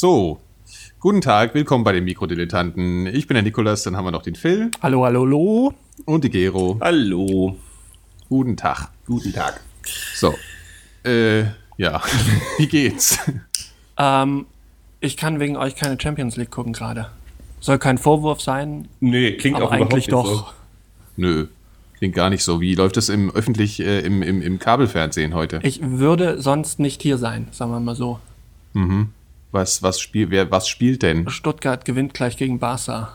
So, guten Tag, willkommen bei den Mikrodilettanten. Ich bin der Nikolas, dann haben wir noch den Phil. Hallo, hallo, hallo. Und die Gero. Hallo. Guten Tag. Guten Tag. So, äh, ja, wie geht's? Ähm, ich kann wegen euch keine Champions League gucken gerade. Soll kein Vorwurf sein. Nee, klingt aber auch eigentlich überhaupt doch. nicht so. Nö, klingt gar nicht so. Wie läuft das im öffentlich, äh, im, im, im Kabelfernsehen heute? Ich würde sonst nicht hier sein, sagen wir mal so. Was, was, spiel, wer, was spielt denn? Stuttgart gewinnt gleich gegen Barca.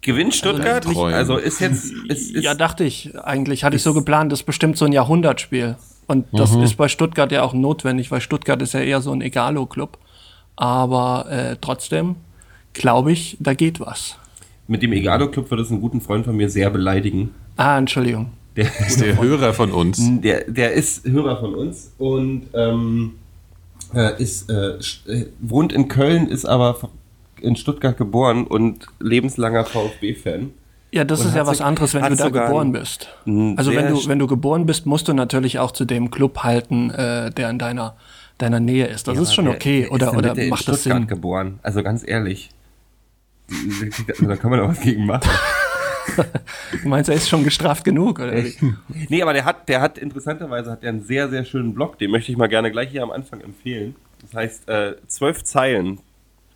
Gewinnt Stuttgart? eigentlich- Also, ist jetzt. Ist, ist, ja, dachte ich. Eigentlich hatte ich so geplant, das ist bestimmt so ein Jahrhundertspiel. Und das ist bei Stuttgart ja auch notwendig, weil Stuttgart ist ja eher so ein Egalo-Club. Aber äh, trotzdem glaube ich, da geht was. mit dem Egado-Club wird es einen guten Freund von mir sehr beleidigen. Ah, Entschuldigung. Der, Ist der Hörer von uns. der, der ist Hörer von uns und ähm, äh, ist, äh, äh, wohnt in Köln, ist aber in Stuttgart geboren und lebenslanger VfB-Fan. Ja, das Und ist ja was anderes, wenn du da geboren bist. Also wenn du, wenn du geboren bist, musst du natürlich auch zu dem Club halten, äh, der in deiner, deiner Nähe ist. Das Ja, ist schon okay. der oder in oder in macht das Stuttgart Sinn? geboren. Also ganz ehrlich. Da kann man doch was gegen machen. Du meinst, er ist schon gestraft genug? Oder? wie? Nee, aber der hat, der hat interessanterweise hat der einen sehr, sehr schönen Blog, den möchte ich mal gerne gleich hier am Anfang empfehlen. Das heißt, äh, zwölf Zeilen,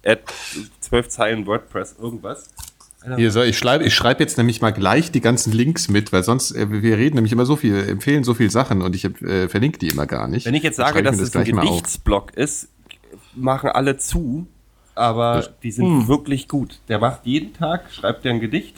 at zwölf Zeilen WordPress, irgendwas. Hier, so, ich schreibe ich schreib jetzt nämlich mal gleich die ganzen Links mit, weil sonst, äh, wir reden nämlich immer so viel, empfehlen so viel Sachen und ich äh, verlinke die immer gar nicht. Wenn ich jetzt sage, ich dass es ein. Gedichtsblog ist, machen alle zu, aber die sind wirklich gut. Der macht jeden Tag, schreibt er ein Gedicht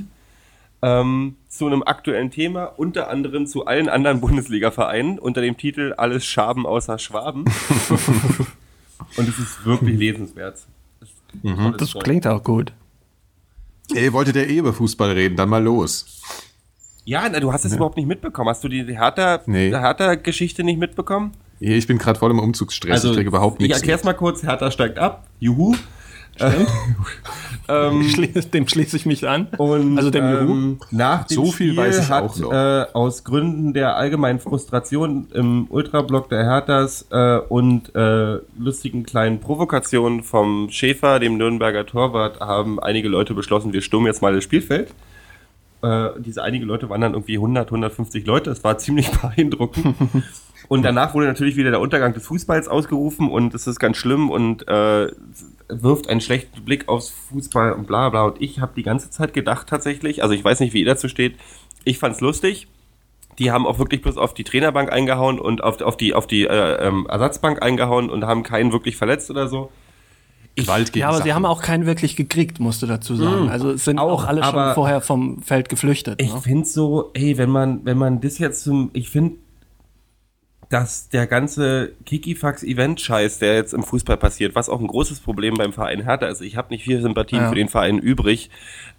ähm, zu einem aktuellen Thema, unter anderem zu allen anderen Bundesliga-Vereinen unter dem Titel Alles Schaben außer Schwaben. Und es ist wirklich lesenswert. Das, ist ein tolles Das klingt auch gut. Ey, wollte der eh über Fußball reden, dann mal los. Ja, na, du hast es überhaupt nicht mitbekommen. Hast du die Hertha, Nee. Hertha-Geschichte nicht mitbekommen? Ich bin gerade voll im Umzugsstress, ich kriege überhaupt ich nichts. erklär's mal kurz. Hertha steigt ab. Juhu. ähm, Schließ- Dem schließe ich mich an. Und also dem ähm, nach dem So viel Spiel weiß ich hat auch noch. Äh, aus Gründen der allgemeinen Frustration im Ultrablock der Herthas äh, und äh, lustigen kleinen Provokationen vom Schäfer, dem Nürnberger Torwart, haben einige Leute beschlossen, wir stürmen jetzt mal das Spielfeld. Äh, diese einige Leute waren dann irgendwie 100, 150 Leute. Das war ziemlich beeindruckend. Und danach wurde natürlich wieder der Untergang des Fußballs ausgerufen und es ist ganz schlimm und äh, wirft einen schlechten Blick aufs Fußball und bla bla. Und ich habe die ganze Zeit gedacht tatsächlich, also ich weiß nicht, wie ihr dazu steht, ich fand's lustig. Die haben auch wirklich bloß auf die Trainerbank eingehauen und auf, auf die, auf die äh, ähm, Ersatzbank eingehauen und haben keinen wirklich verletzt oder so. Gewalt gegen Ja, aber sie Sachen. haben auch keinen wirklich gekriegt, musst du dazu sagen. Also es sind auch, Auch, alle schon vorher vom Feld geflüchtet. Ich Ne? finde so, ey, wenn man, wenn man das jetzt zum, ich finde, dass der ganze Kikifax-Event-Scheiß, der jetzt im Fußball passiert, was auch ein großes Problem beim Verein Hertha ist. Ich habe nicht viel Sympathien Ja. für den Verein übrig,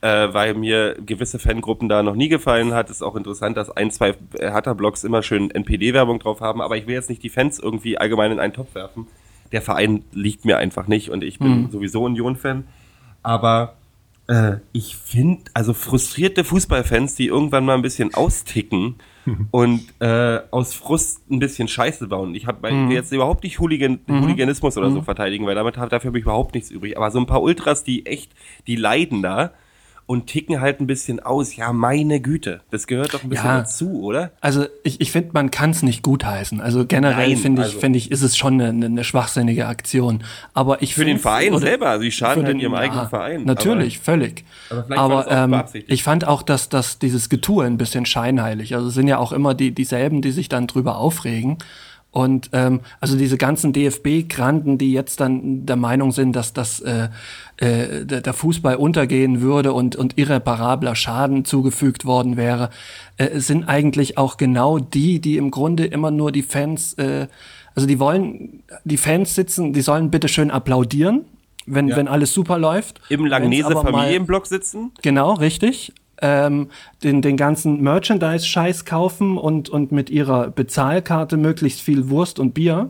äh, weil mir gewisse Fangruppen da noch nie gefallen hat. Ist auch interessant, dass ein, zwei Hertha-Blogs immer schön NPD-Werbung drauf haben, aber ich will jetzt nicht die Fans irgendwie allgemein in einen Topf werfen. Der Verein liegt mir einfach nicht und ich bin sowieso Union-Fan. Aber äh, ich finde, also frustrierte Fußballfans, die irgendwann mal ein bisschen austicken und äh, aus Frust ein bisschen Scheiße bauen. Ich habe Mhm. jetzt überhaupt nicht Hooligan, Hooliganismus oder so verteidigen, weil damit dafür habe ich überhaupt nichts übrig. Aber so ein paar Ultras, die echt, die leiden da und ticken halt ein bisschen aus. Ja, meine Güte, das gehört doch ein bisschen Ja. dazu, oder? Also ich, ich finde, man kann es nicht gutheißen. Also generell finde ich, also- finde ich, ist es schon eine, eine schwachsinnige Aktion. Aber ich Für den Verein oder- selber, also die schaden für halt den- ihrem eigenen ja, Verein. Natürlich, völlig. aber vielleicht war Aber, auch ähm, ich fand auch, dass, dass dieses Getue ein bisschen scheinheilig. Also es sind ja auch immer die, dieselben, die sich dann drüber aufregen. Und ähm, also diese ganzen DFB-Granten, die jetzt dann der Meinung sind, dass das äh, äh, der, der Fußball untergehen würde und, und irreparabler Schaden zugefügt worden wäre, äh, sind eigentlich auch genau die, die im Grunde immer nur die Fans, äh, also die wollen, die Fans sitzen, die sollen bitte schön applaudieren, wenn, wenn alles super läuft. Im Wenn's Langnese aber mal- Familienblock sitzen? Genau, richtig. Ähm, den, den ganzen Merchandise-Scheiß kaufen und, und mit ihrer Bezahlkarte möglichst viel Wurst und Bier.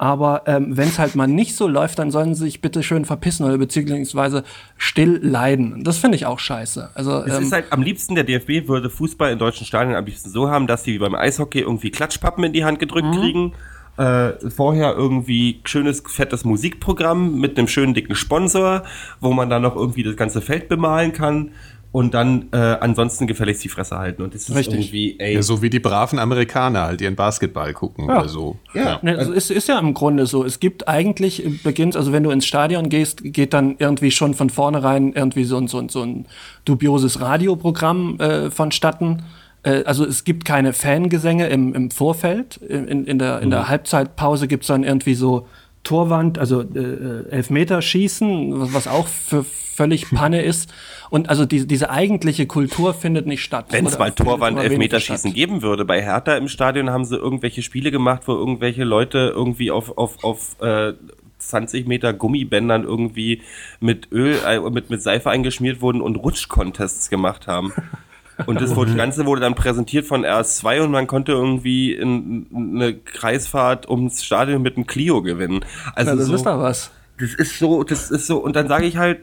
Aber ähm, wenn es halt mal nicht so läuft, dann sollen sie sich bitte schön verpissen oder beziehungsweise still leiden. Das finde ich auch scheiße. Also Es ähm, ist halt am liebsten, der DFB würde Fußball in deutschen Stadien am liebsten so haben, dass die wie beim Eishockey irgendwie Klatschpappen in die Hand gedrückt kriegen. äh, vorher irgendwie schönes, fettes Musikprogramm mit einem schönen dicken Sponsor, wo man dann noch irgendwie das ganze Feld bemalen kann und dann äh, ansonsten gefälligst die Fresse halten. Und das ist Richtig. irgendwie, ey. Ja, so wie die braven Amerikaner halt ihren Basketball gucken ja. oder so. Ja, ja. Ne, also es ist ja im Grunde so. Es gibt eigentlich beginnt, also wenn du ins Stadion gehst, geht dann irgendwie schon von vornherein irgendwie so, so, so ein dubioses Radioprogramm äh, vonstatten äh, also es gibt keine Fangesänge im, im Vorfeld. In, in, der, in der mhm. Halbzeitpause gibt's dann irgendwie so Torwand, also äh, äh Elfmeterschießen, was auch für völlig Panne ist. Und also die, diese eigentliche Kultur findet nicht statt. Wenn es mal Torwand Elfmeterschießen geben würde, bei Hertha im Stadion haben sie irgendwelche Spiele gemacht, wo irgendwelche Leute irgendwie auf, auf, auf äh, 20 Meter Gummibändern irgendwie mit Öl, äh, mit, mit Seife eingeschmiert wurden und Rutschcontests gemacht haben. Und das wurde, Ganze wurde dann präsentiert von RS2 und man konnte irgendwie in, eine Kreisfahrt ums Stadion mit einem Clio gewinnen. Also ja, das so, ist doch was. Das ist so, das ist so, und dann sage ich halt,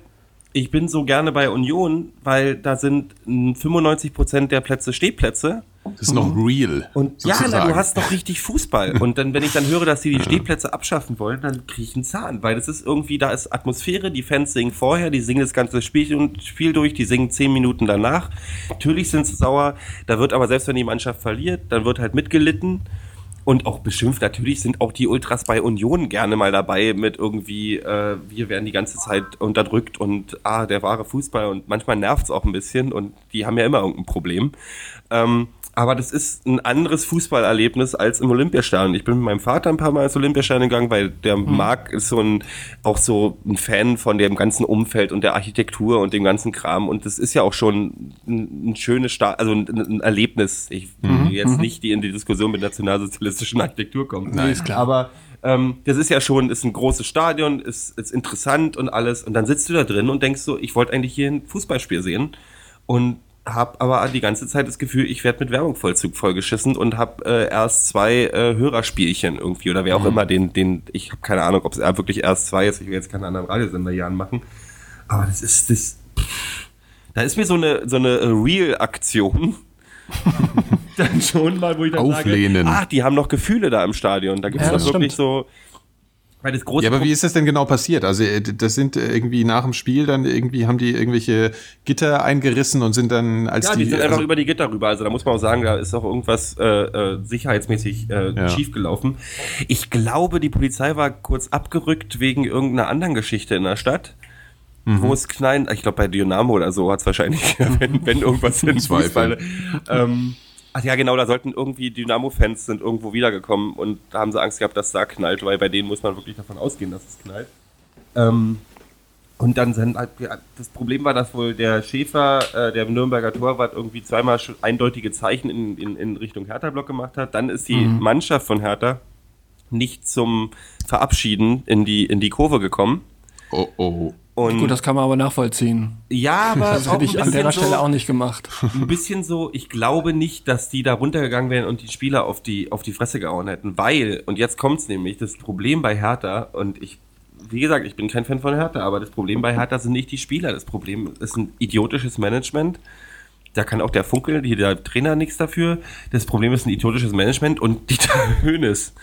ich bin so gerne bei Union, weil da sind 95 Prozent der Plätze Stehplätze. Das ist noch real. Und sozusagen. ja, na, du hast doch richtig Fußball. Und dann, wenn ich dann höre, dass sie die Stehplätze abschaffen wollen, dann kriege ich einen Zahn, weil das ist irgendwie, da ist Atmosphäre, die Fans singen vorher, die singen das ganze Spiel, Spiel durch, die singen zehn Minuten danach. Natürlich sind sie sauer, da wird aber selbst wenn die Mannschaft verliert, dann wird halt mitgelitten und auch beschimpft. Natürlich sind auch die Ultras bei Union gerne mal dabei mit irgendwie, äh, wir werden die ganze Zeit unterdrückt und ah, der wahre Fußball und manchmal nervt es auch ein bisschen und die haben ja immer irgendein Problem. Ähm, aber das ist ein anderes Fußballerlebnis als im Olympiastadion. Ich bin mit meinem Vater ein paar Mal ins Olympiastadion gegangen, weil der mhm. Marc ist so ein, auch so ein Fan von dem ganzen Umfeld und der Architektur und dem ganzen Kram. Und das ist ja auch schon ein, ein schönes Start, also ein, ein, Erlebnis. Ich will mhm. jetzt mhm. nicht die in die Diskussion mit nationalsozialistischen Architektur kommen. Nein, ist klar. Aber ähm, das ist ja schon, ist ein großes Stadion, ist, ist interessant und alles. Und dann sitzt du da drin und denkst so, ich wollte eigentlich hier ein Fußballspiel sehen. Und habe aber die ganze Zeit das Gefühl, ich werde mit Werbung Vollzug vollgeschissen und habe äh, erst zwei äh, Hörerspielchen irgendwie oder wer auch mhm. immer den, den, ich habe keine Ahnung, ob es wirklich erst zwei ist, ich will jetzt keinen anderen Radiosender hier anmachen. Aber das ist das. Pff, da ist mir so eine so eine Real-Aktion. dann schon mal, wo ich dann Auflehnen. sage, ach, die haben noch Gefühle da im Stadion. Da gibt es ja, doch wirklich so weil das große ja, aber wie ist das denn genau passiert? Also äh, das sind äh, irgendwie nach dem Spiel dann irgendwie haben die irgendwelche Gitter eingerissen und sind dann als ja, die, die sind also einfach über die Gitter rüber. Also da muss man auch sagen, da ist auch irgendwas äh, äh, sicherheitsmäßig äh, ja. schief gelaufen. Ich glaube, die Polizei war kurz abgerückt wegen irgendeiner anderen Geschichte in der Stadt. Mhm. Wo es knallen, ich glaube bei Dynamo oder so hat es wahrscheinlich, wenn, wenn irgendwas in Fußball. Ähm, Ach ja, genau, da sollten irgendwie Dynamo-Fans sind irgendwo wiedergekommen und da haben sie Angst gehabt, dass da knallt, weil bei denen muss man wirklich davon ausgehen, dass es knallt. Ähm, und dann sind halt, das Problem war, dass wohl der Schäfer, äh, der Nürnberger Torwart, irgendwie zweimal eindeutige Zeichen in, in, in Richtung Hertha-Block gemacht hat. Dann ist die mhm. Mannschaft von Hertha nicht zum Verabschieden in die, in die Kurve gekommen. Oh oh. Und Gut, das kann man aber nachvollziehen. Ja, aber das hätte ich an der Stelle so, auch nicht gemacht. Ein bisschen so, ich glaube nicht, dass die da runtergegangen wären und die Spieler auf die, auf die Fresse gehauen hätten, weil, und jetzt kommt's nämlich, das Problem bei Hertha, und ich, wie gesagt, ich bin kein Fan von Hertha, aber das Problem bei Hertha sind nicht die Spieler, das Problem ist ein idiotisches Management. Da kann auch der Funkel, der Trainer nichts dafür. Das Problem ist ein idiotisches Management und Dieter Höhnes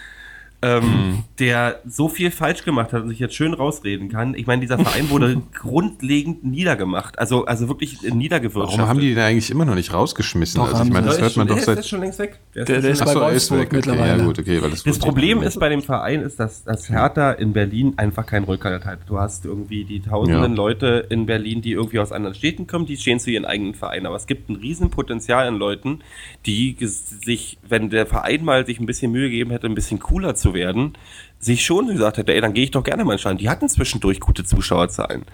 ähm, mhm. der so viel falsch gemacht hat und sich jetzt schön rausreden kann. Ich meine, dieser Verein wurde grundlegend niedergemacht, also, also wirklich niedergewirtschaftet. Warum haben die den eigentlich immer noch nicht rausgeschmissen? Doch, also ich meine, das hört man doch seit... Der ist schon längst weg. Der, der, der ist, bei Wolfsburg weg. mittlerweile. Ja, gut, okay, weil das, das Problem ist bei dem Verein, ist, dass, dass Hertha in Berlin einfach keinen Rückhalt hat. Du hast irgendwie die tausenden ja. Leute in Berlin, die irgendwie aus anderen Städten kommen, die stehen zu ihren eigenen Vereinen. Aber es gibt ein Riesenpotenzial an Leuten, die sich, wenn der Verein mal sich ein bisschen Mühe gegeben hätte, ein bisschen cooler zu werden, sich schon gesagt hätte, ey, dann gehe ich doch gerne mal ins Die hatten zwischendurch gute Zuschauerzahlen.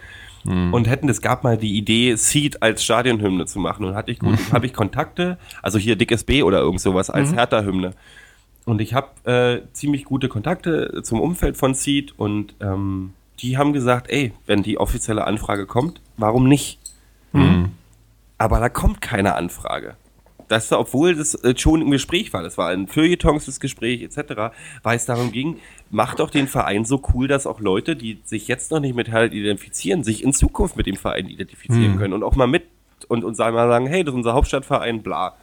Mhm. Und hätten, es gab mal die Idee, Seed als Stadionhymne zu machen. Und hatte ich gut, mhm. habe ich Kontakte, also hier Dickes B oder irgend sowas als mhm. Hertha-Hymne. Und ich habe äh, ziemlich gute Kontakte zum Umfeld von Seed und ähm, die haben gesagt, ey, wenn die offizielle Anfrage kommt, warum nicht? Mhm. Aber da kommt keine Anfrage dass obwohl das äh, schon im Gespräch war, das war ein Feuilletons, das Gespräch etc., weil es darum ging, macht doch den Verein so cool, dass auch Leute, die sich jetzt noch nicht mit Hertha identifizieren, sich in Zukunft mit dem Verein identifizieren hm. können und auch mal mit und, und sagen, mal sagen, hey, das ist unser Hauptstadtverein, bla.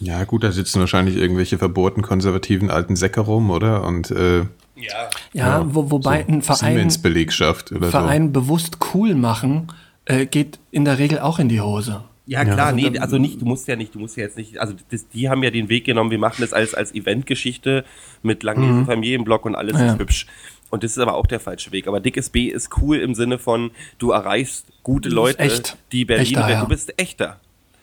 Ja, gut, da sitzen wahrscheinlich irgendwelche verbohrten konservativen alten Säcke rum, oder? Und äh, ja, ja wo, wobei so ein Verein, Belegschaft oder Verein so. bewusst cool machen, äh, geht in der Regel auch in die Hose. Ja, klar, ja, also nee, also nicht, du musst ja nicht, du musst ja jetzt nicht, also das, die haben ja den Weg genommen, wir machen das als, als Eventgeschichte mit langen mhm. Familienblock und alles ja. ist hübsch. Und das ist aber auch der falsche Weg. Aber dickes B ist cool im Sinne von, du erreichst gute Leute, echt. die Berlin, echter, ja. du bist echter.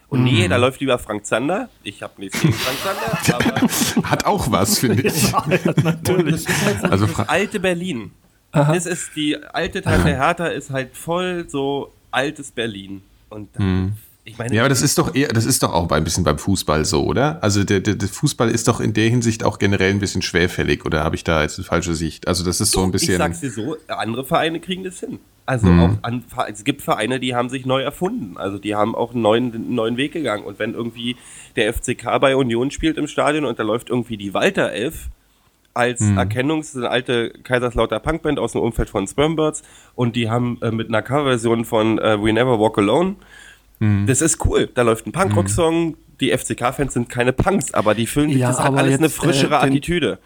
Und nee, mhm. da läuft lieber Frank Zander. Ich habe nichts gegen Frank Zander, aber hat auch was, finde ich. ja, natürlich. Halt also das alte Berlin. Aha. Das ist die alte Tante Hertha ist halt voll so altes Berlin. Und dann mhm. Ich meine, ja, aber das ist doch eher, das ist doch auch ein bisschen beim Fußball so, oder? Also der, der, der Fußball ist doch in der Hinsicht auch generell ein bisschen schwerfällig, oder habe ich da jetzt eine falsche Sicht? Also das ist so ein bisschen. Ich sag's dir so, andere Vereine kriegen das hin. Also mhm. auch an, es gibt Vereine, die haben sich neu erfunden. Also die haben auch einen neuen, einen neuen Weg gegangen. Und wenn irgendwie der FCK bei Union spielt im Stadion und da läuft irgendwie die Walter Elf als mhm. Erkennungs-, eine alte Kaiserslauter Punkband aus dem Umfeld von Spermbirds und die haben äh, mit einer Coverversion von äh, We Never Walk Alone Mhm. Das ist cool. Da läuft ein Punkrock-Song. Mhm. Die FCK-Fans sind keine Punks, aber die fühlen sich, ja, das hat alles jetzt, eine frischere äh, den, Attitüde.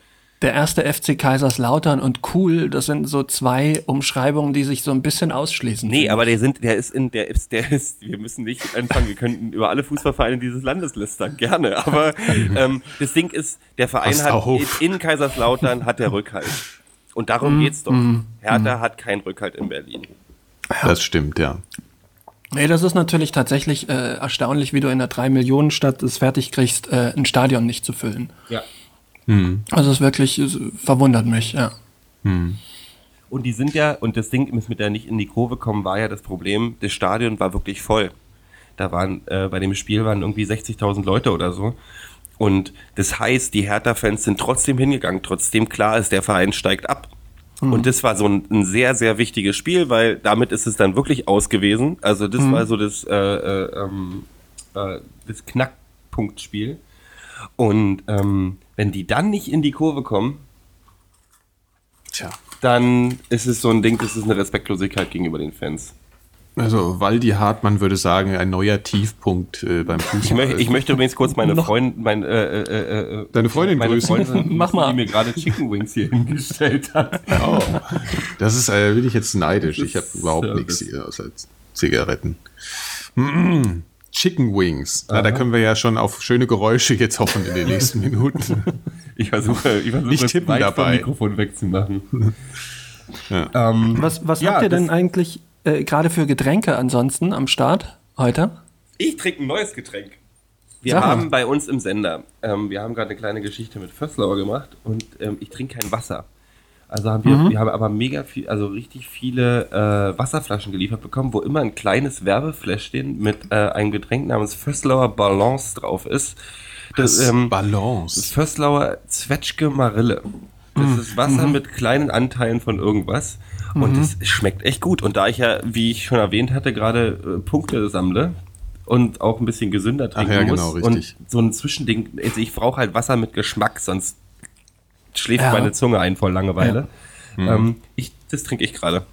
Der erste FC Kaiserslautern und cool, das sind so zwei Umschreibungen, die sich so ein bisschen ausschließen. Nee, aber der sind, der ist in, der ist, der ist, wir müssen nicht anfangen, wir könnten über alle Fußballvereine dieses Landes lästern, gerne. Aber ähm, das Ding ist, der Verein hat in Kaiserslautern hat der Rückhalt. Und darum mm, geht's doch. Mm, Hertha mm. hat keinen Rückhalt in Berlin. Das stimmt, ja. Nee, das ist natürlich tatsächlich äh, erstaunlich, wie du in einer 3-Millionen-Stadt es fertig kriegst, äh, ein Stadion nicht zu füllen. Ja. Hm. Also es wirklich es verwundert mich, ja. Hm. Und die sind ja, und das Ding mit der nicht in die Kurve kommen, war ja das Problem, das Stadion war wirklich voll. Da waren, äh, bei dem Spiel waren irgendwie 60.000 Leute oder so. Und das heißt, die Hertha-Fans sind trotzdem hingegangen, trotzdem klar ist, der Verein steigt ab. Mhm. Und das war so ein, ein, sehr, sehr wichtiges Spiel, weil damit ist es dann wirklich aus gewesen. Also das mhm. war so das, äh, äh, ähm, äh, das Knackpunktspiel. Und ähm, wenn die dann nicht in die Kurve kommen, Tja. dann ist es so ein Ding, das ist eine Respektlosigkeit gegenüber den Fans. Also Waldi Hartmann würde sagen, ein neuer Tiefpunkt äh, beim Fußball. Ich, möchte, ich möchte übrigens kurz meine Freundin, mein, äh, äh, äh, Deine Freundin meine grüßen. Freundin, Mach mal. die mir gerade Chicken Wings hier hingestellt hat. Oh, das ist, äh, bin ich jetzt neidisch. Ich habe überhaupt nichts hier außer Zigaretten. Mm, Chicken Wings. Na, da können wir ja schon auf schöne Geräusche jetzt hoffen in den nächsten Minuten. ich versuche, ich versuche Nicht tippen dabei. Mikrofon wegzumachen. Ja. Ähm, was was ja, habt ihr denn eigentlich äh, gerade für Getränke ansonsten am Start heute? Ich trinke ein neues Getränk. Wir Sag haben mal. bei uns im Sender, ähm, wir haben gerade eine kleine Geschichte mit Fösslauer gemacht und ähm, ich trinke kein Wasser. Also haben wir, mhm. wir haben aber mega viel, also richtig viele äh, Wasserflaschen geliefert bekommen, wo immer ein kleines Werbefläschchen mit äh, einem Getränk namens Fösslauer Balance drauf ist. Das, ähm, Balance. Fösslauer Zwetschge Marille. Das mhm. ist Wasser mhm. mit kleinen Anteilen von irgendwas. Und mhm. es schmeckt echt gut. Und da ich ja, wie ich schon erwähnt hatte, gerade äh, Punkte sammle und auch ein bisschen gesünder trinken Ach ja, genau, muss. Richtig. Und so ein Zwischending, also ich brauche halt Wasser mit Geschmack, sonst schläft ja. meine Zunge ein vor Langeweile. Ja. Mhm. Ähm, ich, das trinke ich gerade.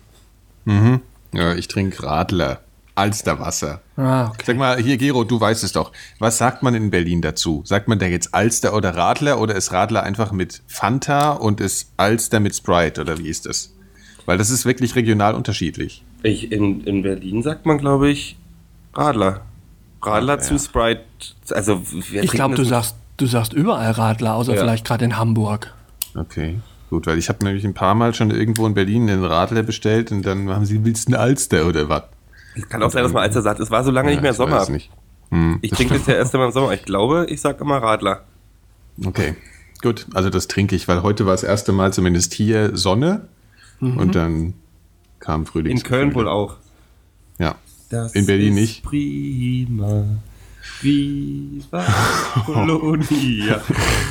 Mhm. Ja, ich trinke Radler. Alsterwasser. Ah, okay. Sag mal, hier Gero, du weißt es doch. Was sagt man in Berlin dazu? Sagt man da jetzt Alster oder Radler oder ist Radler einfach mit Fanta und ist Alster mit Sprite oder wie ist das? Weil das ist wirklich regional unterschiedlich. Ich, in, in Berlin sagt man, glaube ich, Radler. Radler ja, zu Sprite. Also, ich glaube, du sagst, du sagst überall Radler, außer ja. vielleicht gerade in Hamburg. Okay. Gut, weil ich habe nämlich ein paar Mal schon irgendwo in Berlin einen Radler bestellt und dann haben sie, willst du einen Alster oder was? Es kann auch sein, dass man Alster sagt, es war so lange ja, nicht mehr ich Sommer. Nicht. Hm, ich trinke das ja erst einmal im Sommer. Ich glaube, ich sage immer Radler. Okay, gut. Also das trinke ich, weil heute war das erste Mal zumindest hier Sonne Mhm. Und dann kam Frühling. In Köln wohl auch. Ja. Das in Berlin nicht. Prima. Viva Colonia.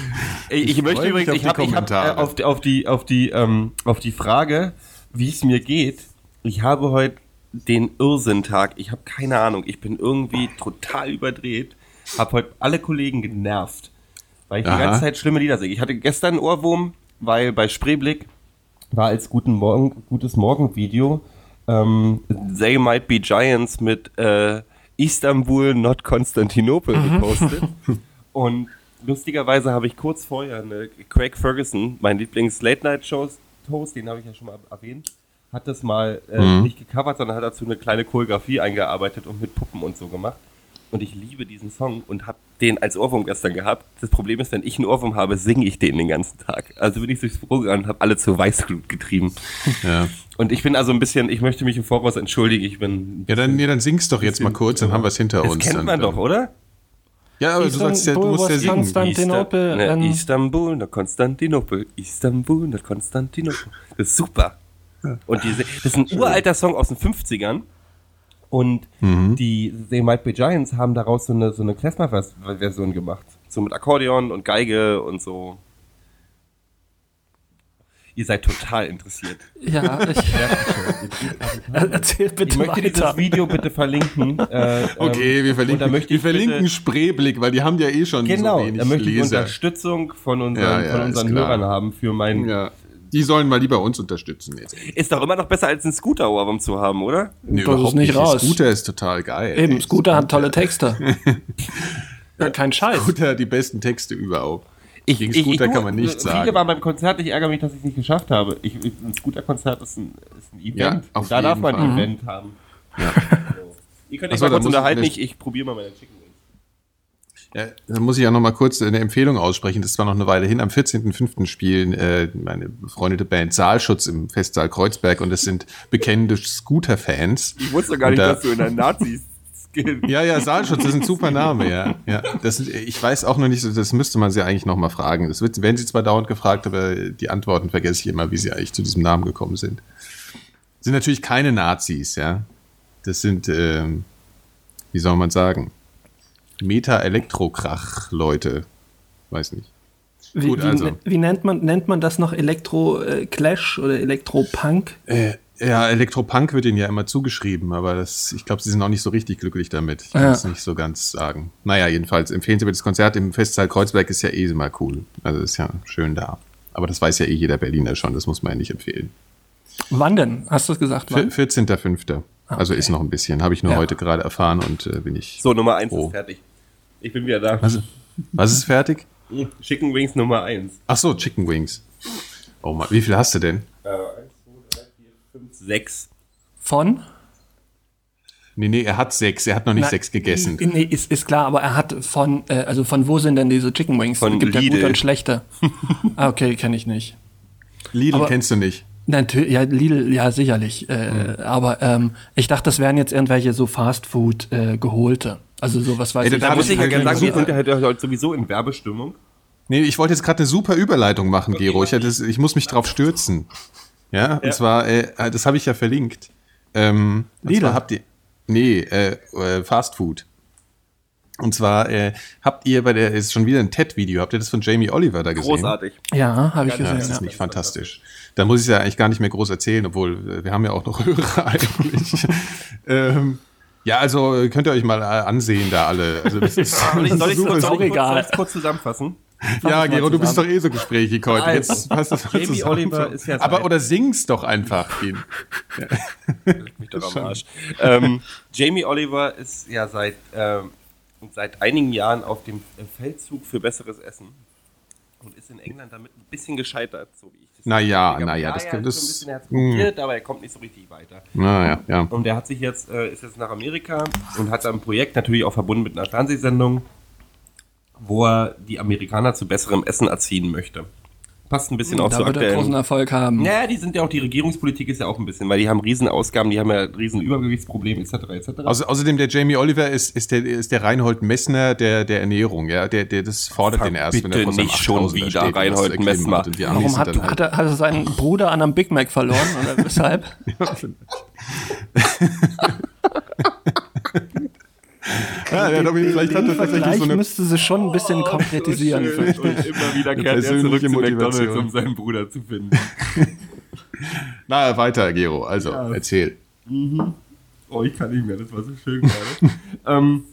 ich, ich möchte übrigens, ich habe hab, äh, auf, die, auf die, auf die, ähm, auf die Frage, wie es mir geht. Ich habe heute den Irrsinn-Tag. Ich habe keine Ahnung. Ich bin irgendwie total überdreht. Habe heute alle Kollegen genervt, weil ich Aha. die ganze Zeit schlimme Lieder singe. Ich hatte gestern einen Ohrwurm, weil bei Spreeblick war als Guten Morgen, gutes Morgen-Video ähm, They Might Be Giants mit äh, Istanbul, not Konstantinopel mhm. gepostet. Und lustigerweise habe ich kurz vorher eine Craig Ferguson, mein Lieblings-Late-Night-Host, den habe ich ja schon mal erwähnt, hat das mal äh, mhm. nicht gecovert, sondern hat dazu eine kleine Choreografie eingearbeitet und mit Puppen und so gemacht. Und ich liebe diesen Song und habe den als Ohrwurm gestern gehabt. Das Problem ist, wenn ich einen Ohrwurm habe, singe ich den den ganzen Tag. Also bin ich durchs Büro gegangen und habe alle zur Weißglut getrieben. Ja. Und ich bin also ein bisschen, ich möchte mich im Voraus entschuldigen. Ich bin. Ja, dann, nee, dann singst doch jetzt mal kurz, dann haben wir es hinter das uns. Das kennt man doch, oder? Ja, aber Istanbul, du sagst ja, du musst ja singen. Konstantinopel. Ista ne, Istanbul, nach Konstantinopel. Istanbul, nach Konstantinopel. Das ist super. Und diese, das ist ein uralter Song aus den 50ern. Und mhm. die They Might Be Giants haben daraus so eine, so eine Klezmer-Version gemacht. So mit Akkordeon und Geige und so. Ihr seid total interessiert. Ja, ich. Erzähl bitte Ich möchte weiter. dieses Video bitte verlinken. Äh, okay, wir verlinken, wir verlinken Spreeblick, weil die haben ja eh schon genau, so wenig da möchte ich Leser. Unterstützung von unseren, ja, ja, von unseren Hörern haben für meinen ja die sollen mal lieber uns unterstützen jetzt. Ist doch immer noch besser als ein Scooter-Ohrwurm zu haben, oder? Nee, das ist nicht raus. Scooter ist total geil. Eben, Scooter hat tolle Texte. ja, kein Scheiß. Scooter hat die besten Texte überhaupt. Ich, Gegen Scooter ich, ich, kann man nicht sagen. Viele waren beim Konzert, ich ärgere mich, dass ich es nicht geschafft habe. Ich, ein Scooter-Konzert ist ein, ist ein Event. Ja, da darf man ein Event haben. Ja. So. Ihr könnt euch mal kurz unterhalten, ich, ich probiere mal meine Chicken ja, da muss ich ja noch mal kurz eine Empfehlung aussprechen. Das war noch eine Weile hin. Am 14.05. spielen äh, meine befreundete Band Saalschutz im Festsaal Kreuzberg und es sind bekennende Scooter-Fans. Ich wusste gar nicht, da, dass du in der Nazis ja, ja, Saalschutz, das ist ein super Name, ja. ja das, ich weiß auch noch nicht, das müsste man sie eigentlich noch mal fragen. Das wird, werden sie zwar dauernd gefragt, aber die Antworten vergesse ich immer, wie sie eigentlich zu diesem Namen gekommen sind. Sind natürlich keine Nazis, ja. Das sind, ähm, wie soll man sagen, Meta-Elektrokrach-Leute. Weiß nicht. Wie, Gut, also. wie, wie, nennt, man, nennt man das noch? Elektro-Clash oder Elektro-Punk? Äh, ja, Elektropunk wird ihnen ja immer zugeschrieben, aber das, ich glaube, sie sind auch nicht so richtig glücklich damit. Ich kann es nicht so ganz sagen. Naja, jedenfalls empfehlen Sie mir das Konzert im Festsaal Kreuzberg ist ja eh immer cool. Also ist ja schön da. Aber das weiß ja eh jeder Berliner schon, das muss man ja nicht empfehlen. Wann denn? Hast du es gesagt? 14.05. Okay. Also ist noch ein bisschen. Habe ich nur ja. heute gerade erfahren und äh, bin ich. So, Nummer 1 ist fertig. Ich bin wieder da. Was, was ist fertig? Chicken Wings Nummer 1. Ach so, Chicken Wings. Oh Mann, wie viel hast du denn? Äh, 1, 2, 3, 4, 5, 6. Von? Nee, nee, er hat sechs, er hat noch nicht Na, sechs gegessen. Nee, ist, ist klar, aber er hat von, äh, also von wo sind denn diese Chicken Wings? Von Gibt Lidl. ja gute und schlechte. ah, okay, kenne ich nicht. Lidl aber, kennst du nicht. Natürlich, ja, Lidl, ja, sicherlich. Äh, mhm. Aber ähm, ich dachte, das wären jetzt irgendwelche so Fastfood äh, geholte. Also sowas weiß Ey, ich. Da muss ich ja gerne sagen, wir sind ja heute sowieso in Werbestimmung. Nee, ich wollte jetzt gerade eine super Überleitung machen, okay, Gero. Ich, das, ich muss mich drauf stürzen. Ja, ja. und zwar, äh, das habe ich ja verlinkt. Ähm, Lidl. habt ihr. Nee, äh, äh, Fast Food. Und zwar äh, habt ihr bei der, ist schon wieder ein TED-Video, habt ihr das von Jamie Oliver da gesehen? Großartig. Ja, habe ich gesehen. Ja, das ist nicht fantastisch. Da muss ich ja eigentlich gar nicht mehr groß erzählen, obwohl äh, wir haben ja auch noch Hörer eigentlich. ähm, ja, also könnt ihr euch mal äh, ansehen da alle. Also das ist, soll ich, soll ich, soll ich, soll ich kurz, kurz zusammenfassen? ja, Gero, du bist doch eh so gesprächig heute. Also, Jetzt passt das Jamie Oliver ist ja Aber oder sing's doch einfach ihn. Ja. mich doch am Arsch. Ähm, Jamie Oliver ist ja seit ähm, seit einigen Jahren auf dem Feldzug für besseres Essen und ist in England damit ein bisschen gescheitert, so wie ich das Naja, naja, das könnte das. Ein bisschen, er probiert, aber er kommt nicht so richtig weiter. Naja, ja. Und er hat sich jetzt, äh, ist jetzt nach Amerika und hat ein Projekt natürlich auch verbunden mit einer Fernsehsendung, wo er die Amerikaner zu besserem Essen erziehen möchte passt ein bisschen da auch zu aktuellen. Da großen Erfolg haben. Ja, die sind ja auch, die Regierungspolitik ist ja auch ein bisschen, weil die haben Riesenausgaben, die haben ja Riesenübergewichtsprobleme etc. etc. Also, außerdem der Jamie Oliver ist, ist der, ist der Reinhold Messner der, der Ernährung, ja, der, der das fordert Ver den erst, wenn er vor nicht schon wieder steht, Reinhold Messner. Warum hat, halt. hat, er, hat er seinen Bruder an einem Big Mac verloren oder weshalb? Ja, ja, den, vielleicht hat er tatsächlich so eine. müsste sie schon ein bisschen oh, konkretisieren. So und immer wieder kehrt er zurück zu McDonalds, um seinen Bruder zu finden. Na, weiter, Gero. Also, ja. erzähl. Mhm. Oh, ich kann nicht mehr, das war so schön gerade. ähm,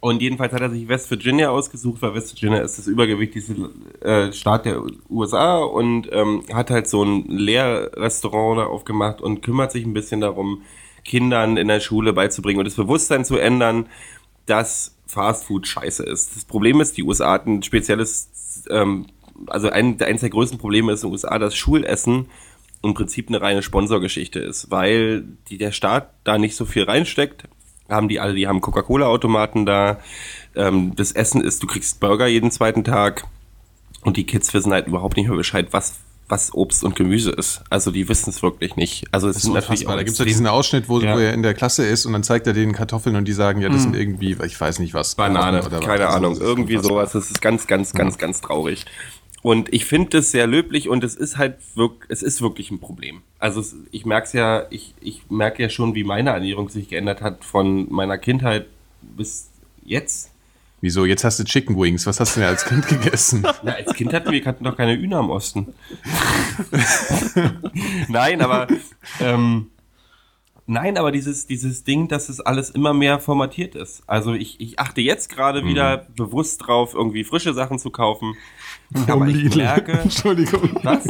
und jedenfalls hat er sich West Virginia ausgesucht, weil West Virginia ist das übergewichtigste äh, Staat der USA und ähm, hat halt so ein Lehrrestaurant da aufgemacht und kümmert sich ein bisschen darum, Kindern in der Schule beizubringen und das Bewusstsein zu ändern, dass Fast Food scheiße ist. Das Problem ist, die USA hat ein spezielles, ähm, also ein, eines der größten Probleme ist in den USA, dass Schulessen im Prinzip eine reine Sponsorgeschichte ist, weil die, der Staat da nicht so viel reinsteckt. Haben die alle, die haben Coca-Cola-Automaten da. Ähm, das Essen ist, du kriegst Burger jeden zweiten Tag. Und die Kids wissen halt überhaupt nicht mehr Bescheid, was was Obst und Gemüse ist. Also die wissen es wirklich nicht. Also es ist natürlich auch Da gibt es ja diesen Ausschnitt, wo, ja. wo, er in der Klasse ist und dann zeigt er denen Kartoffeln und die sagen, ja, das mhm. sind irgendwie, ich weiß nicht was. Banane, oder keine was. Ahnung, also, irgendwie sowas. Das ist ganz, ganz, ganz, ja. ganz traurig. Und ich finde das sehr löblich und es ist halt wirklich, es ist wirklich ein Problem. Also es, ich merke es ja, ich, ich merke ja schon, wie meine Ernährung sich geändert hat von meiner Kindheit bis jetzt. Wieso? Jetzt hast du Chicken Wings. Was hast du denn als Kind gegessen? Na, als Kind hatten wir hatten doch keine Hühner im Osten. Nein, aber ähm, Nein, aber dieses, dieses Ding, dass es alles immer mehr formatiert ist. Also ich, ich achte jetzt gerade mhm. wieder bewusst drauf, irgendwie frische Sachen zu kaufen. Vom aber Lidl. ich merke. Entschuldigung. Was?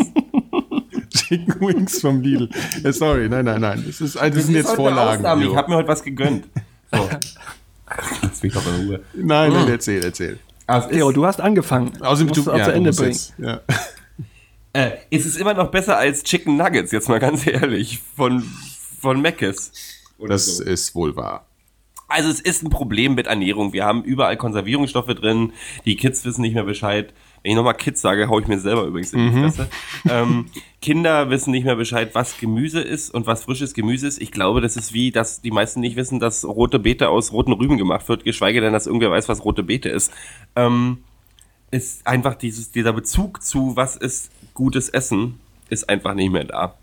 Chicken Wings vom Lidl. Ja, sorry, nein, nein, nein. Das, ist, das, das sind jetzt Vorlagen. Ich habe mir heute was gegönnt. So. Lass mich doch in Ruhe. Nein, nein, erzähl, erzähl. Also Theo, du hast angefangen. Außerdem du, du ja, zu Ende bringen. Jetzt, ja. Äh, es ist immer noch besser als Chicken Nuggets, jetzt mal ganz ehrlich, von, von Mc's. Das so. ist wohl wahr. Also es ist ein Problem mit Ernährung. Wir haben überall Konservierungsstoffe drin. Die Kids wissen nicht mehr Bescheid. Wenn ich nochmal Kids sage, hau ich mir selber übrigens in die mhm. Fresse. Ähm, Kinder wissen nicht mehr Bescheid, was Gemüse ist und was frisches Gemüse ist. Ich glaube, das ist wie, dass die meisten nicht wissen, dass rote Beete aus roten Rüben gemacht wird, geschweige denn, dass irgendwer weiß, was rote Beete ist. Ähm, ist einfach dieses, dieser Bezug zu, was ist gutes Essen, ist einfach nicht mehr da.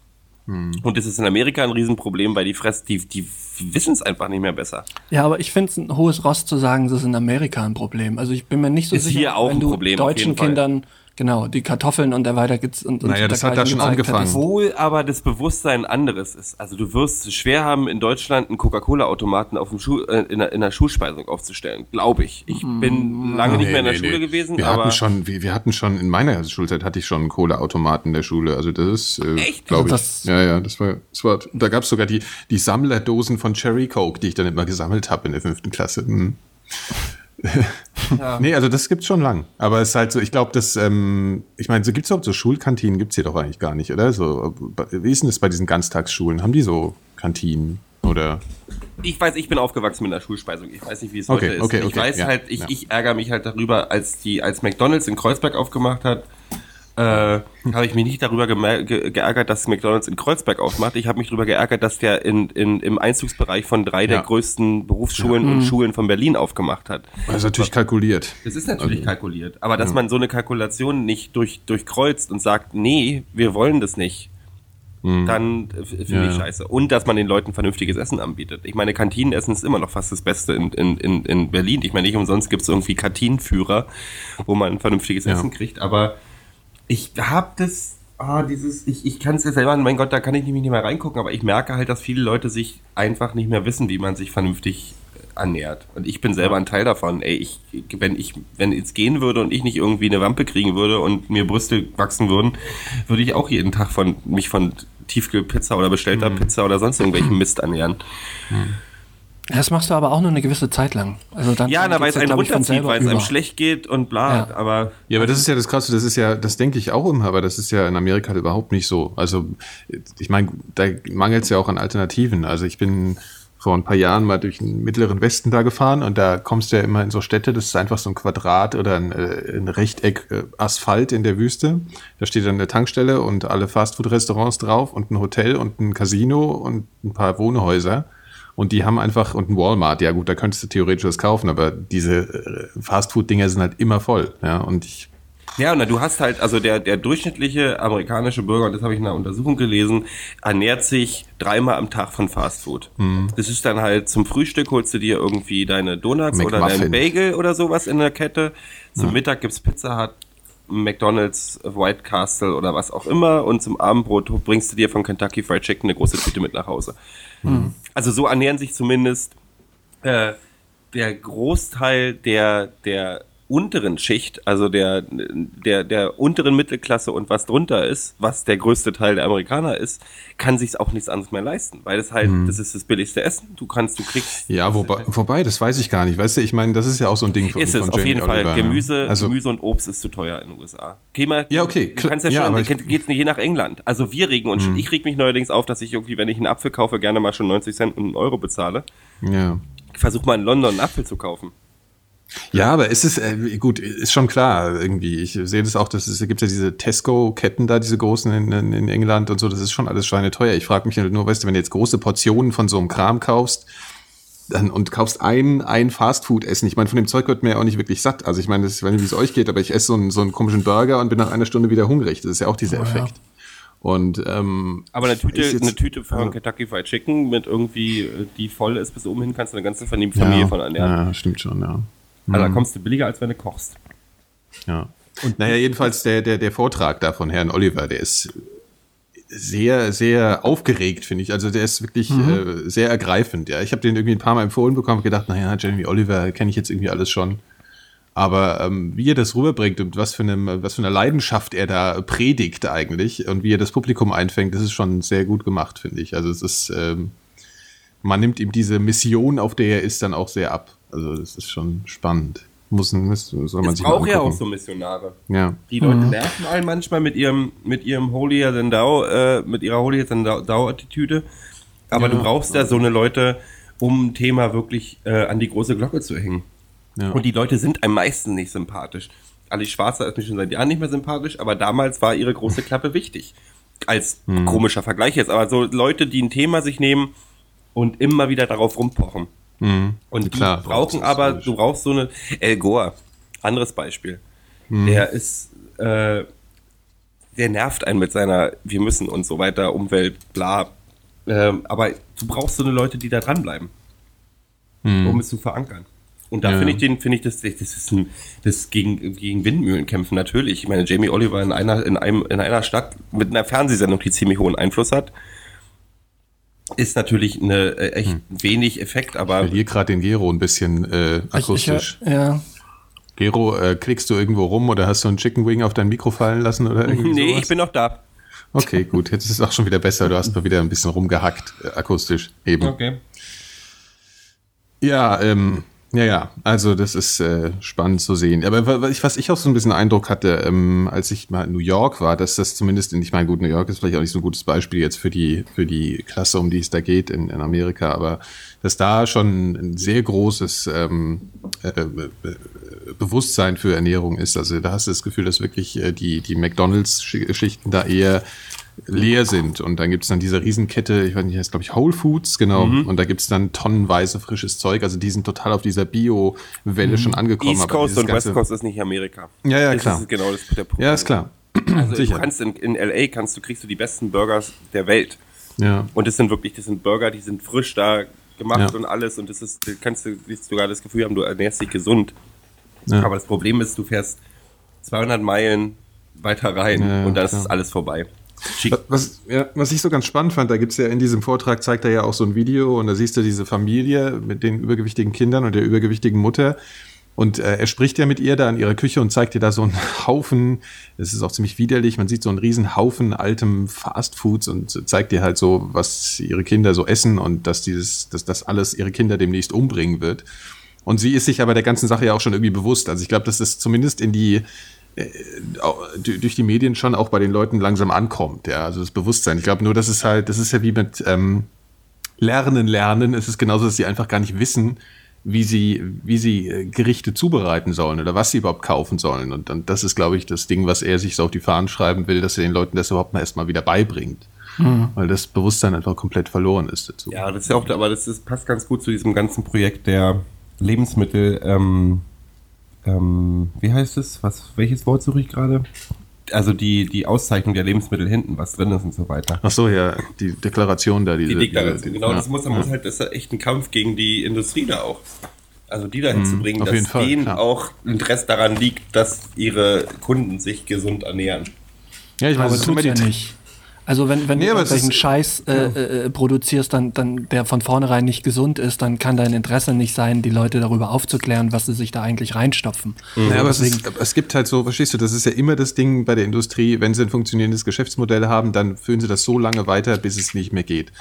Hm. Und das ist in Amerika ein Riesenproblem, weil die Fress, die, die wissen es einfach nicht mehr besser. Ja, aber ich finde es ein hohes Ross zu sagen, das ist in Amerika ein Problem. Also ich bin mir nicht so ist sicher, hier auch wenn du Problem, deutschen Kindern Genau, die Kartoffeln und der weiter geht's und, und Naja, das hat da schon angefangen. Obwohl aber das Bewusstsein anderes ist. Also du wirst es schwer haben, in Deutschland einen Coca-Cola-Automaten auf dem Schuh, äh, in, der, in der Schulspeisung aufzustellen, glaube ich. Ich mm. bin lange nee, nicht mehr in der nee, Schule nee. gewesen. Wir aber hatten schon, wir, wir, hatten schon in meiner Schulzeit hatte ich schon einen Cola-Automaten in der Schule. Also das ist, äh, Echt? glaube also ich. Ja, ja, das war, das war. Da gab es sogar die die Sammlerdosen von Cherry Coke, die ich dann immer gesammelt habe in der fünften Klasse. Hm. ja. Nee, also das gibt's schon lang. Aber es ist halt so, ich glaube, das, ähm, ich meine, so gibt's auch so Schulkantinen, gibt's hier doch eigentlich gar nicht, oder? So, wie ist denn das bei diesen Ganztagsschulen? Haben die so Kantinen oder? Ich weiß, ich bin aufgewachsen mit einer Schulspeisung. Ich weiß nicht, wie es heute okay, okay, ist. Ich okay, weiß ja, halt, ich, ja. ich ärgere mich halt darüber, als die, als McDonalds in Kreuzberg aufgemacht hat, äh, habe ich mich nicht darüber ge geärgert, dass McDonalds in Kreuzberg aufmacht. Ich habe mich darüber geärgert, dass der in, in, im Einzugsbereich von drei ja. der größten Berufsschulen ja. und mhm. Schulen von Berlin aufgemacht hat. Das ist natürlich kalkuliert. Das ist natürlich also, kalkuliert. Aber dass ja. man so eine Kalkulation nicht durch, durchkreuzt und sagt, nee, wir wollen das nicht, mhm. dann finde ich scheiße. Und dass man den Leuten vernünftiges Essen anbietet. Ich meine, Kantinenessen ist immer noch fast das Beste in, in, in, in Berlin. Ich meine, nicht umsonst gibt es irgendwie Kantinenführer, wo man vernünftiges Essen kriegt, aber ich habe das, ah, dieses, ich, ich kann es ja selber, mein Gott, da kann ich nämlich nicht mehr reingucken, aber ich merke halt, dass viele Leute sich einfach nicht mehr wissen, wie man sich vernünftig äh, ernährt. Und ich bin selber ein Teil davon. Ey, ich, wenn ich, wenn es gehen würde und ich nicht irgendwie eine Wampe kriegen würde und mir Brüste wachsen würden, würde ich auch jeden Tag von mich von Tiefkühlpizza oder bestellter mhm. Pizza oder sonst irgendwelchen Mist ernähren. Mhm. Das machst du aber auch nur eine gewisse Zeit lang. Also dann, ja, dann weil es einen runterzieht, weil es einem schlecht geht und bla. Ja. Aber ja, aber das ist ja das Krasse. Das ist ja, das denke ich auch immer, aber das ist ja in Amerika halt überhaupt nicht so. Also ich meine, da mangelt es ja auch an Alternativen. Also ich bin vor ein paar Jahren mal durch den mittleren Westen da gefahren und da kommst du ja immer in so Städte, das ist einfach so ein Quadrat oder ein, äh, ein Rechteck äh, Asphalt in der Wüste. Da steht dann eine Tankstelle und alle Fastfood-Restaurants drauf und ein Hotel und ein Casino und ein paar Wohnhäuser. Und die haben einfach, und ein Walmart, ja gut, da könntest du theoretisch was kaufen, aber diese äh, Fastfood-Dinger sind halt immer voll. Ja, und ich. Ja, und du hast halt, also der, der durchschnittliche amerikanische Bürger, und das habe ich in einer Untersuchung gelesen, ernährt sich dreimal am Tag von Fastfood. Mhm. Das ist dann halt zum Frühstück holst du dir irgendwie deine Donuts McMuffin. oder deinen Bagel oder sowas in der Kette. Zum ja. Mittag gibt's Pizza Hut, McDonald's, White Castle oder was auch immer. Und zum Abendbrot bringst du dir von Kentucky Fried Chicken eine große Tüte mit nach Hause. Mhm. Also so ernähren sich zumindest äh, der Großteil der, der unteren Schicht, also der, der, der unteren Mittelklasse und was drunter ist, was der größte Teil der Amerikaner ist, kann sich auch nichts anderes mehr leisten, weil das halt, hm. das ist das billigste Essen. Du kannst, du kriegst. Ja, wobei, wobei, das weiß ich gar nicht. Weißt du, ich meine, das ist ja auch so ein Ding von, ist es, von auf jeden Oliver, Fall. Gemüse, also, Gemüse und Obst ist zu teuer in den USA. Geh mal, ja, okay. Du kannst ja, ja schon, ich, geht's je nach England. Also wir regen uns, hm. ich reg mich neuerdings auf, dass ich irgendwie, wenn ich einen Apfel kaufe, gerne mal schon 90 Cent und einen Euro bezahle. Ja. Ich versuche mal in London einen Apfel zu kaufen. Ja, aber es ist äh, gut, ist schon klar irgendwie. Ich sehe das auch, dass es gibt ja diese Tesco-Ketten da, diese großen in, in, in, England und so. Das ist schon alles schweineteuer. Ich frage mich halt nur, weißt du, wenn du jetzt große Portionen von so einem Kram kaufst, dann und kaufst ein, ein Fastfood-Essen. Ich meine, von dem Zeug wird mir ja auch nicht wirklich satt. Also ich meine, das, ich weiß nicht, wie es euch geht, aber ich esse so einen, so einen komischen Burger und bin nach einer Stunde wieder hungrig. Das ist ja auch dieser oh, Effekt. Ja. Und ähm, aber eine Tüte, jetzt, eine Tüte von Kentucky Fried Chicken mit irgendwie, die voll ist bis oben hin, kannst du eine ganze Familie ja, von ernähren. Ja, stimmt schon, ja. Also da mhm. kommst du billiger, als wenn du kochst. Ja. Und naja, jedenfalls der, der, der Vortrag da von Herrn Oliver, der ist sehr, sehr aufgeregt, finde ich. Also der ist wirklich mhm. äh, sehr ergreifend. Ja, ich habe den irgendwie ein paar Mal empfohlen bekommen und gedacht, naja, Jeremy Oliver kenne ich jetzt irgendwie alles schon. Aber ähm, wie er das rüberbringt und was für, eine, was für eine Leidenschaft er da predigt eigentlich und wie er das Publikum einfängt, das ist schon sehr gut gemacht, finde ich. Also es ist, ähm, man nimmt ihm diese Mission, auf der er ist, dann auch sehr ab. Also das ist schon spannend. Muss, muss soll man es sich braucht ja auch so Missionare. Ja. Die Leute mhm. nerven einen manchmal mit ihrem mit ihrem Holier than thou, äh, mit ihrer Holier than thou Attitüde. Aber ja. du brauchst ja so eine Leute, um ein Thema wirklich äh, an die große Glocke zu hängen. Ja. Und die Leute sind am meisten nicht sympathisch. Ali Schwarzer ist mir schon seit Jahren nicht mehr sympathisch, aber damals war ihre große Klappe wichtig. Als mhm. komischer Vergleich jetzt. Aber so Leute, die ein Thema sich nehmen und immer wieder darauf rumpochen. Mhm. Und Klar, die brauchen aber, du brauchst so eine, El Gore, anderes Beispiel. Mhm. Der ist, äh, der nervt einen mit seiner, wir müssen und so weiter, Umwelt, bla. Ähm, aber du brauchst so eine Leute, die da dranbleiben, mhm. um es zu verankern. Und da ja. finde ich den, finde ich das, das ist ein, das gegen, gegen Windmühlen kämpfen natürlich. Ich meine, Jamie Oliver in einer, in einem, in einer Stadt mit einer Fernsehsendung, die ziemlich hohen Einfluss hat, ist natürlich eine äh, echt hm. wenig Effekt, aber. Ich verliere gerade den Gero ein bisschen äh, akustisch. Ich, ich, ja. Gero, äh, klickst du irgendwo rum oder hast du einen Chicken Wing auf dein Mikro fallen lassen oder irgendwie Nee, sowas? ich bin noch da. Okay, gut. Jetzt ist es auch schon wieder besser. Du hast mal wieder ein bisschen rumgehackt, äh, akustisch eben. Okay. Ja, ähm, ja, ja, also das ist äh, spannend zu sehen. Aber was ich, auch so ein bisschen Eindruck hatte, ähm, als ich mal in New York war, dass das zumindest, in, ich meine, gut, New York ist vielleicht auch nicht so ein gutes Beispiel jetzt für die, für die Klasse, um die es da geht in, in Amerika, aber dass da schon ein sehr großes ähm, äh, Bewusstsein für Ernährung ist. Also da hast du das Gefühl, dass wirklich äh, die, die McDonalds-Schichten da eher leer sind. Und dann gibt's dann diese Riesenkette, ich weiß nicht, heißt glaube ich Whole Foods, genau. Mhm. Und da gibt's dann tonnenweise frisches Zeug. Also die sind total auf dieser Bio-Welle mhm. schon angekommen. East Coast und West Coast ist nicht Amerika. Ja, ja, klar. Das ist genau das, der Punkt. Ja, ist klar. Also Sicher. du kannst in, in LA kannst du, kriegst du die besten Burgers der Welt. Ja. Und das sind wirklich, das sind Burger, die sind frisch da gemacht ja. und alles. Und das ist, kannst du sogar das Gefühl haben, du ernährst dich gesund. Ja. Aber das Problem ist, du fährst 200 Meilen weiter rein und dann ist alles vorbei. Was, ja, was ich so ganz spannend fand, da gibt's ja in diesem Vortrag, zeigt er ja auch so ein Video und da siehst du diese Familie mit den übergewichtigen Kindern und der übergewichtigen Mutter. Und äh, er spricht ja mit ihr da in ihrer Küche und zeigt ihr da so einen Haufen, es ist auch ziemlich widerlich, man sieht so einen riesen Haufen altem Fastfoods und zeigt ihr halt so, was ihre Kinder so essen und dass dieses, dass das alles ihre Kinder demnächst umbringen wird. Und sie ist sich aber der ganzen Sache ja auch schon irgendwie bewusst. Also ich glaube, dass das zumindest in die durch die Medien schon auch bei den Leuten langsam ankommt, ja, also das Bewusstsein. Ich glaube nur, das ist halt, das ist ja wie mit ähm, Lernen, Lernen. Es ist genauso, dass sie einfach gar nicht wissen, wie sie, wie sie äh, Gerichte zubereiten sollen oder was sie überhaupt kaufen sollen. Und dann, das ist, glaube ich, das Ding, was er sich so auf die Fahnen schreiben will, dass er den Leuten das überhaupt mal erstmal wieder beibringt. Mhm. Weil das Bewusstsein einfach komplett verloren ist dazu. Ja, das ist ja auch, aber das ist, passt ganz gut zu diesem ganzen Projekt der Lebensmittel, ähm, ähm, wie heißt es? Was, welches Wort suche ich gerade? Also die, die Auszeichnung der Lebensmittel hinten, was drin ist und so weiter. Ach so, ja, die Deklaration da. Diese, die Deklaration, die, genau, ja. das muss, muss halt, das ist echt ein Kampf gegen die Industrie da auch. Also die dahin mhm, zu bringen, dass Fall, denen klar. auch Interesse daran liegt, dass ihre Kunden sich gesund ernähren. Ja, ich meine, das tut ja nicht. Also wenn, wenn nee, du irgendwelchen Scheiß äh, äh, produzierst, dann, dann der von vornherein nicht gesund ist, dann kann dein Interesse nicht sein, die Leute darüber aufzuklären, was sie sich da eigentlich reinstopfen. Mhm. Ja, aber es, ist, es, gibt halt so, verstehst du, das ist ja immer das Ding bei der Industrie, wenn sie ein funktionierendes Geschäftsmodell haben, dann führen sie das so lange weiter, bis es nicht mehr geht.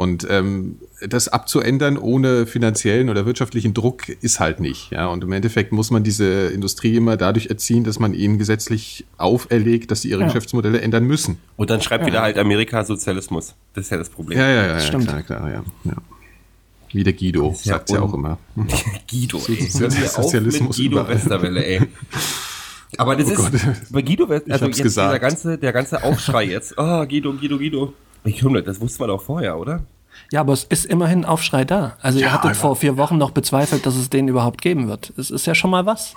Und ähm, das abzuändern ohne finanziellen oder wirtschaftlichen Druck ist halt nicht. Ja? Und im Endeffekt muss man diese Industrie immer dadurch erziehen, dass man ihnen gesetzlich auferlegt, dass sie ihre ja. Geschäftsmodelle ändern müssen. Und dann schreibt ja. wieder halt Amerika Sozialismus. Das ist ja das Problem. Ja, ja, ja, ja Stimmt. klar, klar, ja. ja. Wie der Guido, sagt ja, ja auch immer. Guido, ey. Sozialismus Guido überall. Westerwelle, ey. Aber das oh ist bei Guido, also jetzt gesagt. dieser ganze, der ganze Aufschrei jetzt. Oh, Guido, Guido, Guido. Ich höre, das wusste man auch vorher, oder? Ja, aber es ist immerhin Aufschrei da. Also ja, ihr hattet vor vier Wochen noch bezweifelt, dass es den überhaupt geben wird. Es ist ja schon mal was.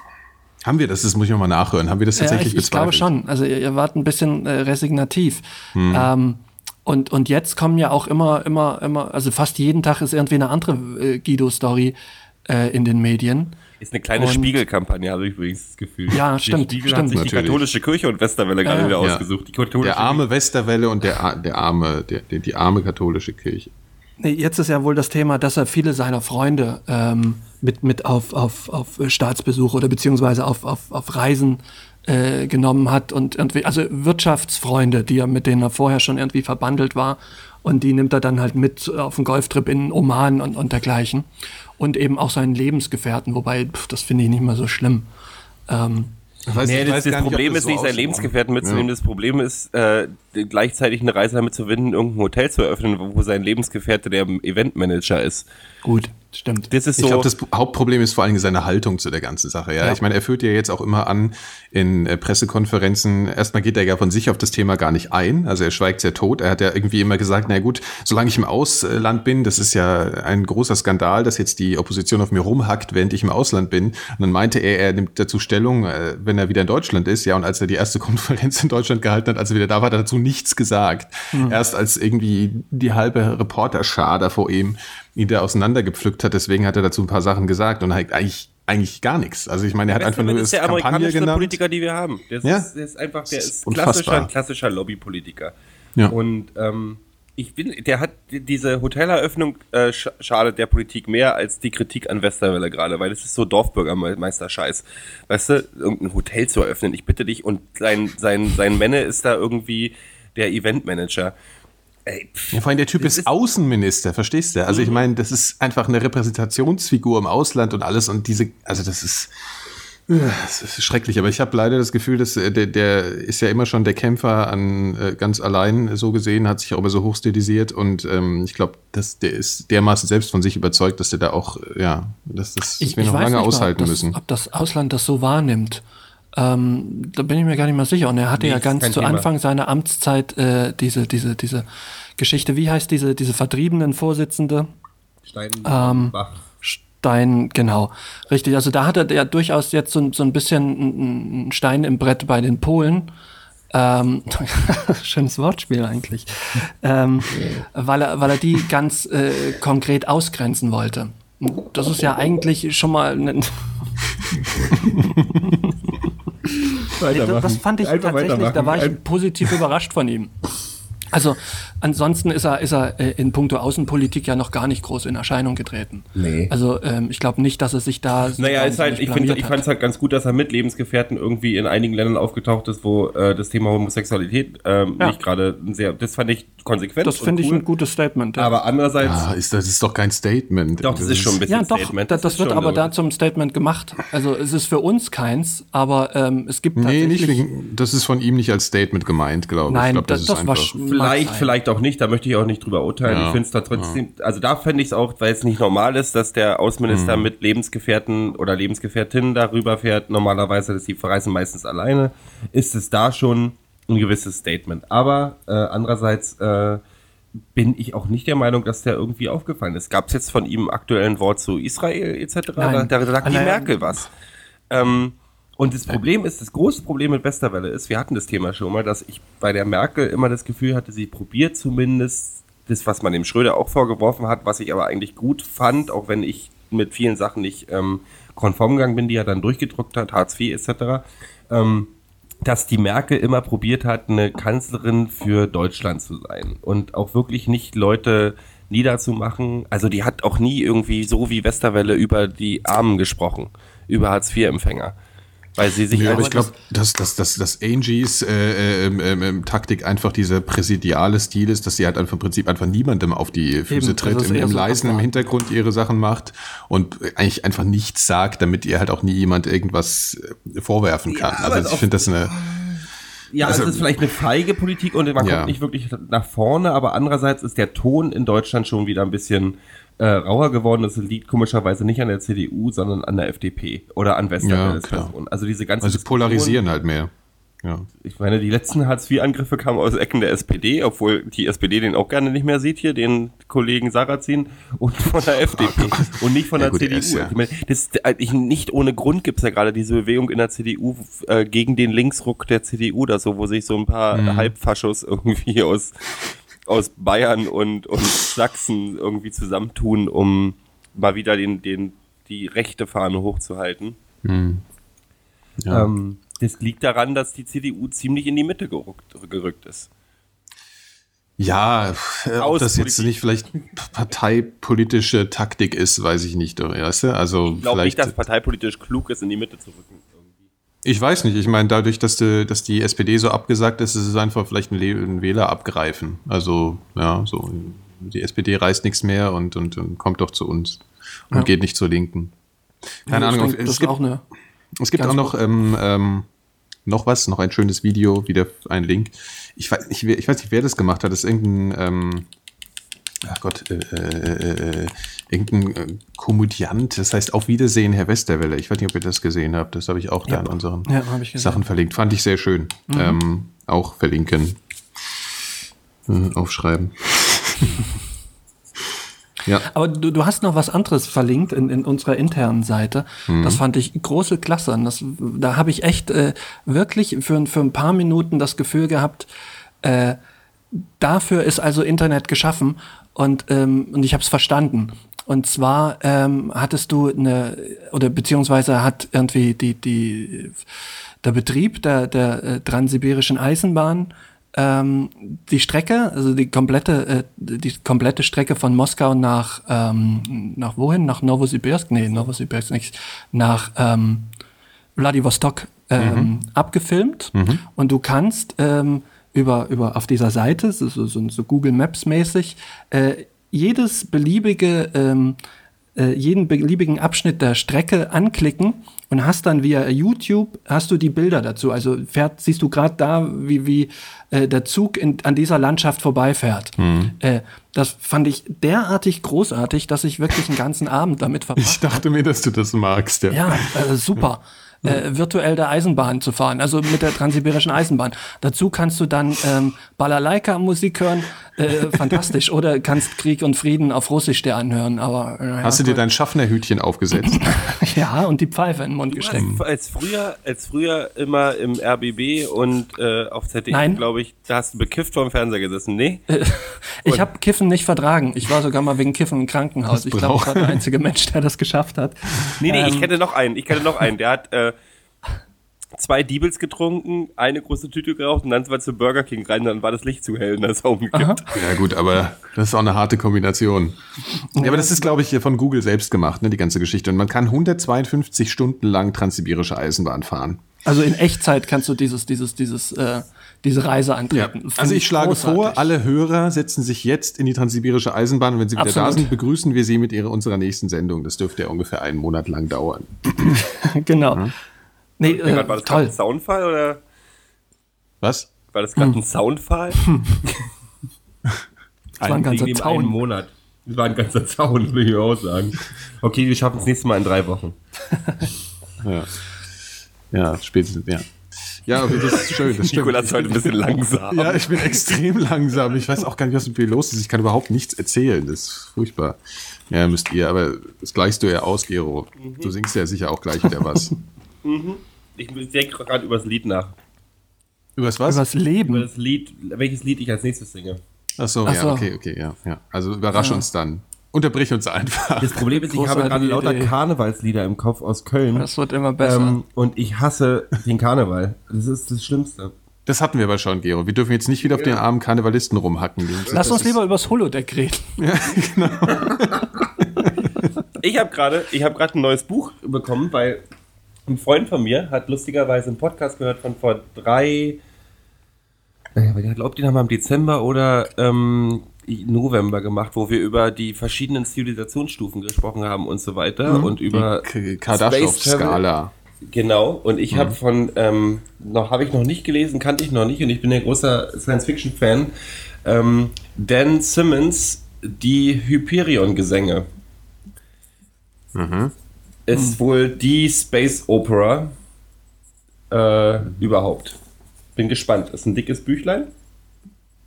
Haben wir das? Das muss ich nochmal nachhören. Haben wir das tatsächlich ja, ich, bezweifelt? Ich glaube schon. Also ihr, ihr wart ein bisschen äh, resignativ. Hm. Ähm, und, und jetzt kommen ja auch immer, immer, immer, also fast jeden Tag ist irgendwie eine andere äh, Guido-Story äh, in den Medien. Ist eine kleine Spiegelkampagne, habe ich übrigens das Gefühl. Ja, die stimmt. Spiegel stimmt. hat sich Natürlich. die katholische Kirche und Westerwelle gerade ja. wieder ausgesucht. Die der arme Westerwelle und der, der arme, der, der, die arme katholische Kirche. Nee, jetzt ist ja wohl das Thema, dass er viele seiner Freunde ähm, mit, mit auf, auf, auf Staatsbesuche oder beziehungsweise auf, auf, auf Reisen äh, genommen hat und irgendwie, also Wirtschaftsfreunde, die er, mit denen er vorher schon irgendwie verbandelt war und die nimmt er dann halt mit auf einen Golftrip in Oman und, und dergleichen und eben auch seinen Lebensgefährten, wobei pff, das finde ich nicht mal so schlimm. Ähm, Weiß, nee, das, das Problem ist nicht, seinen Lebensgefährten mitzunehmen. Ja. Das Problem ist, äh, gleichzeitig eine Reise damit zu finden, irgendein Hotel zu eröffnen, wo sein Lebensgefährte der Eventmanager ist. Gut. Stimmt. Das ist so. Ich glaube, das Hauptproblem ist vor allem seine Haltung zu der ganzen Sache. Ja, ja. ich meine, er führt ja jetzt auch immer an in äh, Pressekonferenzen. Erstmal geht er ja von sich auf das Thema gar nicht ein. Also er schweigt sehr tot. Er hat ja irgendwie immer gesagt, na gut, solange ich im Ausland bin, das ist ja ein großer Skandal, dass jetzt die Opposition auf mir rumhackt, während ich im Ausland bin. Und dann meinte er, er nimmt dazu Stellung, äh, wenn er wieder in Deutschland ist. Ja, und als er die erste Konferenz in Deutschland gehalten hat, als er wieder da war, hat er dazu nichts gesagt. Mhm. Erst als irgendwie die halbe Reporterschar da vor ihm ihn da auseinandergepflückt hat. Deswegen hat er dazu ein paar Sachen gesagt und hat eigentlich eigentlich gar nichts. Also ich meine, er hat einfach nur das der Kampagne genannt. Politiker, die wir haben. Der ja? ist, ist einfach, der ist, klassischer, klassischer Lobbypolitiker. Ja. Und ähm, ich bin, der hat diese Hoteleröffnung äh, schadet der Politik mehr als die Kritik an Westerwelle gerade, weil das ist so Dorfbürgermeister-Scheiß. Weißt du, irgendein Hotel zu eröffnen, ich bitte dich, und sein, sein, sein Männer ist da irgendwie der Eventmanager. Ey, pff, ja, vor allem der Typ ist, ist, Außenminister, verstehst du? Also ich mhm. meine, das ist einfach eine Repräsentationsfigur im Ausland und alles und diese, also das ist, das ist schrecklich, aber ich habe leider das Gefühl, dass äh, der, der ist ja immer schon der Kämpfer an äh, ganz allein so gesehen, hat sich auch immer so hochstilisiert und ähm, ich glaube, dass der ist dermaßen selbst von sich überzeugt, dass der da auch, ja, dass, das, ich, wir noch lange aushalten mal, ob das, müssen. Ob das Ausland das so wahrnimmt. Ähm, da bin ich mir gar nicht mal sicher. Und er hatte nee, ja ganz zu Thema. Anfang seiner Amtszeit äh, diese, diese, diese Geschichte, wie heißt diese, diese vertriebenen Vorsitzende? Steinbach. Ähm, Stein, genau, richtig. Also da hat er ja durchaus jetzt so, so ein bisschen einen Stein im Brett bei den Polen. Ähm, schönes Wortspiel eigentlich. ähm, weil, er, weil er die ganz äh, konkret ausgrenzen wollte. Das ist ja eigentlich schon mal ein das fand ich Einfach tatsächlich, da war ich positiv überrascht von ihm. Also ansonsten ist er, ist er äh, in puncto Außenpolitik ja noch gar nicht groß in Erscheinung getreten. Nee. Also ähm, ich glaube nicht, dass er sich da. Naja, ist halt, ich, find, ich fand es halt ganz gut, dass er mit Lebensgefährten irgendwie in einigen Ländern aufgetaucht ist, wo äh, das Thema Homosexualität ähm, ja. nicht gerade sehr. Das fand ich konsequent. Das finde cool. ich ein gutes Statement. Ja. Aber andererseits. Ja, ist das ist doch kein Statement. Doch, das, das ist schon ein bisschen ja, doch, Statement. Das, das wird aber da zum Statement gemacht. Also es ist für uns keins, aber ähm, es gibt nee, nicht wegen, das ist von ihm nicht als Statement gemeint, glaube ich. Nein, ich glaub, das, das, das war vielleicht, vielleicht auch nicht. Da möchte ich auch nicht drüber urteilen. Ja. Ich finde es da trotzdem. Ja. Also da fände ich es auch, weil es nicht normal ist, dass der Außenminister mhm. mit Lebensgefährten oder Lebensgefährtinnen darüber fährt. Normalerweise, dass die verreisen meistens alleine. Ist es da schon ein gewisses Statement. Aber äh, andererseits äh, bin ich auch nicht der Meinung, dass der irgendwie aufgefallen ist. Gab es jetzt von ihm aktuell ein Wort zu Israel etc.? Nein. Da, da sagt die Merkel was. Ähm, und das Problem ist, das große Problem mit Westerwelle ist, wir hatten das Thema schon mal, dass ich bei der Merkel immer das Gefühl hatte, sie probiert zumindest das, was man dem Schröder auch vorgeworfen hat, was ich aber eigentlich gut fand, auch wenn ich mit vielen Sachen nicht ähm, konform gegangen bin, die er dann durchgedruckt hat, Hartz IV etc., ähm, dass die Merkel immer probiert hat, eine Kanzlerin für Deutschland zu sein und auch wirklich nicht Leute niederzumachen. Also die hat auch nie irgendwie so wie Westerwelle über die Armen gesprochen, über Hartz-IV-Empfänger. Weil sie sich. Ja, aber ich glaube, dass, dass, dass, dass Angies äh, ähm, ähm, ähm, Taktik einfach dieser präsidiale Stil ist, dass sie halt einfach im Prinzip einfach niemandem auf die Füße Eben, tritt, im, im so Leisen im Hintergrund ihre Sachen macht und eigentlich einfach nichts sagt, damit ihr halt auch nie jemand irgendwas äh, vorwerfen kann. Ja, also ich finde das eine. Ja, also, es ist vielleicht eine feige Politik und man ja. kommt nicht wirklich nach vorne, aber andererseits ist der Ton in Deutschland schon wieder ein bisschen äh, rauer geworden. Das liegt komischerweise nicht an der CDU, sondern an der FDP oder an Westerwelles ja. Also diese ganze Also polarisieren halt mehr. Ja. Ich meine, die letzten Hartz-IV-Angriffe kamen aus Ecken der SPD, obwohl die SPD den auch gerne nicht mehr sieht hier, den Kollegen Sarrazin, und von der FDP und nicht von ja, der gut, CDU. Ist, ja. Ich meine, das, ich, nicht ohne Grund gibt's ja gerade diese Bewegung in der CDU äh, gegen den Linksruck der CDU, da so, wo sich so ein paar mhm. Halbfaschos irgendwie aus aus Bayern und, und Sachsen irgendwie zusammentun, um mal wieder den, den, die rechte Fahne hochzuhalten. Hm. Ja. Ähm, das liegt daran, dass die CDU ziemlich in die Mitte gerückt, gerückt ist. Ja, äh, ob das jetzt nicht vielleicht parteipolitische Taktik ist, weiß ich nicht. Weißt du? Also ich glaube nicht, dass parteipolitisch klug ist, in die Mitte zu rücken. Ich weiß nicht. Ich meine, dadurch, dass die, dass die SPD so abgesagt ist, ist es einfach vielleicht ein, ein Wähler abgreifen. Also, ja, so. Die SPD reißt nichts mehr und, und, und kommt doch zu uns und ja. geht nicht zur Linken. Keine ja, Ahnung. Denke, es, gibt, auch eine es gibt auch noch, ähm, ähm, noch was, noch ein schönes Video, wieder ein Link. Ich weiß, ich, ich weiß nicht, wer das gemacht hat. Das ist irgendein, ähm, ach Gott, äh, äh, äh, irgendein äh, Komödiant, das heißt Auf Wiedersehen, Herr Westerwelle. Ich weiß nicht, ob ihr das gesehen habt. Das habe ich auch ja. da in unseren ja, Sachen verlinkt. Fand ich sehr schön. Mhm. Ähm, auch verlinken. Äh, aufschreiben. ja. Aber du, du hast noch was anderes verlinkt in, in unserer internen Seite. Mhm. Das fand ich große Klasse. Das, da habe ich echt äh, wirklich für, für ein paar Minuten das Gefühl gehabt, äh, dafür ist also Internet geschaffen und, ähm, und ich habe es verstanden. Und zwar ähm, hattest du eine, oder beziehungsweise hat irgendwie die, die, der Betrieb der, der äh, transsibirischen Eisenbahn ähm, die Strecke, also die komplette, äh, die komplette Strecke von Moskau nach, ähm, nach wohin? Nach Novosibirsk? Nee, Novosibirsk nicht. Nach ähm, Vladivostok ähm, mhm. abgefilmt. Mhm. Und du kannst ähm, über, über auf dieser Seite, so, so, so Google Maps mäßig, äh, jedes beliebige, ähm, äh, jeden beliebigen Abschnitt der Strecke anklicken und hast dann via YouTube hast du die Bilder dazu. Also fährt, siehst du gerade da, wie, wie äh, der Zug in, an dieser Landschaft vorbeifährt. Mhm. Äh, das fand ich derartig großartig, dass ich wirklich einen ganzen Abend damit verbracht Ich dachte mir, dass du das magst. Ja, ja äh, super äh, virtuell der Eisenbahn zu fahren, also mit der transsibirischen Eisenbahn. Dazu kannst du dann ähm, Balalaika-Musik hören, äh, fantastisch. Oder kannst Krieg und Frieden auf Russisch dir anhören. Aber äh, Hast du dir dein Schaffnerhütchen aufgesetzt? ja, und die Pfeife in den Mund gesteckt. Als früher, als früher immer im RBB und äh, auf ZDF, glaube ich, da hast du bekifft vor dem Fernseher gesessen, nee? ich habe Kiffen nicht vertragen. Ich war sogar mal wegen Kiffen im Krankenhaus. Ich glaube, ich war der einzige Mensch, der das geschafft hat. Nee, nee, ähm, ich kenne noch einen. Ich kenne noch einen. Der hat äh, zwei Diebels getrunken, eine große Tüte geraucht und dann war zu Burger King rein, dann war das Licht zu hell und dann ist er umgekippt. Ja gut, aber das ist auch eine harte Kombination. Ja, aber das ist, glaube ich, hier von Google selbst gemacht, ne, die ganze Geschichte. Und man kann 152 Stunden lang transsibirische Eisenbahn fahren. Also in Echtzeit kannst du dieses, dieses, dieses, äh, diese Reise antreten. Ja. Also ich schlage großartig. vor, alle Hörer setzen sich jetzt in die transsibirische Eisenbahn und wenn sie wieder Absolut. da sind, begrüßen wir sie mit ihrer, unserer nächsten Sendung. Das dürfte ja ungefähr einen Monat lang dauern. genau. Ja. Nee, äh, war das gerade ein Soundfall oder? Was? War das gerade hm. ein Soundfall? das war ein ganzer Zaun. Einen Monat. Das war ein ganzer Zaun, will ich auch sagen. Okay, wir schaffen es nächstes Mal in drei Wochen. ja. Ja, spätestens, ja. Ja, okay, das ist schön. Das. Nikolas ist heute ein bisschen langsam. Ja, ich bin extrem langsam. Ich weiß auch gar nicht, was mit mir los ist. Ich kann überhaupt nichts erzählen. Das ist furchtbar. Ja, müsst ihr, aber das gleichst du ja aus, Gero. Mhm. Du singst ja sicher auch gleich wieder was. mhm. Ich denke gerade über das Lied nach. Über das was? Über das Leben. Über das Lied, welches Lied ich als nächstes singe. Ach so, Ach ja, so. okay, okay, ja, ja. Also überrasch ja. uns dann. Unterbrich uns einfach. Das Problem ist, ich habe gerade lauter Karnevalslieder im Kopf aus Köln. Das wird immer besser. Ähm, und ich hasse den Karneval. Das ist das Schlimmste. Das hatten wir aber schon, Gero. Wir dürfen jetzt nicht wieder auf den armen Karnevalisten rumhacken. Lass uns lieber übers Holodeck reden. Ja, genau. ich habe gerade hab ein neues Buch bekommen, weil ein Freund von mir hat lustigerweise einen Podcast gehört von vor drei, ich glaube, den haben wir im Dezember oder ähm, November gemacht, wo wir über die verschiedenen Zivilisationsstufen gesprochen haben und so weiter mhm. und über Kardaschow-Skala. Genau, und ich mhm. habe von, ähm, noch habe ich noch nicht gelesen, kannte ich noch nicht und ich bin ein großer Science-Fiction-Fan. Ähm, Dan Simmons, die Hyperion-Gesänge. Mhm. Ist mhm. wohl die Space Opera äh, überhaupt. Bin gespannt. Ist ein dickes Büchlein.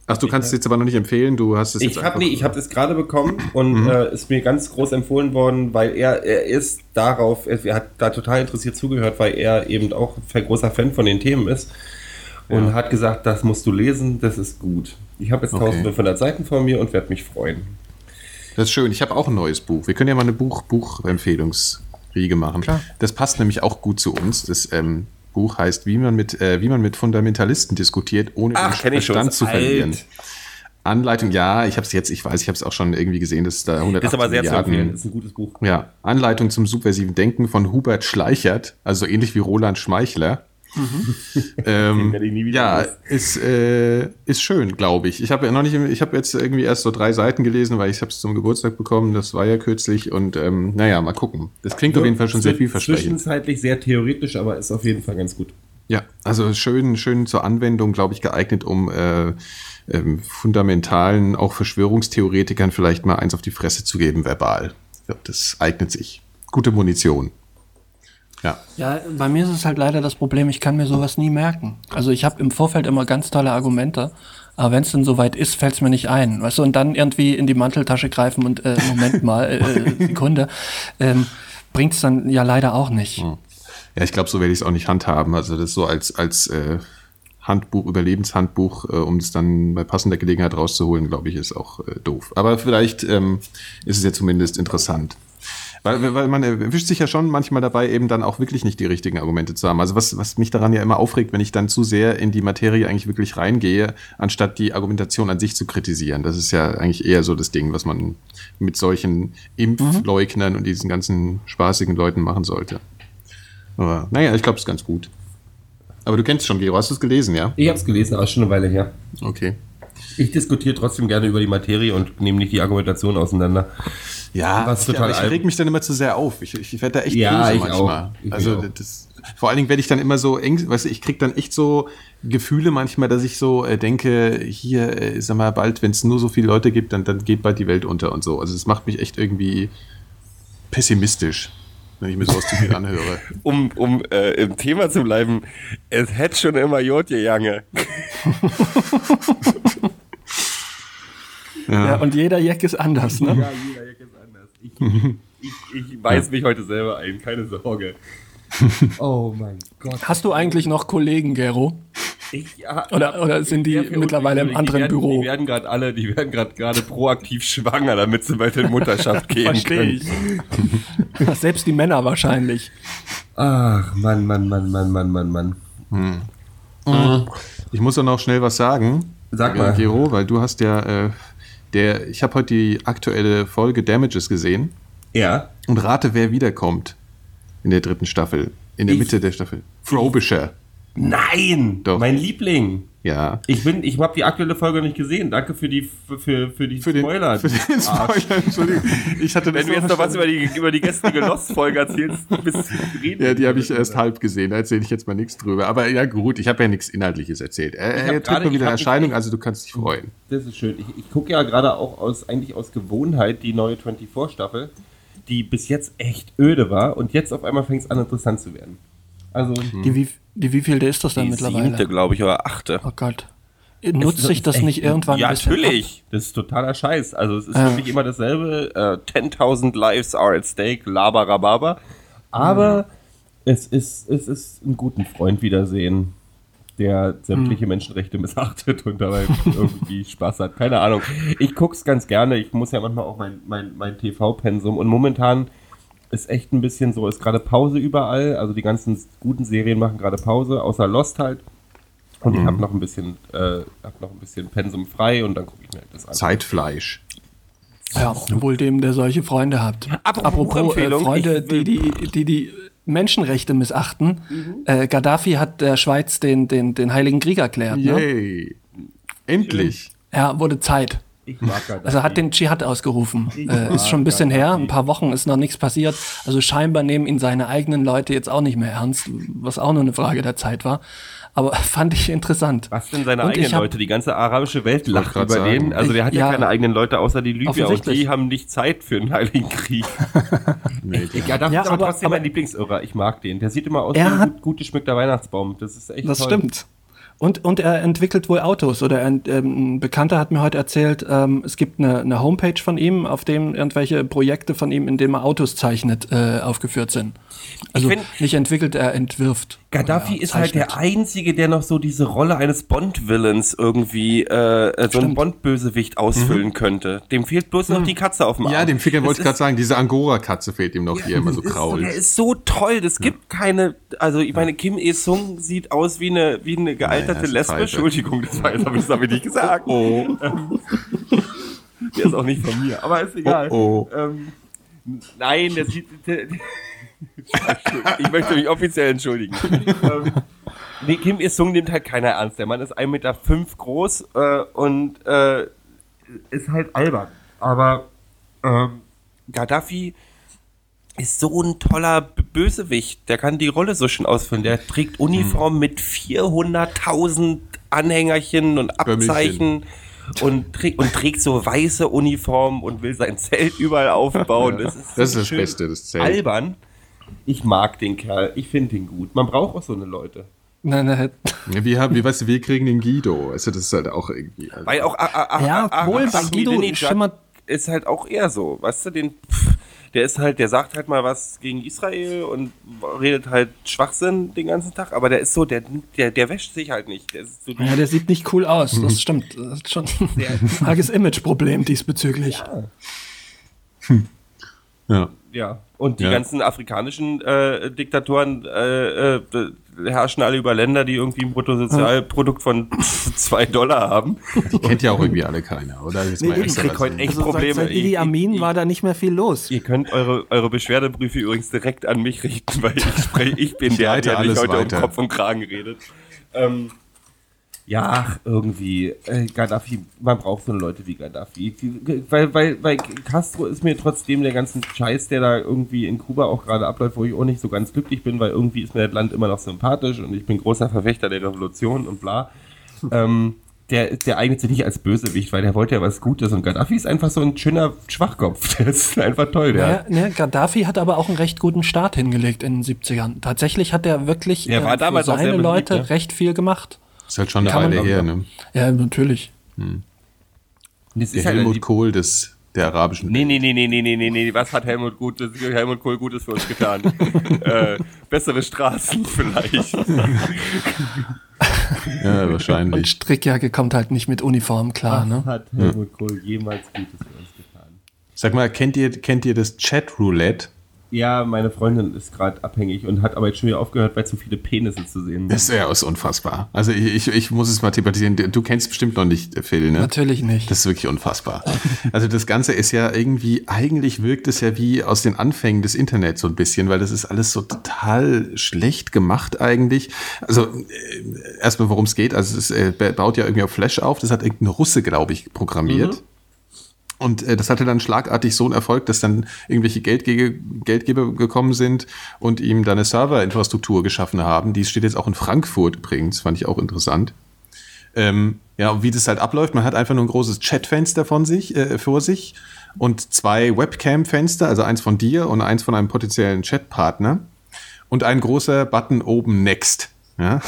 Ach, du kannst es jetzt aber noch nicht empfehlen, du hast es Ich habe nee, ich habe es gerade bekommen und mhm. äh, ist mir ganz groß empfohlen worden, weil er er ist darauf, er, hat da total interessiert zugehört, weil er eben auch ein großer Fan von den Themen ist und ja. hat gesagt, das musst du lesen, das ist gut. Ich habe jetzt okay. 1500 Seiten vor mir und werde mich freuen. Das ist schön. Ich habe auch ein neues Buch. Wir können ja mal eine Buch Buchempfehlungsriege machen. Klar. Das passt nämlich auch gut zu uns. Das ähm, Buch heißt, wie man mit, äh, wie man mit Fundamentalisten diskutiert, ohne Ach, den Verstand zu verlieren. Alt. Anleitung, ja, ich habe es jetzt, ich weiß, ich habe es auch schon irgendwie gesehen, dass da 100 Das ist aber sehr Milliarden, zu empfehlen, das ist ein gutes Buch. Ja, Anleitung zum subversiven Denken von Hubert Schleichert, also ähnlich wie Roland Schmeichler. Mhm. ähm, ja, ist, äh, ist schön, glaube ich. Ich habe ja noch nicht, ich habe jetzt irgendwie erst so drei Seiten gelesen, weil ich habe es zum Geburtstag bekommen. Das war ja kürzlich und ähm, naja, mal gucken. Das klingt ja, auf jeden Fall schon sehr vielversprechend. Zwischenzeitlich sehr theoretisch, aber ist auf jeden Fall ganz gut. Ja, also schön, schön zur Anwendung, glaube ich, geeignet, um äh, ähm, fundamentalen, auch Verschwörungstheoretikern vielleicht mal eins auf die Fresse zu geben, verbal. Ich glaube, das eignet sich. Gute Munition. Ja. ja, bei mir ist es halt leider das Problem, ich kann mir sowas nie merken. Also ich habe im Vorfeld immer ganz tolle Argumente, aber wenn es dann soweit ist, fällt es mir nicht ein. Weißt du, und dann irgendwie in die Manteltasche greifen und äh, Moment mal, äh, äh Sekunde, ähm, bringt es dann ja leider auch nicht. Hm. Ja, ich glaube, so werde ich es auch nicht handhaben. Also das so als, als äh, Handbuch, Überlebenshandbuch, äh, um es dann bei passender Gelegenheit rauszuholen, glaube ich, ist auch äh, doof. Aber vielleicht ähm, ist es ja zumindest interessant. Weil, weil man erwischt sich ja schon manchmal dabei, eben dann auch wirklich nicht die richtigen Argumente zu haben. Also was, was mich daran ja immer aufregt, wenn ich dann zu sehr in die Materie eigentlich wirklich reingehe, anstatt die Argumentation an sich zu kritisieren. Das ist ja eigentlich eher so das Ding, was man mit solchen Impfleugnern mhm. und diesen ganzen spaßigen Leuten machen sollte. Aber naja, ich glaube, es ist ganz gut. Aber du kennst schon, Gero, hast du es gelesen, ja? Ich habe es gelesen, aber schon eine Weile her. Okay. Ich diskutiere trotzdem gerne über die Materie und nehme nicht die Argumentation auseinander. Ja, was total ja, ich reg mich dann immer zu sehr auf. Ich, ich werde da echt ja, böse manchmal. Ich also das, vor allen Dingen werde ich dann immer so eng, weißt du, ich krieg dann echt so Gefühle manchmal, dass ich so äh, denke, hier, äh, sag mal, bald, wenn es nur so viele Leute gibt, dann, dann geht bald die Welt unter und so. Also es macht mich echt irgendwie pessimistisch wenn ich mir sowas zu viel anhöre. Um, um äh, im Thema zu bleiben, es hätte schon immer Jod gejange. ja. ja. und jeder Jack ist anders, ne? Ja, jeder Jack ist ich, ich weiß mich heute selber ein, keine Sorge. Oh mein Gott. Hast du eigentlich noch Kollegen, Gero? Ich, ja, oder, oder sind die mittlerweile im anderen werden, Büro? Die werden gerade alle, die werden gerade gerade proaktiv schwanger, damit sie weiter in Mutterschaft gehen Verstehe können. ich. Selbst die Männer wahrscheinlich. Ach, Mann, Mann, Mann, Mann, Mann, Mann, Mann. Hm. Mhm. Ich muss doch noch schnell was sagen. Sag mal. Gero, weil du hast ja äh, der, ich habe heute die aktuelle Folge Damages gesehen. Ja. Und rate, wer wiederkommt in der dritten Staffel. In der ich, Mitte der Staffel. Frobisher. Nein! Doch. Mein Liebling. Ja. Ich bin, ich habe die aktuelle Folge nicht gesehen. Danke für die für, für die für Spoiler. Den, für den Spoiler, Entschuldigung. Ich hatte Wenn du jetzt noch was über die über die gestrige Lost-Folge erzählst, bis reden. Ja, die habe ich erst halb gesehen. Da erzähle ich jetzt mal nichts drüber. Aber ja gut, ich habe ja nichts Inhaltliches erzählt. Er, er tritt mal wieder Erscheinung, also du kannst dich freuen. Das ist schön. Ich, ich gucke ja gerade auch aus eigentlich aus Gewohnheit die neue 24-Staffel, die bis jetzt echt öde war und jetzt auf einmal fängt es an interessant zu werden. Also die, wie, die wievielte ist das dann die mittlerweile? Siebte, glaube ich, oder achte. Oh Gott. Nutzt sich das nicht irgendwann ja, natürlich. Ab? Das ist totaler Scheiß. Also es ist ja. wirklich immer dasselbe. Äh, 10.000 Lives are at stake, labarababa. Aber mhm. es, ist, es ist einen guten Freund wiedersehen. der sämtliche hm. Menschenrechte missachtet und dabei irgendwie Spaß hat. Keine Ahnung. Ich guck's ganz gerne. Ich muss ja manchmal auch mein, mein, mein TV-Pensum und momentan ist echt ein bisschen so, ist gerade Pause überall. Also die ganzen guten Serien machen gerade Pause, außer Lost halt. Und mhm. ich habe noch ein bisschen, äh, hab noch ein bisschen Pensum frei und dann gucke ich mir das an. Zeitfleisch. Ja, wohl dem, der solche Freunde hat. Apropos, Apropos äh, Freunde, die, die, die, die Menschenrechte missachten. Mhm. Äh, Gaddafi hat der Schweiz den, den, den Heiligen Krieg erklärt. Ne? Yay. Ne? Endlich. Ja, wurde Zeit. Ich mag Gaddafi. Also hat den Dschihad ausgerufen. Äh, ist schon ein bisschen Gaddafi. her, ein paar Wochen ist noch nichts passiert. Also scheinbar nehmen ihn seine eigenen Leute jetzt auch nicht mehr ernst, was auch nur eine Frage der Zeit war. Aber fand ich interessant. Was denn seine und eigenen hab, Leute? Die ganze arabische Welt lacht über sagen. den. Also der hat ja, ja, keine eigenen Leute außer die Libyer und die haben nicht Zeit für einen Heiligen Krieg. nee, ja, das ja, ist aber, aber trotzdem aber, mein Lieblingsirrer. Ich mag den. Der sieht immer aus wie ein gut, gut geschmückter Weihnachtsbaum. Das ist echt Das toll. stimmt. Und, und er entwickelt wohl Autos. Oder ein, ähm, ein Bekannter hat mir heute erzählt, ähm, es gibt eine, eine Homepage von ihm, auf dem irgendwelche Projekte von ihm, in denen er Autos zeichnet, äh, aufgeführt sind. Also find, nicht entwickelt, er entwirft. Gaddafi ist halt der Einzige, der noch so diese Rolle eines Bond-Villains irgendwie, äh, äh so ein Bond-Bösewicht ausfüllen mhm. könnte. Dem fehlt bloß noch mhm. die Katze auf dem Arm. Ja, dem fehlt, wollte ich gerade sagen, diese Angora-Katze fehlt ihm noch, ja, hier immer so krault. Der ist so toll, das gibt ja. keine, also ich meine, Kim Il-sung sieht aus wie eine, wie eine gealterte naja, Lesbe. Entschuldigung, das war jetzt, habe ich, nicht gesagt. Oh. oh. der ist auch nicht von mir, aber ist egal. Oh, oh. Ähm, nein, der sieht, der, ich möchte mich offiziell entschuldigen. ähm, nee, Kim Il-sung nimmt halt keiner ernst. Der Mann ist 1,5 Meter fünf groß äh, und äh, ist halt albern. Aber ähm, Gaddafi ist so ein toller Bösewicht. Der kann die Rolle so schön ausfüllen. Der trägt Uniform hm. mit 400.000 Anhängerchen und Abzeichen. Und, trägt, und trägt so weiße Uniform und will sein Zelt überall aufbauen. Das ist, das, ist das Beste, das Zelt. Albern. Ich mag den Kerl, ich finde den gut. Man braucht auch so eine Leute. Nein, nein. Wie, haben, wie weißt du, wir kriegen den Guido. Also das ist halt auch irgendwie. Also Weil auch. A, a, a, ja, wohl bei Guido schimmert. Ist halt auch eher so. Weißt du, den. Pff, der ist halt, der sagt halt mal was gegen Israel und redet halt Schwachsinn den ganzen Tag, aber der ist so, der, der, der wäscht sich halt nicht. Der so ja, der sieht nicht cool aus, das stimmt. Das ist schon ein arges Imageproblem diesbezüglich. Ja. Hm. ja. Ja. Und die ja. ganzen afrikanischen äh, Diktatoren äh, äh, herrschen alle über Länder, die irgendwie ein Bruttosozialprodukt von zwei Dollar haben. Die kennt ja auch irgendwie alle keiner, oder? Jetzt nee, ich krieg heute echt also Probleme. Seit, seit Idi Amin ich, war da nicht mehr viel los. Ihr könnt eure, eure Beschwerdebriefe übrigens direkt an mich richten, weil ich, spreche, ich bin der, der mich heute weiter. um Kopf und Kragen redet. Ähm, ja, irgendwie, äh, Gaddafi, man braucht so Leute wie Gaddafi. Weil, weil, weil Castro ist mir trotzdem der ganzen Scheiß, der da irgendwie in Kuba auch gerade abläuft, wo ich auch nicht so ganz glücklich bin, weil irgendwie ist mir das Land immer noch sympathisch und ich bin großer Verfechter der Revolution und bla. ähm, der, der eignet sich nicht als Bösewicht, weil der wollte ja was Gutes und Gaddafi ist einfach so ein schöner Schwachkopf. Der ist einfach toll, der. Naja, ne, Gaddafi hat aber auch einen recht guten Start hingelegt in den 70ern. Tatsächlich hat er wirklich er war äh, für seine Leute beliebt, ja. recht viel gemacht. Ist halt schon eine Weile her, ne? Ja, natürlich. Hm. Das der halt Helmut Kohl des der arabischen Nee, nee, nee, nee, nee, nee, nee, nee. Was hat Helmut, Gutes, Helmut Kohl Gutes für uns getan? äh, bessere Straßen vielleicht. ja, wahrscheinlich. Und Strickjacke kommt halt nicht mit Uniform klar, Was ne? hat Helmut Kohl jemals Gutes für uns getan? Sag mal, kennt ihr, kennt ihr das Chat-Roulette? Ja, meine Freundin ist gerade abhängig und hat aber jetzt schon wieder aufgehört, weil zu viele Penisse zu sehen sind. Das ist ja unfassbar. Also ich, ich, ich muss es mal thematisieren. Du kennst bestimmt noch nicht, Phil, ne? Natürlich nicht. Das ist wirklich unfassbar. Also das Ganze ist ja irgendwie, eigentlich wirkt es ja wie aus den Anfängen des Internets so ein bisschen, weil das ist alles so total schlecht gemacht eigentlich. Also äh, erstmal, worum es geht. Also es äh, baut ja irgendwie auf Flash auf. Das hat irgendein Russe, glaube ich, programmiert. Mhm. Und äh, das hatte dann schlagartig so einen Erfolg, dass dann irgendwelche Geldgeber, Geldgeber gekommen sind und ihm dann eine Serverinfrastruktur geschaffen haben. Die steht jetzt auch in Frankfurt übrigens, fand ich auch interessant. Ähm, ja, wie das halt abläuft, man hat einfach nur ein großes Chatfenster von sich, äh, vor sich und zwei Webcam-Fenster, also eins von dir und eins von einem potenziellen Chatpartner und ein großer Button oben Next. Ja?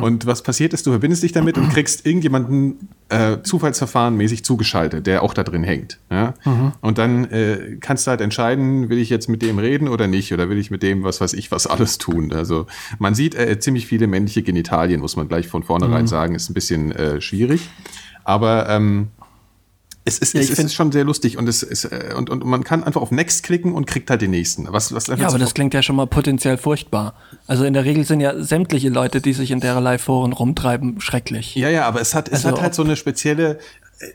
Und was passiert ist, du verbindest dich damit und kriegst irgendjemanden äh, Zufallsverfahren mäßig zugeschaltet, der auch da drin hängt. Ja? Mhm. Und dann äh, kannst du halt entscheiden, will ich jetzt mit dem reden oder nicht, oder will ich mit dem, was weiß ich, was alles tun. Also man sieht äh, ziemlich viele männliche Genitalien, muss man gleich von vornherein mhm. sagen, ist ein bisschen äh, schwierig. Aber ähm, es, ist, ja, es ist schon sehr lustig und, es ist, äh, und, und man kann einfach auf Next klicken und kriegt halt den nächsten. Was, was ja, aber das klingt ja schon mal potenziell furchtbar. Also in der Regel sind ja sämtliche Leute, die sich in derlei Foren rumtreiben, schrecklich. Ja, ja, aber es hat, es also hat halt so eine spezielle,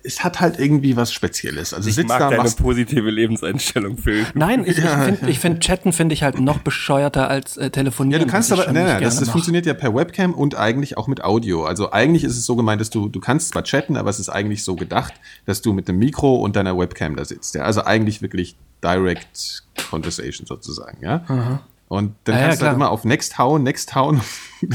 es hat halt irgendwie was Spezielles. Also ich sitzt mag da, deine positive Lebenseinstellung, Phil. Nein, ich, ja. ich finde find Chatten finde ich halt noch bescheuerter als äh, telefonieren. Ja, du kannst aber, nein, nein, das, das funktioniert ja per Webcam und eigentlich auch mit Audio. Also eigentlich ist es so gemeint, dass du, du kannst zwar chatten, aber es ist eigentlich so gedacht, dass du mit dem Mikro und deiner Webcam da sitzt. Ja? Also eigentlich wirklich Direct Conversation sozusagen, ja. Aha. Und dann ah, kannst ja, du halt immer auf Next hauen, Next hauen.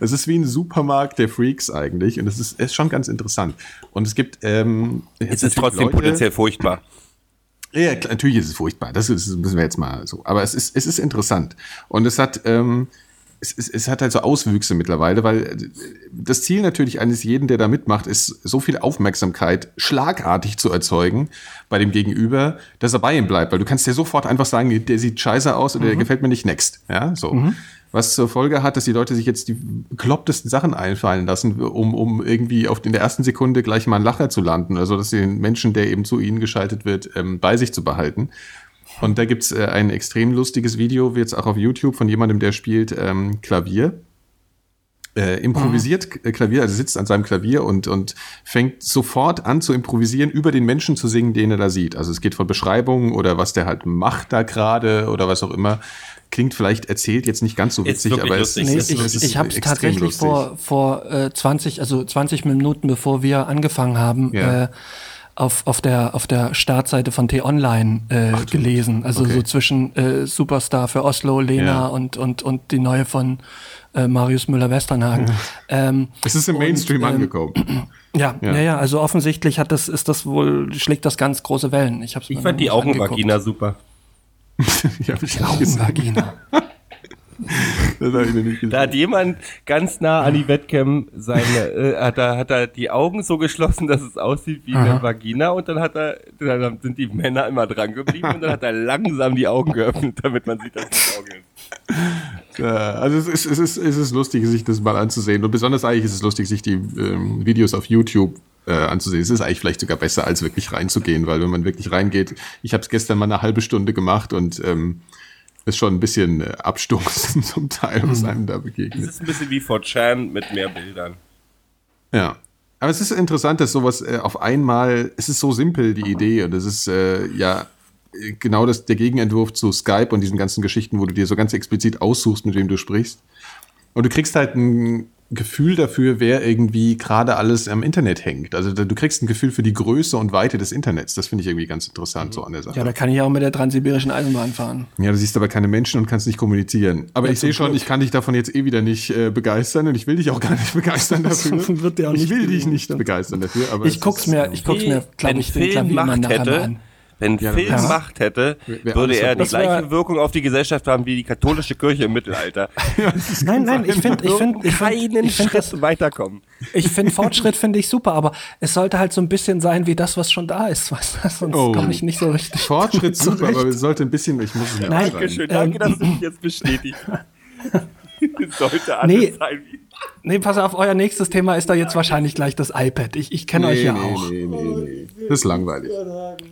Es ist wie ein Supermarkt der Freaks eigentlich. Und es ist, ist schon ganz interessant. Und es gibt. Ähm, es ist trotzdem Leute, potenziell furchtbar. Ja, natürlich ist es furchtbar. Das, ist, das müssen wir jetzt mal so. Aber es ist, es ist interessant. Und es hat. Ähm, es, es, es hat halt so Auswüchse mittlerweile, weil das Ziel natürlich eines jeden, der da mitmacht, ist, so viel Aufmerksamkeit schlagartig zu erzeugen bei dem Gegenüber, dass er bei ihm bleibt. Weil du kannst dir sofort einfach sagen, der sieht scheiße aus oder mhm. der gefällt mir nicht next. Ja, so. Mhm. Was zur Folge hat, dass die Leute sich jetzt die beklopptesten Sachen einfallen lassen, um, um irgendwie auf in der ersten Sekunde gleich mal einen Lacher zu landen. Also dass sie den Menschen, der eben zu ihnen geschaltet wird, ähm, bei sich zu behalten. Und da gibt's äh, ein extrem lustiges Video, wie jetzt auch auf YouTube, von jemandem, der spielt ähm, Klavier. Äh, improvisiert mhm. Klavier, also sitzt an seinem Klavier und, und fängt sofort an zu improvisieren, über den Menschen zu singen, den er da sieht. Also es geht von Beschreibungen oder was der halt macht da gerade oder was auch immer. Klingt vielleicht erzählt jetzt nicht ganz so witzig, aber es, nee, es, ich, es ist Ich habe es tatsächlich lustig. vor, vor äh, 20, also 20 Minuten, bevor wir angefangen haben, ja. äh, auf, auf, der, auf der Startseite von T-Online äh, Ach, gelesen. Also okay. so zwischen äh, Superstar für Oslo, Lena ja. und, und, und die neue von äh, Marius Müller-Westernhagen. Ja. Ähm, es ist im Mainstream und, ähm, angekommen. Ja, ja, ja, ja, also offensichtlich hat das, ist das wohl, schlägt das ganz große Wellen. Ich, hab's ich fand die Augenvagina super. ja, die Augenvagina. das habe ich noch nicht gesehen. Da hat jemand ganz nah an die Webcam seine, äh, hat er, hat er die Augen so geschlossen, dass es aussieht wie Aha. eine Vagina und dann hat er, dann sind die Männer immer dran geblieben und dann hat er langsam die Augen geöffnet, damit man sieht, dass es Augen ist. Ja, also es ist, es, ist, es ist lustig, sich das mal anzusehen. Und besonders eigentlich ist es lustig, sich die ähm, Videos auf YouTube äh, anzusehen. Es ist eigentlich vielleicht sogar besser, als wirklich reinzugehen, weil wenn man wirklich reingeht, ich habe es gestern mal eine halbe Stunde gemacht und ähm, ist schon ein bisschen äh, abstoßend zum Teil, was mhm. einem da begegnet. Es ist ein bisschen wie 4chan mit mehr Bildern. Ja. Aber es ist interessant, dass sowas äh, auf einmal, es ist so simpel, die Idee, und es ist äh, ja genau das, der Gegenentwurf zu Skype und diesen ganzen Geschichten, wo du dir so ganz explizit aussuchst, mit wem du sprichst. Und du kriegst halt ein Gefühl dafür, wer irgendwie gerade alles am Internet hängt. Also du kriegst ein Gefühl für die Größe und Weite des Internets. Das finde ich irgendwie ganz interessant so an der Sache. Ja, da kann ich auch mit der transsibirischen Eisenbahn fahren. Ja, du siehst aber keine Menschen und kannst nicht kommunizieren. Aber ja, ich sehe schon, ich kann dich davon jetzt eh wieder nicht äh, begeistern und ich will dich auch gar nicht begeistern dafür. Wird auch nicht ich will dich nicht begeistern dafür. Aber ich guck's mir, ich guck's mir, glaube ich, den Klavier mal nachher an. Wenn ja, Film ja. Macht hätte, würde er die gleiche Wirkung auf die Gesellschaft haben wie die katholische Kirche im Mittelalter. nein, nein, ich finde, ich finde, ich keinen ich find, Schritt weiterkommen. Ich finde Fortschritt finde ich super, aber es sollte halt so ein bisschen sein wie das, was schon da ist, weißt du? Sonst oh. komme ich nicht so richtig. Fortschritt super, aber es sollte ein bisschen, ich muss es mir Nein, Dankeschön, danke, ähm, dass du mich jetzt bestätigst. sollte alles nee. sein wie Nee, pass auf, euer nächstes Thema ist da jetzt wahrscheinlich gleich das iPad. Ich, ich kenne nee, euch ja nee, auch. Nee, nee, nee. Das ist langweilig.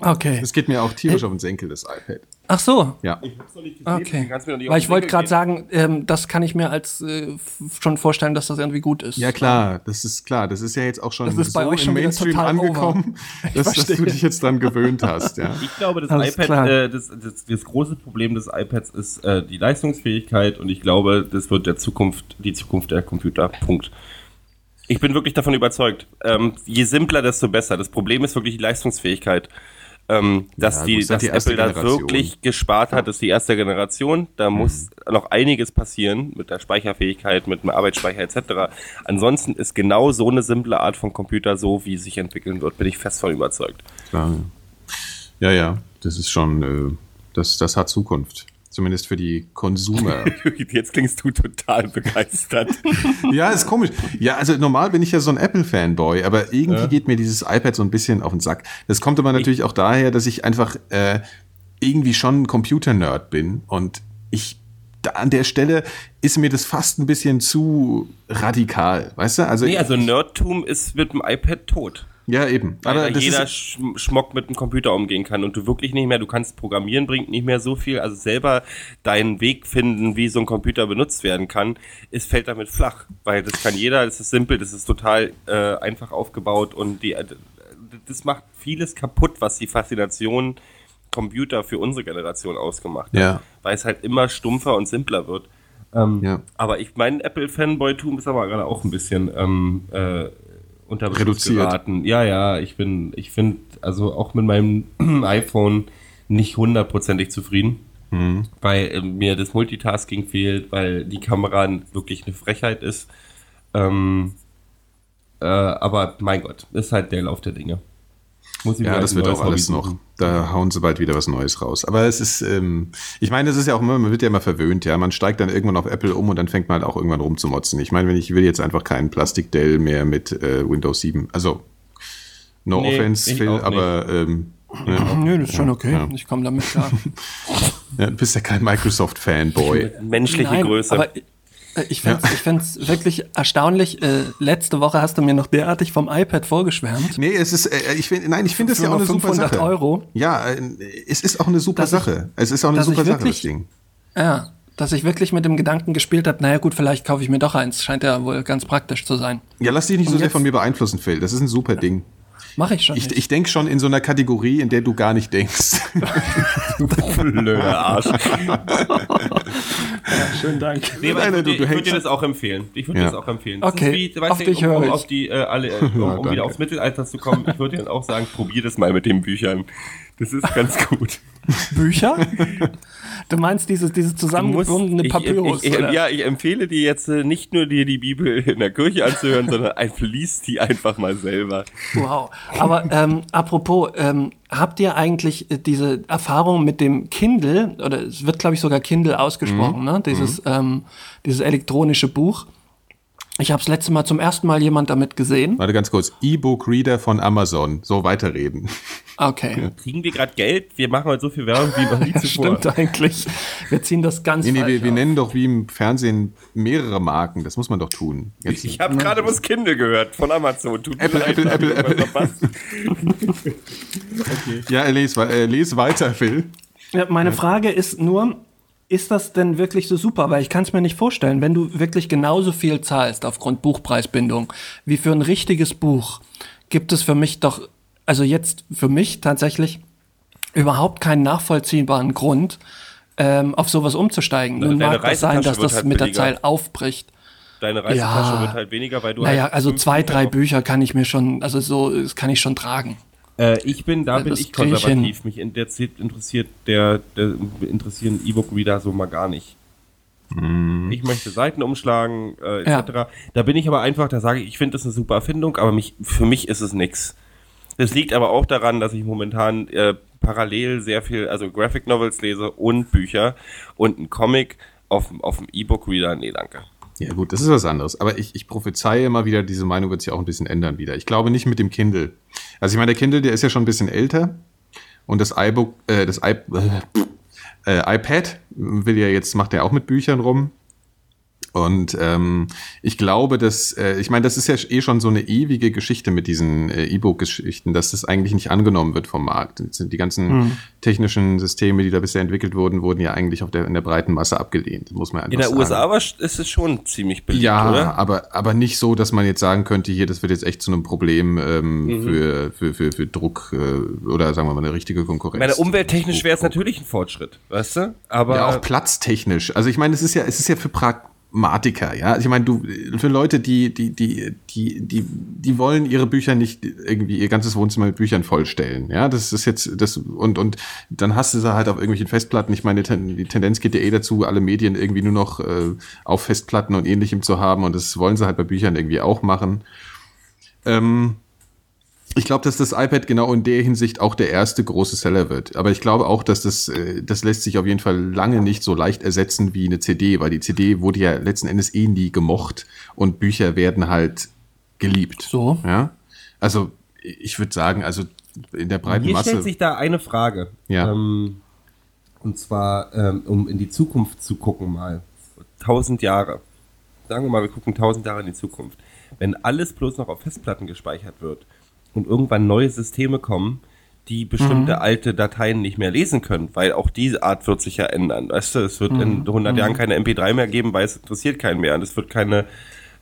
Okay. Es geht mir auch tierisch auf den Senkel, das iPad. Ach so. Ja. Ich hab's noch nicht gesehen, okay. Weil ich wollte gerade sagen, ähm, das kann ich mir als äh, schon vorstellen, dass das irgendwie gut ist. Ja klar, das ist klar. Das ist ja jetzt auch schon das ist so bei euch schon Mainstream angekommen, dass, dass, du dich jetzt dran gewöhnt hast. Ja. Ich glaube, das Alles iPad, äh, das, das, das, große Problem des iPads ist äh, die Leistungsfähigkeit und ich glaube, das wird der Zukunft, die Zukunft der Computer. Punkt. Ich bin wirklich davon überzeugt. Ähm, je simpler, desto besser. Das Problem ist wirklich die Leistungsfähigkeit ähm, dass, ja, die, dass die Apple da wirklich gespart hat, ist die erste Generation. Da mhm. muss noch einiges passieren mit der Speicherfähigkeit, mit dem Arbeitsspeicher etc. Ansonsten ist genau so eine simple Art von Computer so, wie sich entwickeln wird, bin ich fest von überzeugt. Klar. Ja, ja, das ist schon, äh, das, das hat Zukunft. Zumindest für die Konsumer. Jetzt klingst du total begeistert. ja, ist komisch. Ja, also normal bin ich ja so ein Apple-Fanboy, aber irgendwie ja. geht mir dieses iPad so ein bisschen auf den Sack. Das kommt aber natürlich ich auch daher, dass ich einfach äh, irgendwie schon ein Computer-Nerd bin und ich da an der Stelle ist mir das fast ein bisschen zu radikal, weißt du? Also, nee, also Nerdtum ist mit dem iPad tot. Ja, eben. Weil Aber jeder Schmock mit dem Computer umgehen kann und du wirklich nicht mehr, du kannst programmieren, bringt nicht mehr so viel. Also selber deinen Weg finden, wie so ein Computer benutzt werden kann, ist, fällt damit flach. Weil das kann jeder, das ist simpel, das ist total äh, einfach aufgebaut und die, äh, das macht vieles kaputt, was die Faszination Computer für unsere Generation ausgemacht hat. Ja. Weil es halt immer stumpfer und simpler wird. Ähm, ja. Aber ich mein Apple-Fanboy-Tum ist aber gerade auch ein bisschen ähm, äh, unter Reduziert. geraten. Ja, ja, ich bin, ich finde, also auch mit meinem iPhone nicht hundertprozentig zufrieden. Mhm. Weil äh, mir das Multitasking fehlt, weil die Kamera wirklich eine Frechheit ist. Ähm, äh, aber mein Gott, ist halt der Lauf der Dinge. Muss ich ja, das wird auch alles noch. Da hauen sie bald wieder was Neues raus. Aber es ist, ähm, ich meine, es ist ja auch immer, man wird ja immer verwöhnt, ja. Man steigt dann irgendwann auf Apple um und dann fängt man halt auch irgendwann rumzumotzen. Ich meine, wenn ich will jetzt einfach keinen Plastik-Dell mehr mit äh, Windows 7. Also, no nee, offense, Phil, aber ähm, ja. Nö, das ist schon okay. Ja. Ich komme damit klar. ja, du bist ja kein Microsoft-Fanboy. Menschliche Nein, Größe. Aber ich finde es ja. wirklich erstaunlich. Äh, letzte Woche hast du mir noch derartig vom iPad vorgeschwärmt. Nee, es ist, äh, ich finde, nein, ich finde es ja auch eine super Sache. Euro. Ja, äh, es ist auch eine super Sache. Ich, es ist auch eine super wirklich, Sache, das Ding. Ja, dass ich wirklich mit dem Gedanken gespielt habe, naja gut, vielleicht kaufe ich mir doch eins. Scheint ja wohl ganz praktisch zu sein. Ja, lass dich nicht Und so sehr von mir beeinflussen, Phil. Das ist ein super ja. Ding. Mache ich schon. Ich, ich denke schon in so einer Kategorie, in der du gar nicht denkst. Blöder Arsch. ja, schönen Dank. Nee, Nein, ich würde würd dir das auch empfehlen. Ich würde ja. das auch empfehlen. okay, wie, auf du, dich um, höre um, auf die, äh, alle, äh, um, um wieder aufs Mittelalter zu kommen, ich würde dir auch sagen, probier das mal mit den Büchern. Das ist ganz gut. Bücher? Du meinst dieses, dieses zusammengebundene Papyrus? Ich, ich, ich, ja, ich empfehle dir jetzt äh, nicht nur dir die Bibel in der Kirche anzuhören, sondern einfach lies die einfach mal selber. Wow. Aber ähm, apropos, ähm, habt ihr eigentlich äh, diese Erfahrung mit dem Kindle, oder es wird, glaube ich, sogar Kindle ausgesprochen, mhm. ne? Dieses, mhm. ähm, dieses elektronische Buch. Ich habe das letzte Mal zum ersten Mal jemand damit gesehen. Warte ganz kurz. E-Book-Reader von Amazon. So weiterreden. Okay. Ja. Kriegen wir gerade Geld? Wir machen heute so viel Werbung wie noch nie ja, zuvor. Stimmt eigentlich. Wir ziehen das ganz nee, nee, wir, wir, nennen doch wie im Fernsehen mehrere Marken. Das muss man doch tun. Jetzt. Ich habe gerade was Kindle gehört von Amazon. Tut Apple, leid, Apple, Apple, Apple. okay. Ja, lese, äh, lese weiter, Phil. Ja, meine Frage ist nur, ist das denn wirklich so super? Weil ich kann es mir nicht vorstellen, wenn du wirklich genauso viel zahlst aufgrund Buchpreisbindung wie für ein richtiges Buch, gibt es für mich doch, also jetzt für mich tatsächlich überhaupt keinen nachvollziehbaren Grund, ähm, auf sowas umzusteigen. Nun mag das sein, dass das halt mit der Zeit aufbricht. Deine Reisetasche ja, wird halt weniger, weil du naja, halt also zwei, drei Bücher kann ich mir schon, also so, das kann ich schon tragen. Äh, ich bin, da bin ich konservativ. Mich interessiert, interessiert der, der interessieren E-Book-Reader so mal gar nicht. Mm. Ich möchte Seiten umschlagen, äh, etc. Ja. Da bin ich aber einfach, da sage ich, ich finde das eine super Erfindung, aber mich, für mich ist es nix. Das liegt aber auch daran, dass ich momentan äh, parallel sehr viel, also Graphic Novels lese und Bücher und ein Comic auf, auf dem E-Book-Reader. Nee, danke. Ja, gut, das ist was anderes. Aber ich, ich prophezeie immer wieder, diese Meinung wird sich auch ein bisschen ändern wieder. Ich glaube nicht mit dem Kindle. Also ich meine, der Kindle, der ist ja schon ein bisschen älter. Und das iBook, äh, das I, äh, iPad will ja jetzt, macht er auch mit Büchern rum. Und ähm, ich glaube, dass, äh, ich meine, das ist ja eh schon so eine ewige Geschichte mit diesen äh, E-Book-Geschichten, dass das eigentlich nicht angenommen wird vom Markt. Die ganzen mhm. technischen Systeme, die da bisher entwickelt wurden, wurden ja eigentlich auf der, in der breiten Masse abgelehnt, muss man einfach In der sagen. USA war, ist es schon ziemlich beliebt, ja, oder? aber aber nicht so, dass man jetzt sagen könnte, hier, das wird jetzt echt zu einem Problem ähm, mhm. für, für, für, für Druck äh, oder sagen wir mal eine richtige Konkurrenz. Meine umwelttechnisch wäre es natürlich ein Fortschritt, weißt du? Aber ja, auch platztechnisch. Also ich meine, es ist ja, es ist ja für Prag Matiker, ja. Ich meine, du für Leute, die die die die die die wollen ihre Bücher nicht irgendwie ihr ganzes Wohnzimmer mit Büchern vollstellen, ja. Das ist jetzt das und und dann hast du sie halt auf irgendwelchen Festplatten. Ich meine, die Tendenz geht ja eh dazu, alle Medien irgendwie nur noch äh, auf Festplatten und ähnlichem zu haben und das wollen sie halt bei Büchern irgendwie auch machen. Ähm, Ich glaube, dass das iPad genau in der Hinsicht auch der erste große Seller wird. Aber ich glaube auch, dass das, äh, das lässt sich auf jeden Fall lange nicht so leicht ersetzen wie eine CD, weil die CD wurde ja letzten Endes eh nie gemocht und Bücher werden halt geliebt. So. Ja. Also, ich würde sagen, also in der breiten Mir Masse. stellt sich da eine Frage. Ja. Ähm, und zwar, ähm, um in die Zukunft zu gucken mal. Tausend Jahre. Sagen wir mal, wir gucken tausend Jahre in die Zukunft. Wenn alles bloß noch auf Festplatten gespeichert wird und irgendwann neue Systeme kommen, die bestimmte mhm. alte Dateien nicht mehr lesen können, weil auch diese Art wird sich ja ändern. Weißt du, es wird mhm. in 100 mhm. Jahren keine MP3 mehr geben, weil es interessiert keinen mehr. Und es wird keine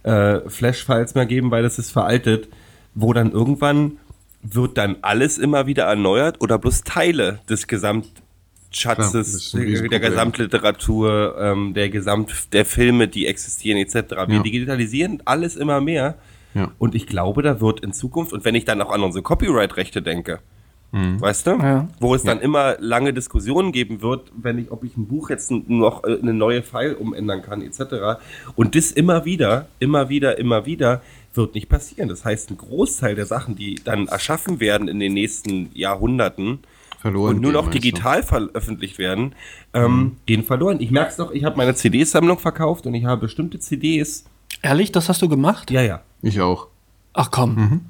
äh, Flash-Files mehr geben, weil es ist veraltet, wo dann irgendwann wird dann alles immer wieder erneuert oder bloß Teile des Gesamtschatzes, Klar, der Gesamtliteratur, ähm, der Gesamt, der Filme, die existieren etc. Wir ja. digitalisieren alles immer mehr. Ja. Und ich glaube, da wird in Zukunft, und wenn ich dann auch an unsere Copyright-Rechte denke, mhm. weißt du, ja. wo es dann immer lange Diskussionen geben wird, wenn ich, ob ich ein Buch jetzt noch äh, eine neue File umändern kann, etc. Und das immer wieder, immer wieder, immer wieder, wird nicht passieren. Das heißt, ein Großteil der Sachen, die dann erschaffen werden in den nächsten Jahrhunderten verloren und nur noch digital veröffentlicht werden, ähm, mhm. gehen verloren. Ich merke es doch, ich habe meine CD-Sammlung verkauft und ich habe bestimmte CDs. Ehrlich, das hast du gemacht? Ja, ja. Ich auch. Ach komm. Mhm.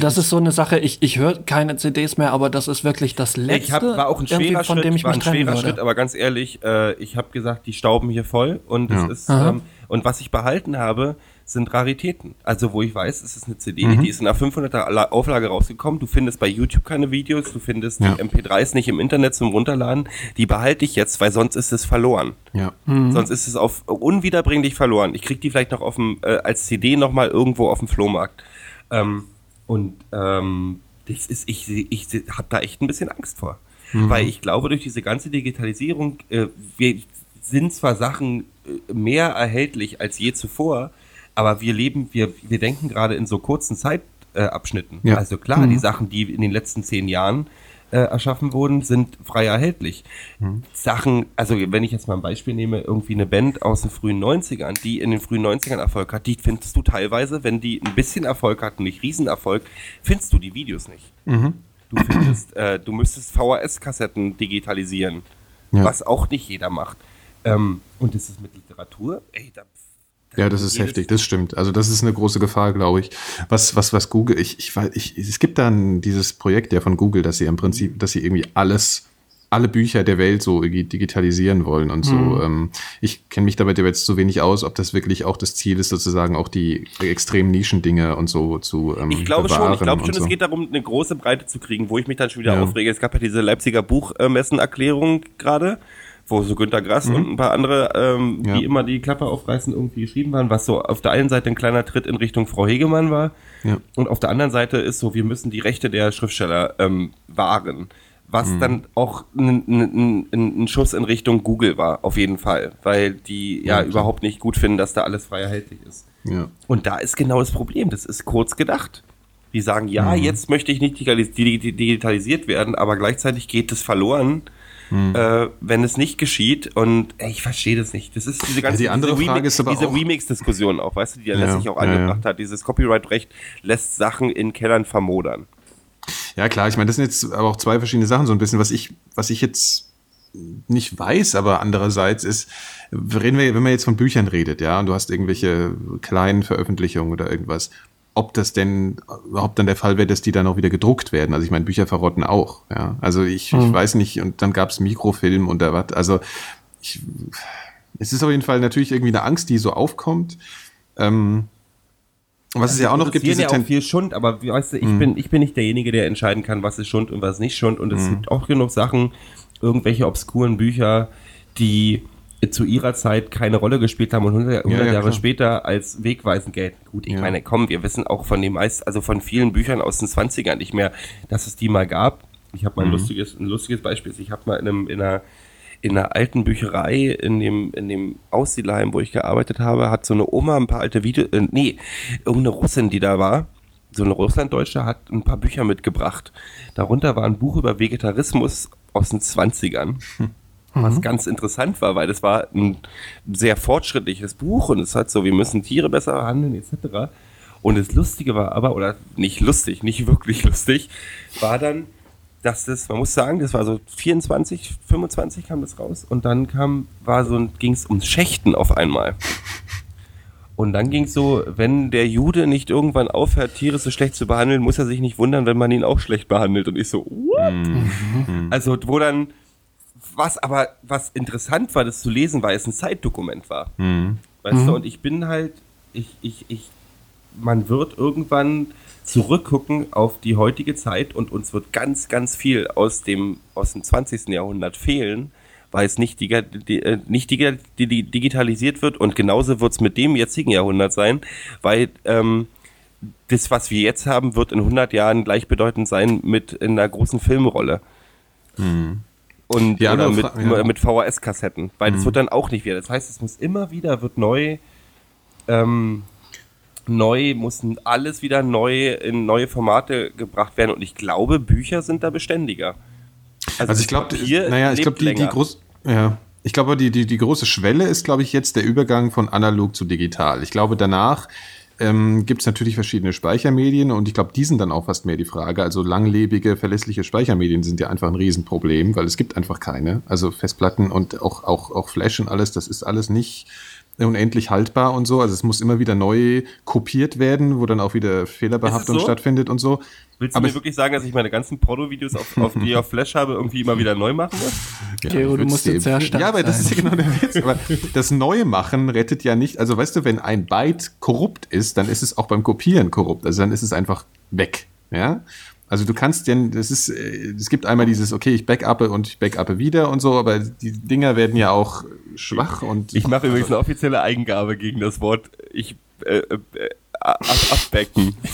Das ist so eine Sache, ich, ich höre keine CDs mehr, aber das ist wirklich das Letzte, ich hab, war auch ein schwerer von Schritt, dem ich war mich ein schwerer. Schritt, aber ganz ehrlich, äh, ich habe gesagt, die stauben hier voll und ja. es ist ähm, und was ich behalten habe, sind Raritäten. Also wo ich weiß, es ist eine CD, mhm. die ist in einer 500er Auflage rausgekommen. Du findest bei YouTube keine Videos, du findest ja. die MP3s nicht im Internet zum Runterladen. Die behalte ich jetzt, weil sonst ist es verloren. Ja. Mhm. Sonst ist es auf unwiederbringlich verloren. Ich krieg die vielleicht noch auf dem, äh, als CD noch mal irgendwo auf dem Flohmarkt. Ähm, und ähm, das ist, ich, ich, ich habe da echt ein bisschen Angst vor. Mhm. Weil ich glaube, durch diese ganze Digitalisierung, äh, wir sind zwar Sachen äh, mehr erhältlich als je zuvor, aber wir leben, wir, wir denken gerade in so kurzen Zeitabschnitten. Ja. Also klar, mhm. die Sachen, die in den letzten zehn Jahren äh, erschaffen wurden, sind frei erhältlich. Mhm. Sachen, also wenn ich jetzt mal ein Beispiel nehme, irgendwie eine Band aus den frühen 90ern, die in den frühen 90ern Erfolg hat, die findest du teilweise, wenn die ein bisschen Erfolg hatten, nicht Riesenerfolg, findest du die Videos nicht. Mhm. Du findest, äh, du müsstest VHS-Kassetten digitalisieren, ja. was auch nicht jeder macht. Ähm, und das ist mit Literatur, ey, da ja, das ist heftig, das stimmt. Also das ist eine große Gefahr, glaube ich. Was, was, was Google, ich, ich weiß, ich, es gibt dann dieses Projekt ja von Google, dass sie im Prinzip, dass sie irgendwie alles, alle Bücher der Welt so digitalisieren wollen und so. Mhm. Ich kenne mich damit jetzt zu wenig aus, ob das wirklich auch das Ziel ist, sozusagen auch die extremen Nischendinge und so zu ähm, Ich glaube schon, ich glaube schon, so. es geht darum, eine große Breite zu kriegen, wo ich mich dann schon wieder ja. aufrege. Es gab ja diese Leipziger Buchmessenerklärung gerade wo so Günter Grass mhm. und ein paar andere, ähm, ja. wie immer die Klappe aufreißen, irgendwie geschrieben waren, was so auf der einen Seite ein kleiner Tritt in Richtung Frau Hegemann war ja. und auf der anderen Seite ist so, wir müssen die Rechte der Schriftsteller ähm, wahren. Was mhm. dann auch ein, Schuss in Richtung Google war, auf jeden Fall, weil die ja, ja überhaupt nicht gut finden, dass da alles frei erhältlich ist. Ja. Und da ist genau das Problem, das ist kurz gedacht. Die sagen, ja, mhm. jetzt möchte ich nicht digitalisiert werden, aber gleichzeitig geht es verloren, hm. äh, wenn es nicht geschieht. Und ey, ich verstehe das nicht. Das ist diese ganze ja, die andere diese Frage ist aber diese Remix-Diskussion auch, weißt du, die er ja, sich auch angebracht hat. Dieses Copyright-Recht lässt Sachen in Kellern vermodern. Ja, klar, ich meine, das sind jetzt aber auch zwei verschiedene Sachen, so ein bisschen, was ich, was ich jetzt nicht weiß, aber andererseits ist, reden wir, wenn man jetzt von Büchern redet, ja, und du hast irgendwelche kleinen Veröffentlichungen oder irgendwas, ob das denn überhaupt dann der Fall wäre, dass die dann auch wieder gedruckt werden. Also ich meine, Bücher verrotten auch. Ja, also ich, mhm. ich weiß nicht. Und dann gab es Mikrofilm und da was. Also ich, es ist auf jeden Fall natürlich irgendwie eine Angst, die so aufkommt. Ähm, was es ja auch noch gibt, diese ja auch viel Schund, aber weißt du, ich mhm. bin ich bin nicht derjenige, der entscheiden kann, was ist Schund und was nicht Schund. Und es mhm. gibt auch genug Sachen, irgendwelche obskuren Bücher, die zu ihrer Zeit keine Rolle gespielt haben und 100, 100 ja, ja, Jahre klar. später als wegweisend gelten. Gut, ich ja. meine, komm, wir wissen auch von den meisten, also von vielen Büchern aus den 20ern nicht mehr, dass es die mal gab. Ich habe mal ein mhm. lustiges, ein lustiges Beispiel. Ich habe mal in, einem, in einer in einer alten Bücherei in dem, in dem Aussiedlerheim, wo ich gearbeitet habe, hat so eine Oma ein paar alte Videos, äh, nee, irgendeine Russin, die da war, so eine Russlanddeutsche, hat ein paar Bücher mitgebracht. Darunter war ein Buch über Vegetarismus aus den 20ern. Hm was mhm. ganz interessant war, weil das war ein sehr fortschrittliches Buch und es hat so, wir müssen Tiere besser behandeln etc. Und das Lustige war aber, oder nicht lustig, nicht wirklich lustig, war dann, dass das, man muss sagen, das war so 24, 25 kam das raus und dann kam, war so, ging es ums Schächten auf einmal. Und dann ging es so, wenn der Jude nicht irgendwann aufhört, Tiere so schlecht zu behandeln, muss er sich nicht wundern, wenn man ihn auch schlecht behandelt. Und ich so, what? Mhm. Also, wo dann, was aber, was interessant war, das zu lesen, weil es ein Zeitdokument war. Mhm. Weißt mhm. du, und ich bin halt, ich, ich, ich, man wird irgendwann zurückgucken auf die heutige Zeit und uns wird ganz, ganz viel aus dem, aus dem 20. Jahrhundert fehlen weil es nicht, diga, die, äh, nicht diga, die, die digitalisiert wird und genauso wird es mit dem jetzigen Jahrhundert sein, weil ähm, das, was wir jetzt haben, wird in 100 Jahren gleichbedeutend sein mit einer großen Filmrolle. Mhm. Und ja, oder mit, ja. mit VHS-Kassetten, weil mhm. das wird dann auch nicht wieder. Das heißt, es muss immer wieder, wird neu, ähm, neu, muss alles wieder neu in neue Formate gebracht werden. Und ich glaube, Bücher sind da beständiger. Also, also ich glaube, naja, ich glaube, die, die groß, ja, ich glaube, die, die, die große Schwelle ist, glaube ich, jetzt der Übergang von analog zu digital. Ich glaube, danach ähm, gibt es natürlich verschiedene Speichermedien und ich glaube, die sind dann auch fast mehr die Frage. Also langlebige, verlässliche Speichermedien sind ja einfach ein Riesenproblem, weil es gibt einfach keine. Also Festplatten und auch, auch, auch Flash und alles, das ist alles nicht unendlich haltbar und so. Also es muss immer wieder neu kopiert werden, wo dann auch wieder Fehlerbehaftung so? stattfindet und so. Willst du aber mir wirklich sagen, dass ich meine ganzen Porno-Videos, auf, auf die ich auf Flash habe, irgendwie immer wieder neu machen muss? Ja, Gero, du musst jetzt sehr stark Ja, aber das ist ja genau der Witz. Aber das Neue machen rettet ja nicht. Also weißt du, wenn ein Byte korrupt ist, dann ist es auch beim Kopieren korrupt. Also dann ist es einfach weg. Ja. Also du kannst denn, das ist, äh, es gibt einmal dieses, okay, ich backuppe und ich backuppe wieder und so, aber die Dinger werden ja auch schwach und. Ich mache übrigens eine offizielle Eigengabe gegen das Wort ich äh, äh, ab, abbacken.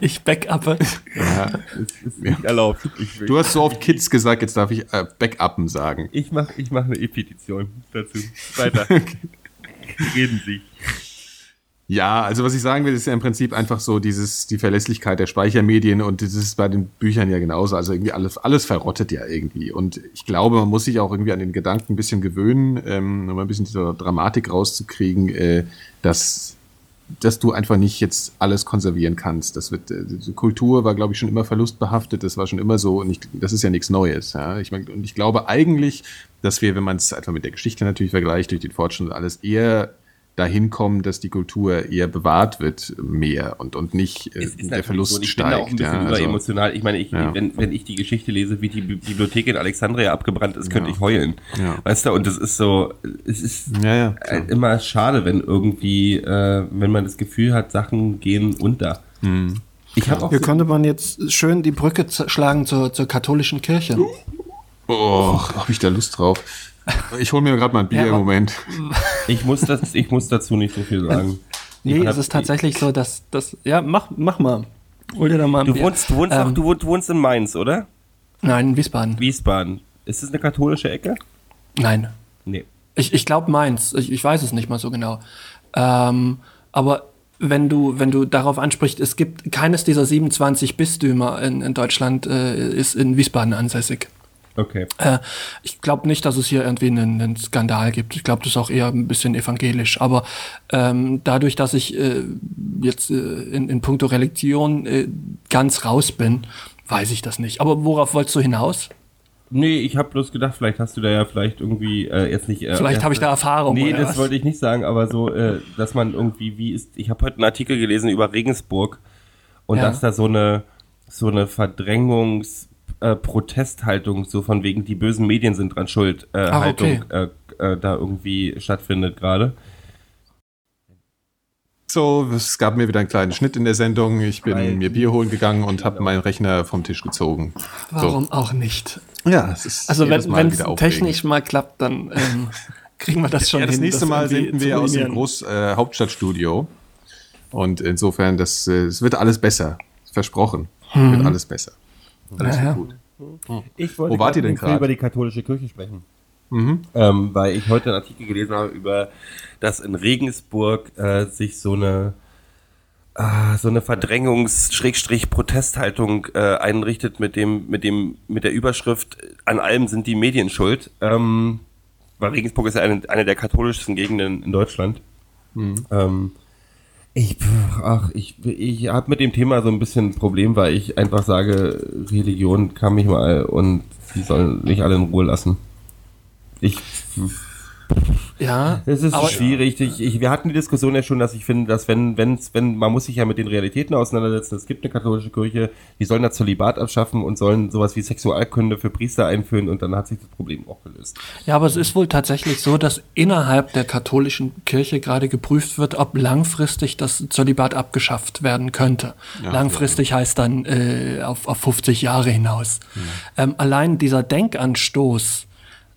Ich backuppe. Ja, ist, ist nicht ja. erlaubt. Ich, du hast so oft Kids gesagt, jetzt darf ich äh, backuppen sagen. Ich mache ich mach eine E-Petition dazu. Weiter. okay. Reden Sie. Ja, also was ich sagen will, ist ja im Prinzip einfach so dieses, die Verlässlichkeit der Speichermedien und das ist bei den Büchern ja genauso. Also irgendwie alles, alles verrottet ja irgendwie. Und ich glaube, man muss sich auch irgendwie an den Gedanken ein bisschen gewöhnen, ähm, um ein bisschen diese Dramatik rauszukriegen, äh, dass, dass du einfach nicht jetzt alles konservieren kannst. Das wird, äh, Kultur war, glaube ich, schon immer verlustbehaftet. Das war schon immer so und ich, das ist ja nichts Neues. Ja? Ich mein, und ich glaube eigentlich, dass wir, wenn man es einfach mit der Geschichte natürlich vergleicht, durch den Fortschritt und alles eher dahin kommen, dass die Kultur eher bewahrt wird mehr und, und nicht äh, der Verlust so. ich steigt. Bin da auch ein bisschen ja, also, emotional. Ich meine, ich, ja. wenn, wenn ich die Geschichte lese, wie die Bibliothek in Alexandria abgebrannt ist, könnte ja. ich heulen. Ja. Weißt du, und das ist so, es ist ja, immer schade, wenn irgendwie, äh, wenn man das Gefühl hat, Sachen gehen unter. Mhm. Ich auch Hier könnte man jetzt schön die Brücke schlagen zur, zur katholischen Kirche. Oh, habe ich da Lust drauf. Ich hole mir gerade mal ein Bier ja, im Moment. Ich muss, das, ich muss dazu nicht so viel sagen. Nee, es ist tatsächlich so, dass das. Ja, mach, mach mal. Hol dir da mal ein du Bier. Wohnst, du, wohnst ähm, auch, du, wohnst, du wohnst in Mainz, oder? Nein, in Wiesbaden. Wiesbaden. Ist das eine katholische Ecke? Nein. Nee. Ich, ich glaube Mainz. Ich, ich weiß es nicht mal so genau. Ähm, aber wenn du, wenn du darauf ansprichst, es gibt keines dieser 27 Bistümer in, in Deutschland äh, ist in Wiesbaden ansässig. Okay. Äh, ich glaube nicht, dass es hier irgendwie einen, einen Skandal gibt. Ich glaube, das ist auch eher ein bisschen evangelisch. Aber ähm, dadurch, dass ich äh, jetzt äh, in, in puncto Religion äh, ganz raus bin, weiß ich das nicht. Aber worauf wolltest du hinaus? Nee, ich habe bloß gedacht, vielleicht hast du da ja vielleicht irgendwie äh, jetzt nicht. Äh, vielleicht habe ich da Erfahrung. Nee, das was? wollte ich nicht sagen, aber so, äh, dass man irgendwie, wie ist. Ich habe heute einen Artikel gelesen über Regensburg und ja. dass da so eine so eine Verdrängungs äh, Protesthaltung, so von wegen, die bösen Medien sind dran schuld, äh, ah, Haltung okay. äh, äh, da irgendwie stattfindet gerade. So, es gab mir wieder einen kleinen Schnitt in der Sendung. Ich bin Nein. mir Bier holen gegangen und habe meinen Rechner vom Tisch gezogen. Warum so. auch nicht? Ja, es ist Also wenn es technisch mal klappt, dann ähm, kriegen wir das schon ja, das hin. Das nächste Mal senden wir aus dem Groß äh, Hauptstadtstudio. Und insofern, das, äh, es wird alles besser. Versprochen. Hm. Wird alles besser. Das ja, gut. Ich wollte Wo wart ihr denn gerade? über die katholische Kirche sprechen. Mhm. Ähm, weil ich heute einen Artikel gelesen habe über, dass in Regensburg äh, sich so eine äh, so eine Verdrängungs-Protesthaltung äh, einrichtet mit dem mit dem mit der Überschrift an allem sind die Medien schuld. Ähm, weil Regensburg ist ja eine, eine der katholischsten Gegenden in Deutschland. Mhm. Ähm, Ich, ach, ich, ich habe mit dem Thema so ein bisschen ein Problem, weil ich einfach sage, Religion kann mich mal und die sollen nicht alle in Ruhe lassen. Ich ja, es ist aber, schwierig. Ich, ich, wir hatten die Diskussion ja schon, dass ich finde, dass wenn, wenn, wenn, man muss sich ja mit den Realitäten auseinandersetzen. Es gibt eine katholische Kirche, die sollen das Zölibat abschaffen und sollen sowas wie Sexualkunde für Priester einführen und dann hat sich das Problem auch gelöst. Ja, aber es ist wohl tatsächlich so, dass innerhalb der katholischen Kirche gerade geprüft wird, ob langfristig das Zölibat abgeschafft werden könnte. Ja, langfristig ja. heißt dann äh, auf, auf 50 Jahre hinaus. Ja. Ähm, allein dieser Denkanstoß,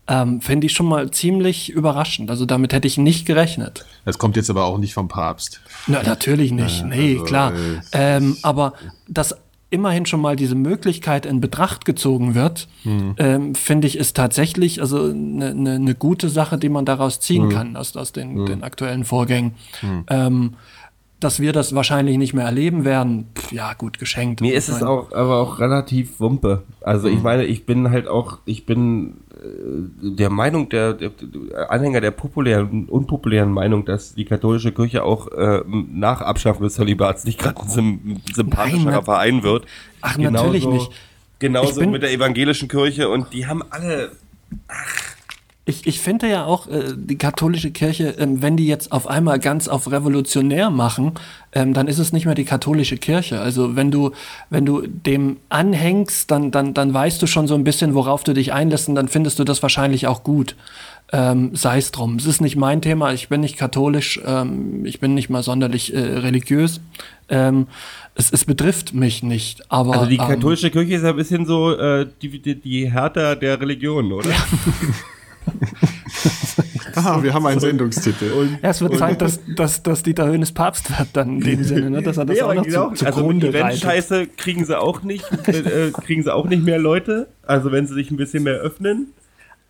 ähm, Finde ich schon mal ziemlich überraschend. Also damit hätte ich nicht gerechnet. Das kommt jetzt aber auch nicht vom Papst. Na, natürlich nicht. Ja, nee, also, klar. Äh, ähm, aber dass immerhin schon mal diese Möglichkeit in Betracht gezogen wird, hm. ähm, finde ich, ist tatsächlich also eine ne, ne gute Sache, die man daraus ziehen hm. kann aus, aus den, hm. den aktuellen Vorgängen. Hm. Ähm, dass wir das wahrscheinlich nicht mehr erleben werden, pf, ja gut, geschenkt. Mir ist es auch, aber auch relativ wumpe. Also ich hm. meine, ich bin halt auch, ich bin äh, der Meinung, der, der, Anhänger der populären, unpopulären Meinung, dass die katholische Kirche auch äh, nach Abschaffen des Zölibats nicht gerade ein sympathischerer Nein, Verein wird. Ach, genauso, natürlich nicht. Genauso mit der evangelischen Kirche und die haben alle, ach, ich, ich finde ja auch, äh, die katholische Kirche, ähm, wenn die jetzt auf einmal ganz auf revolutionär machen, ähm, dann ist es nicht mehr die katholische Kirche. Also wenn du, wenn du dem anhängst, dann, dann, dann weißt du schon so ein bisschen, worauf du dich einlässt und dann findest du das wahrscheinlich auch gut. Ähm, Sei es drum. Es ist nicht mein Thema, ich bin nicht katholisch, ähm, ich bin nicht mal sonderlich äh, religiös. Ähm, es, es betrifft mich nicht, aber. Also die ähm, katholische Kirche ist ja ein bisschen so äh, die, die, die Härter der Religion, oder? Ja. ah, wir haben einen Sendungstitel. Und, ja, es wird Zeit, dass, dass, dass Dieter Höhnes Papst wird, dann in dem Sinne, ne? dass er das ja, auch noch genau. zu, also mit Event-Scheiße kriegen sie auch nicht, äh, kriegen sie auch nicht mehr Leute. Also wenn sie sich ein bisschen mehr öffnen.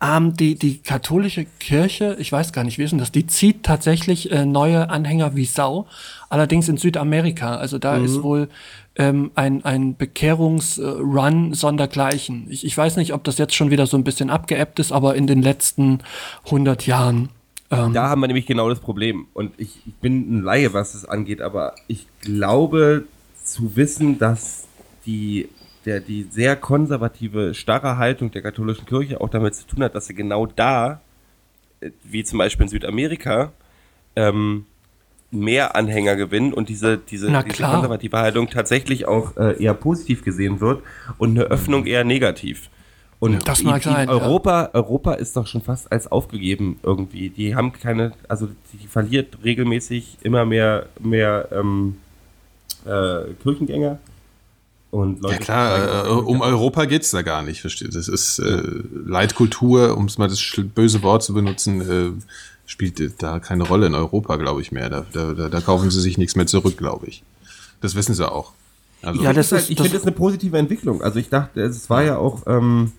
Ähm, die, die katholische Kirche, ich weiß gar nicht, wie ist denn das, die zieht tatsächlich äh, neue Anhänger wie Sau, allerdings in Südamerika. Also da mhm. ist wohl ähm, ein, ein Bekehrungsrun sondergleichen. Ich, ich weiß nicht, ob das jetzt schon wieder so ein bisschen abgeebbt ist, aber in den letzten 100 Jahren. Ähm, da haben wir nämlich genau das Problem. Und ich, ich bin ein Laie, was das angeht, aber ich glaube zu wissen, dass die der die sehr konservative, starre Haltung der katholischen Kirche auch damit zu tun hat, dass sie genau da, äh, wie zum Beispiel in Südamerika, ähm, mehr Anhänger gewinnen und diese, diese, diese konservative Haltung tatsächlich auch äh, eher positiv gesehen wird und eine Öffnung eher negativ. Und das mag sein, Europa, ja. Europa ist doch schon fast als aufgegeben irgendwie. Die haben keine, also die verliert regelmäßig immer mehr, mehr ähm, äh, Kirchengänger. Und Leute ja klar, äh, um Europa geht es da gar nicht, versteht. Das ist äh, Leitkultur, um es mal das böse Wort zu benutzen, äh, spielt da keine Rolle in Europa, glaube ich, mehr. Da, da, da kaufen sie sich nichts mehr zurück, glaube ich. Das wissen sie auch. Also ja, das ist, ich finde das eine positive Entwicklung. Also ich dachte, es war ja auch, ähm,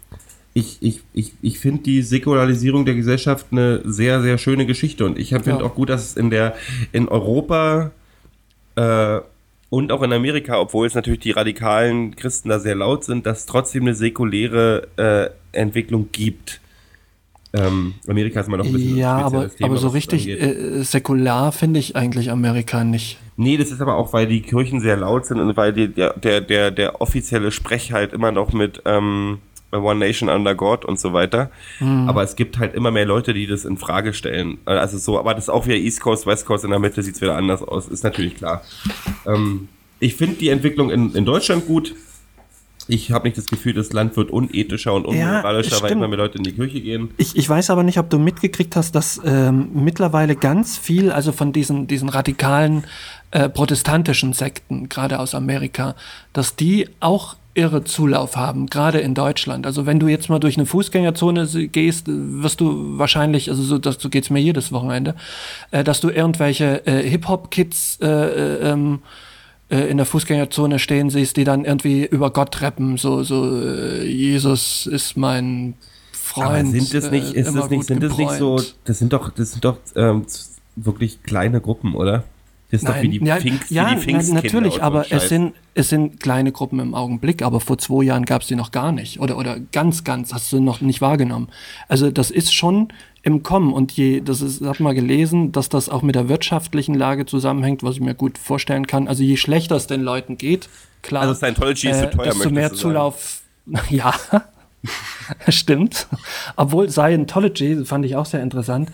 ich, ich, ich, ich finde die Säkularisierung der Gesellschaft eine sehr, sehr schöne Geschichte. Und ich finde ja. auch gut, dass es in der in Europa äh, und auch in Amerika, obwohl es natürlich die radikalen Christen da sehr laut sind, dass es trotzdem eine säkuläre äh, Entwicklung gibt. Ähm, Amerika ist immer noch ein bisschen Ja, aber, Thema, aber so richtig äh, säkular finde ich eigentlich Amerika nicht. Nee, das ist aber auch, weil die Kirchen sehr laut sind und weil die, der, der, der, der offizielle Sprech halt immer noch mit ähm, One Nation Under God und so weiter. Hm. Aber es gibt halt immer mehr Leute, die das in Frage stellen. Also so, aber das ist auch wieder East Coast, West Coast, in der Mitte sieht es wieder anders aus, ist natürlich klar. Ähm, ich finde die Entwicklung in, in Deutschland gut. Ich habe nicht das Gefühl, das Land wird unethischer und unmoralischer, ja, weil immer mehr Leute in die Kirche gehen. Ich, ich weiß aber nicht, ob du mitgekriegt hast, dass ähm, mittlerweile ganz viel, also von diesen, diesen radikalen äh, protestantischen Sekten, gerade aus Amerika, dass die auch irre Zulauf haben, gerade in Deutschland. Also wenn du jetzt mal durch eine Fußgängerzone gehst, wirst du wahrscheinlich, also so, das, so geht's mir jedes Wochenende, äh, dass du irgendwelche äh, Hip-Hop-Kids äh, äh, ähm, äh, in der Fußgängerzone stehen siehst, die dann irgendwie über Gott rappen, so, so äh, Jesus ist mein Freund. Aber sind das nicht, ist das nicht, sind das nicht so, das sind doch, das sind doch ähm, wirklich kleine Gruppen, oder? Das ist Nein, doch wie die, ja, Pfingst, ja, die Ja, natürlich, aber es sind, es sind kleine Gruppen im Augenblick, aber vor zwei Jahren gab es die noch gar nicht. Oder, oder ganz, ganz, hast du noch nicht wahrgenommen. Also das ist schon im Kommen und je, das ist, ich habe mal gelesen, dass das auch mit der wirtschaftlichen Lage zusammenhängt, was ich mir gut vorstellen kann. Also je schlechter es den Leuten geht, klar. Also Scientology äh, ist zu teuer, desto mehr Zulauf, ja, stimmt. Obwohl Scientology, fand ich auch sehr interessant,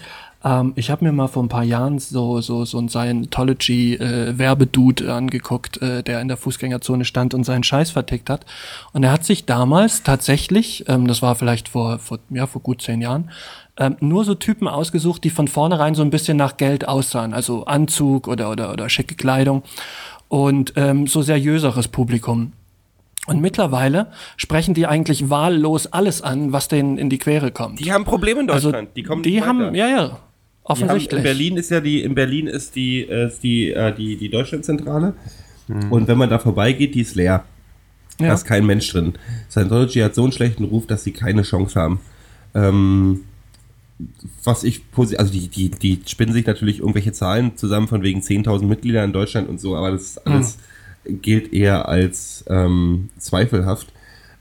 ähm, ich habe mir mal vor ein paar Jahren so, so, so ein Scientology-Werbedude äh, angeguckt, äh, der in der Fußgängerzone stand und seinen Scheiß vertickt hat. Und er hat sich damals tatsächlich, ähm, das war vielleicht vor, vor, ja, vor gut zehn Jahren, ähm, nur so Typen ausgesucht, die von vornherein so ein bisschen nach Geld aussahen, also Anzug oder, oder, oder schicke Kleidung und ähm, so seriöseres Publikum. Und mittlerweile sprechen die eigentlich wahllos alles an, was denen in die Quere kommt. Die haben Probleme in also Deutschland. Also, die kommen die haben, ja, ja. Offensichtlich. in Berlin ist ja die, in Berlin ist die, ist die, äh, die, die Deutschlandzentrale. Mhm. Und wenn man da vorbeigeht, die ist leer. Ja. Da ist kein Mensch drin. Scientology hat so einen schlechten Ruf, dass sie keine Chance haben. Ähm, was ich also die, die, die spinnen sich natürlich irgendwelche Zahlen zusammen von wegen 10.000 Mitglieder in Deutschland und so, aber das alles mhm. gilt eher als ähm, zweifelhaft.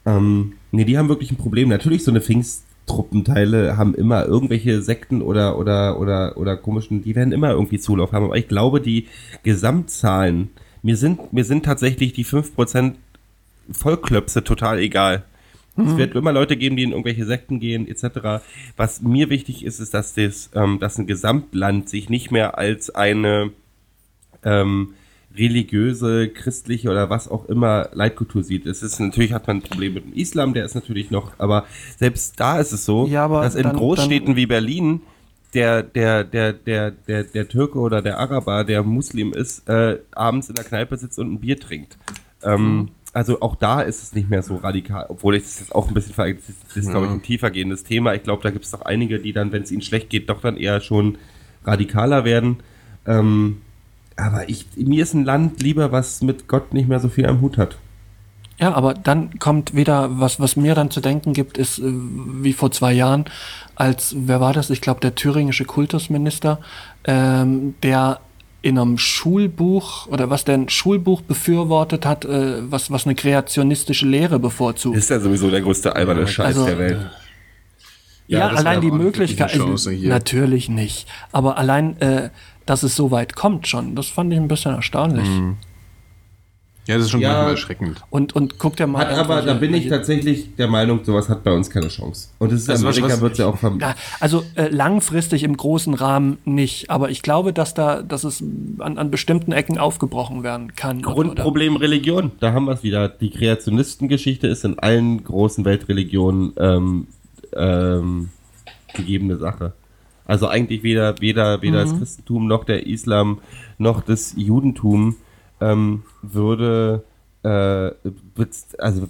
Ähm, nee, die haben wirklich ein Problem. Natürlich so eine Pfingst, Truppenteile haben immer irgendwelche Sekten oder, oder, oder, oder komischen, die werden immer irgendwie Zulauf haben. Aber ich glaube, die Gesamtzahlen, mir sind, mir sind tatsächlich die 5% Vollklöpse total egal. Mhm. Es wird immer Leute geben, die in irgendwelche Sekten gehen, etc. Was mir wichtig ist, ist, dass das, ähm, dass ein Gesamtland sich nicht mehr als eine ähm, religiöse, christliche oder was auch immer Leitkultur sieht. Es ist natürlich hat man ein Problem mit dem Islam, der ist natürlich noch, aber selbst da ist es so, ja, dass in dann, Großstädten dann, wie Berlin der der der der der der Türke oder der Araber, der Muslim ist, äh, abends in der Kneipe sitzt und ein Bier trinkt. Ähm, mhm. Also auch da ist es nicht mehr so radikal, obwohl ich das jetzt auch ein bisschen ver das ist, ist ja. glaube ich, ein tiefergehendes Thema. Ich glaube, da gibt es doch einige, die dann, wenn es ihnen schlecht geht, doch dann eher schon radikaler werden. Ähm, aber ich, mir ist ein Land lieber, was mit Gott nicht mehr so viel am Hut hat. Ja, aber dann kommt wieder, was, was mir dann zu denken gibt, ist äh, wie vor zwei Jahren, als, wer war das? Ich glaube, der thüringische Kultusminister, ähm, der in einem Schulbuch oder was der ein Schulbuch befürwortet hat, äh, was, was eine kreationistische Lehre bevorzugt. Ist ja sowieso der größte alberne Scheiß also, der Welt. Ja, ja allein die Möglichkeit, natürlich nicht, aber allein äh, dass es so weit kommt schon. Das fand ich ein bisschen erstaunlich. Mhm. Ja, das ist schon ja, manchmal erschreckend. Und, und guckt ja mal. Hat, aber da bin ich tatsächlich der Meinung, sowas hat bei uns keine Chance. Und das ist also Amerika wird ja auch verm ja, Also äh, langfristig im großen Rahmen nicht. Aber ich glaube, dass da, dass es an, an bestimmten Ecken aufgebrochen werden kann. Grundproblem Religion. Da haben wir es wieder. Die Kreationistengeschichte ist in allen großen Weltreligionen ähm, ähm, gegebene Sache. Also eigentlich weder, weder, weder mhm. das Christentum noch der Islam noch das Judentum ähm, würde äh, also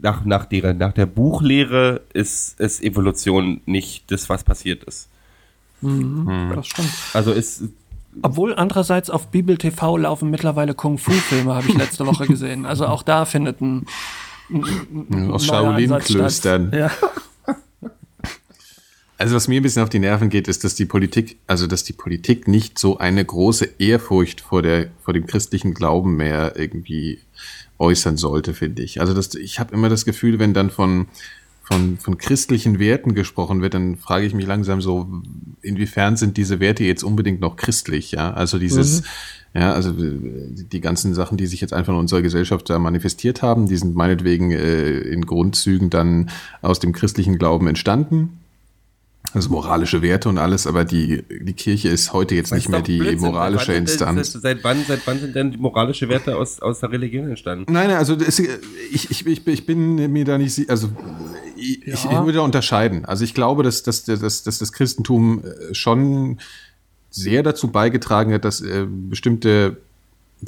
nach, nach, der, nach der Buchlehre ist, ist Evolution nicht das, was passiert ist. Mhm, mhm. Das stimmt. Also ist obwohl andererseits auf Bibel TV laufen mittlerweile Kung-Fu-Filme, habe ich letzte Woche gesehen. Also auch da findet ein, ein, ein aus Shaolin-Klöstern. Ja. Also was mir ein bisschen auf die Nerven geht, ist, dass die Politik, also dass die Politik nicht so eine große Ehrfurcht vor der vor dem christlichen Glauben mehr irgendwie äußern sollte, finde ich. Also das, ich habe immer das Gefühl, wenn dann von von, von christlichen Werten gesprochen wird, dann frage ich mich langsam so, inwiefern sind diese Werte jetzt unbedingt noch christlich, ja? Also dieses, mhm. ja, also die ganzen Sachen, die sich jetzt einfach in unserer Gesellschaft da manifestiert haben, die sind meinetwegen äh, in Grundzügen dann aus dem christlichen Glauben entstanden also moralische Werte und alles, aber die, die Kirche ist heute jetzt nicht mehr die Blödsinn. moralische seit Instanz. Denn, seit, wann, seit wann sind denn die moralische Werte aus, aus der Religion entstanden? Nein, also das, ich, ich, ich, ich bin mir da nicht, also ich, ja. ich, würde unterscheiden. Also ich glaube, dass, dass, dass, dass das Christentum äh, schon sehr dazu beigetragen hat, dass äh, bestimmte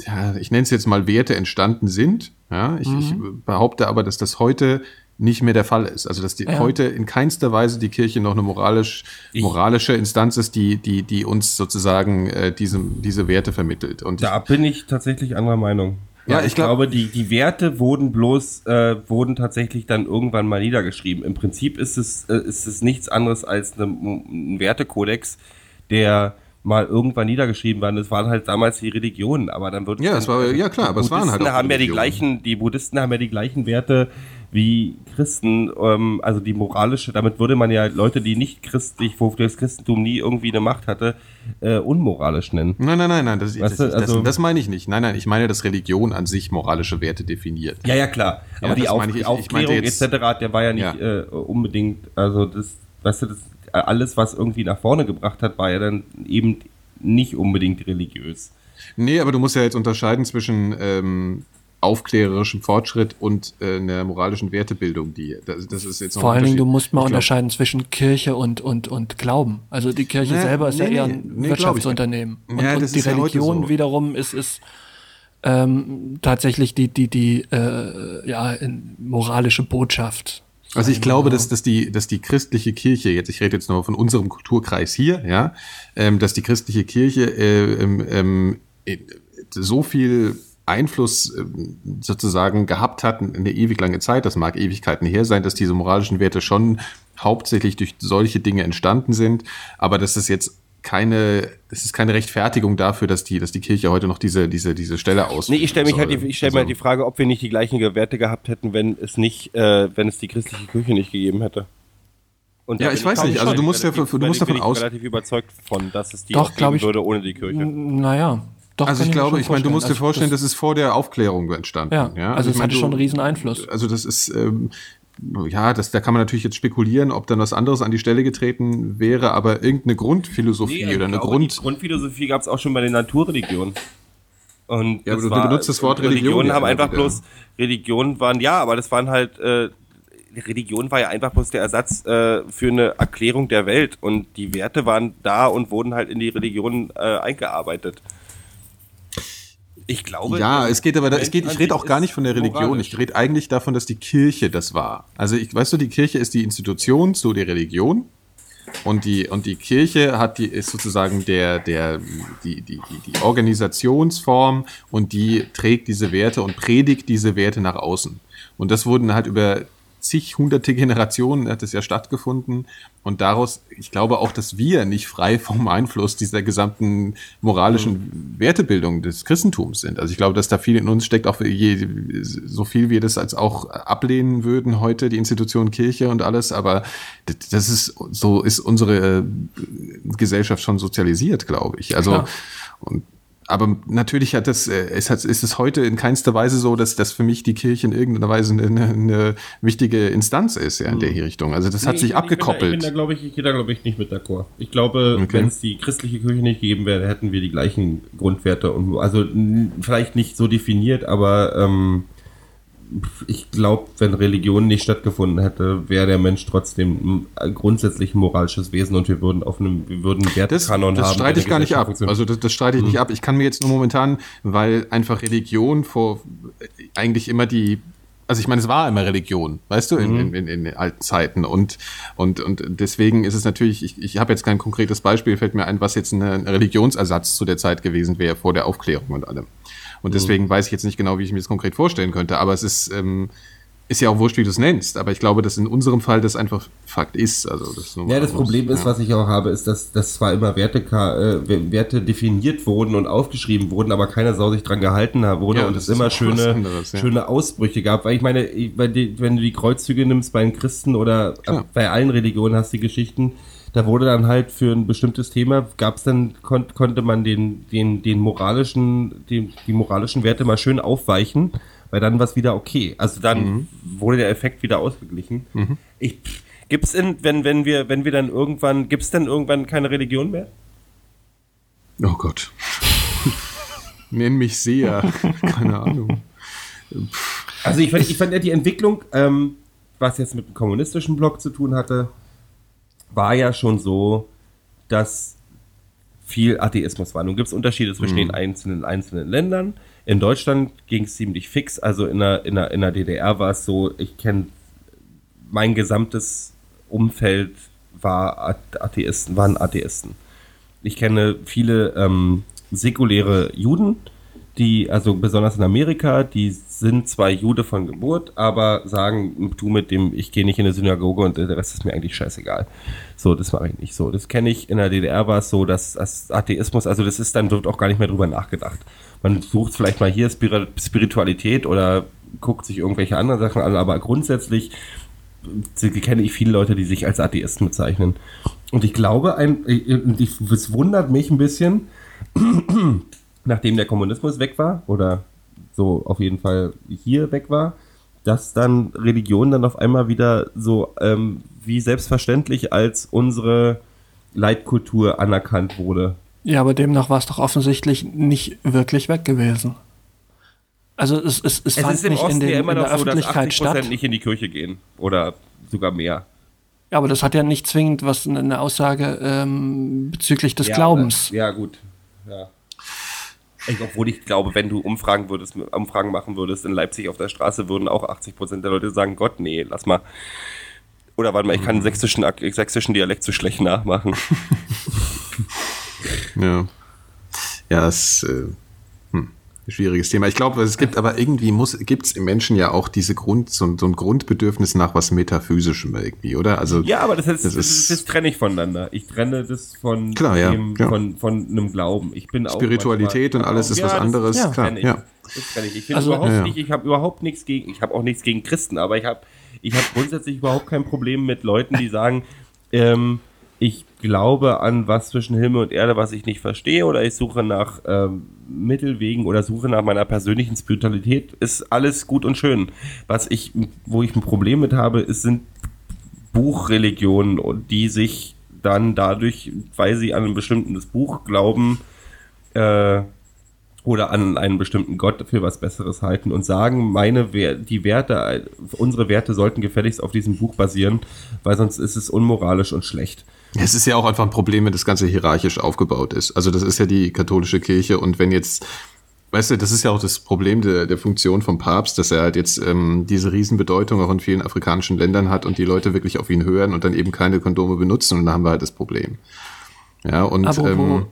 ja, ich nenne es jetzt mal Werte entstanden sind. Ja, ich, mhm. ich behaupte aber, dass das heute nicht mehr der Fall ist. Also dass die ja. heute in keinster Weise die Kirche noch eine moralisch, moralische Instanz ist, die, die, die uns sozusagen äh, diese, diese Werte vermittelt. Und da ich, bin ich tatsächlich anderer Meinung. Ja, ich, ich glaub, glaube, die, die Werte wurden bloß, äh, wurden tatsächlich dann irgendwann mal niedergeschrieben. Im Prinzip ist es, äh, ist es nichts anderes als eine, ein Wertekodex, der mal irgendwann niedergeschrieben werden. Das waren halt damals die Religionen, aber dann wird ja, das war ja klar, aber es waren halt auch haben ja die gleichen, die Buddhisten haben ja die gleichen Werte wie Christen, ähm, also die moralische, damit würde man ja Leute, die nicht christlich, wo das Christentum nie irgendwie eine Macht hatte, äh, unmoralisch nennen. Nein, nein, nein, nein, das, das, das, also, das, meine ich nicht. Nein, nein, ich meine, dass Religion an sich moralische Werte definiert. Ja, ja, klar. Aber ja, die Auf, ich, Aufklärung jetzt, etc., der war ja nicht ja. Äh, unbedingt, also das, weißt du, das, alles, was irgendwie nach vorne gebracht hat, war ja dann eben nicht unbedingt religiös. Nee, aber du musst ja jetzt unterscheiden zwischen ähm, aufklärerischem Fortschritt und äh, einer moralischen Wertebildung, die das, das ist jetzt vor allen Dingen du musst mal unterscheiden zwischen Kirche und und und Glauben. Also die Kirche nee, selber ist nee, ja eher ein nee, Wirtschaftsunternehmen und, ja, und die Religion ja wiederum ist ist ähm, tatsächlich die die die äh, ja moralische Botschaft. Also ich glaube, dass, dass, die, dass die christliche Kirche, jetzt ich rede jetzt nur von unserem Kulturkreis hier, ja, ähm, dass die christliche Kirche äh, ähm, ähm, so viel Einfluss ähm, sozusagen gehabt hat in eine ewig lange Zeit, das mag Ewigkeiten her sein, dass diese moralischen Werte schon hauptsächlich durch solche Dinge entstanden sind, aber dass es jetzt keine, es ist keine Rechtfertigung dafür, dass die, dass die Kirche heute noch diese, diese, diese Stelle aus. Nee, ich stelle mich halt, die, ich stelle also, mir halt die Frage, ob wir nicht die gleichen Werte gehabt hätten, wenn es nicht, äh, wenn es die christliche Kirche nicht gegeben hätte. Und ja, ich weiß nicht. Also du musst ja, du musst davon aus. Ich bin relativ überzeugt von, dass es die Doch, geben ich, würde ohne die Kirche. Naja, doch, also ich glaube, ich meine, du musst dir also vorstellen, das, das, ist vor der Aufklärung entstanden. Ja, ja? also, also es hatte schon einen riesen Einfluss. Also das ist, ähm, ja, das, da kann man natürlich jetzt spekulieren, ob dann was anderes an die Stelle getreten wäre, aber irgendeine Grundphilosophie nee, oder eine Grund... Grundphilosophie gab es auch schon bei den Naturreligionen. Und ja, aber du, war, benutzt das Wort Religion. Religionen haben einfach wieder. bloß, Religionen waren, ja, aber das waren halt, äh, Religion war ja einfach bloß der Ersatz äh, für eine Erklärung der Welt und die Werte waren da und wurden halt in die Religion äh, eingearbeitet. Ich glaube. Ja, es geht aber, da, es geht, ich rede auch gar nicht von der Religion. Moralisch. Ich rede eigentlich davon, dass die Kirche das war. Also ich, weißt du, die Kirche ist die Institution zu der Religion. Und die, und die Kirche hat die, ist sozusagen der, der, die, die, die Organisationsform und die trägt diese Werte und predigt diese Werte nach außen. Und das wurden halt über zig hunderte Generationen hat es ja stattgefunden. Und daraus, ich glaube auch, dass wir nicht frei vom Einfluss dieser gesamten moralischen mhm. Wertebildung des Christentums sind. Also ich glaube, dass da viel in uns steckt, auch je, so viel wir das als auch ablehnen würden heute, die Institution Kirche und alles. Aber das ist, so ist unsere Gesellschaft schon sozialisiert, glaube ich. Also, Klar. und aber natürlich hat das, äh, es hat, ist es heute in keinster Weise so, dass das für mich die Kirche in irgendeiner Weise eine, eine wichtige Instanz ist, ja, in der mhm. Richtung. Also das nee, hat sich ich, abgekoppelt. Ich bin da, glaube ich, ich gehe da, glaube ich, nicht mit d'accord. Ich glaube, okay. wenn es die christliche Kirche nicht gegeben wäre, hätten wir die gleichen Grundwerte und also vielleicht nicht so definiert, aber ähm, ich glaube, wenn Religion nicht stattgefunden hätte, wäre der Mensch trotzdem grundsätzlich ein moralisches Wesen und wir würden auf einem, wir würden Wertekanon das, das haben. Das streite ich gar nicht ab. Also das, das streite ich mhm. nicht ab. Ich kann mir jetzt nur momentan, weil einfach Religion vor eigentlich immer die also ich meine, es war immer Religion, weißt du, in, mhm. in, in, in alten Zeiten. Und, und, und deswegen ist es natürlich, ich, ich habe jetzt kein konkretes Beispiel, fällt mir ein, was jetzt ein Religionsersatz zu der Zeit gewesen wäre, vor der Aufklärung und allem. Und deswegen mhm. weiß ich jetzt nicht genau, wie ich mir das konkret vorstellen könnte. Aber es ist, ähm, ist ja auch wurscht, wie du es nennst. Aber ich glaube, dass in unserem Fall das einfach Fakt ist. Also das ja, das Problem ist, ja. was ich auch habe, ist, dass, dass zwar immer Werte, äh, Werte definiert wurden und aufgeschrieben wurden, aber keiner Sau sich dran gehalten wurde ja, und es immer schöne, anderes, ja. schöne Ausbrüche gab. Weil ich meine, wenn du die Kreuzzüge nimmst bei den Christen oder Klar. bei allen Religionen hast du die Geschichten, da wurde dann halt für ein bestimmtes Thema, gab es dann, kon konnte man den, den, den moralischen, den, die moralischen Werte mal schön aufweichen, weil dann war es wieder okay. Also dann mhm. wurde der Effekt wieder ausgeglichen. Mhm. Ich, gibt's in, wenn, wenn wir, wenn wir dann irgendwann, gibt's denn irgendwann keine Religion mehr? Oh Gott. Nenn mich sehr. Keine Ahnung. Also ich fand, ich fand ja die Entwicklung, ähm, was jetzt mit dem kommunistischen Block zu tun hatte, war ja schon so, dass viel Atheismus war. Nun gibt es Unterschiede zwischen mhm. den einzelnen, einzelnen Ländern. In Deutschland ging es ziemlich fix. Also in der, in der, in der DDR war es so, ich kenne mein gesamtes Umfeld war Atheisten, waren Atheisten. Ich kenne viele ähm, säkuläre Juden, die, also besonders in Amerika, die sind zwar Jude von Geburt, aber sagen, du mit dem, ich gehe nicht in eine Synagoge und der Rest ist mir eigentlich scheißegal. So, das mache ich nicht so. Das kenne ich. In der DDR war es so, dass, dass Atheismus, also das ist dann, wird auch gar nicht mehr drüber nachgedacht. Man sucht vielleicht mal hier Spiritualität oder guckt sich irgendwelche anderen Sachen an, aber grundsätzlich kenne ich viele Leute, die sich als Atheisten bezeichnen. Und ich glaube, ein, es wundert mich ein bisschen, nachdem der Kommunismus weg war, oder so auf jeden Fall hier weg war, dass dann Religion dann auf einmal wieder so ähm, wie selbstverständlich als unsere Leitkultur anerkannt wurde. Ja, aber demnach war es doch offensichtlich nicht wirklich weg gewesen. Also es, es, es, es fand nicht Osten in, den, ja in der so, Öffentlichkeit dass 80% statt. nicht in die Kirche gehen oder sogar mehr. Ja, aber das hat ja nicht zwingend was eine Aussage ähm, bezüglich des ja, Glaubens. ja, gut. Ja. Ich, obwohl ich glaube, wenn du Umfragen, würdest, Umfragen machen würdest in Leipzig auf der Straße, würden auch 80% der Leute sagen, Gott, nee, lass mal. Oder warte mal, ich kann einen sächsischen, sächsischen Dialekt so schlecht nachmachen. ja. Ja, es äh, schwieriges Thema. Ich glaube, es gibt aber irgendwie muss, gibt es im Menschen ja auch diese Grund, so, so, ein Grundbedürfnis nach was Metaphysischem irgendwie, oder? Also, ja, aber das, ist, das, ist, das, trenne ich voneinander. Ich trenne das von, klar, ja, dem, ja. von, von einem Glauben. Ich bin Spiritualität und alles ist ja, was anderes. Das, klar, ja. Das trenne ich. Ich, also, überhaupt nicht, ich habe überhaupt nichts gegen, ich habe auch nichts gegen Christen, aber ich habe ich hab grundsätzlich überhaupt kein Problem mit Leuten, die sagen, ähm, ich glaube an was zwischen Himmel und Erde, was ich nicht verstehe, oder ich suche nach ähm, Mittelwegen oder suche nach meiner persönlichen Spiritualität, ist alles gut und schön. Was ich, wo ich ein Problem mit habe, ist, sind Buchreligionen, die sich dann dadurch, weil sie an ein bestimmtes Buch glauben, äh, oder an einen bestimmten Gott für was Besseres halten und sagen, meine die Werte, unsere Werte sollten gefälligst auf diesem Buch basieren, weil sonst ist es unmoralisch und schlecht. Es ist ja auch einfach ein Problem, wenn das Ganze hierarchisch aufgebaut ist. Also das ist ja die katholische Kirche und wenn jetzt, weißt du, das ist ja auch das Problem der, der Funktion vom Papst, dass er halt jetzt ähm, diese Riesenbedeutung auch in vielen afrikanischen Ländern hat und die Leute wirklich auf ihn hören und dann eben keine Kondome benutzen und dann haben wir halt das Problem. Ja, und Apropos ähm,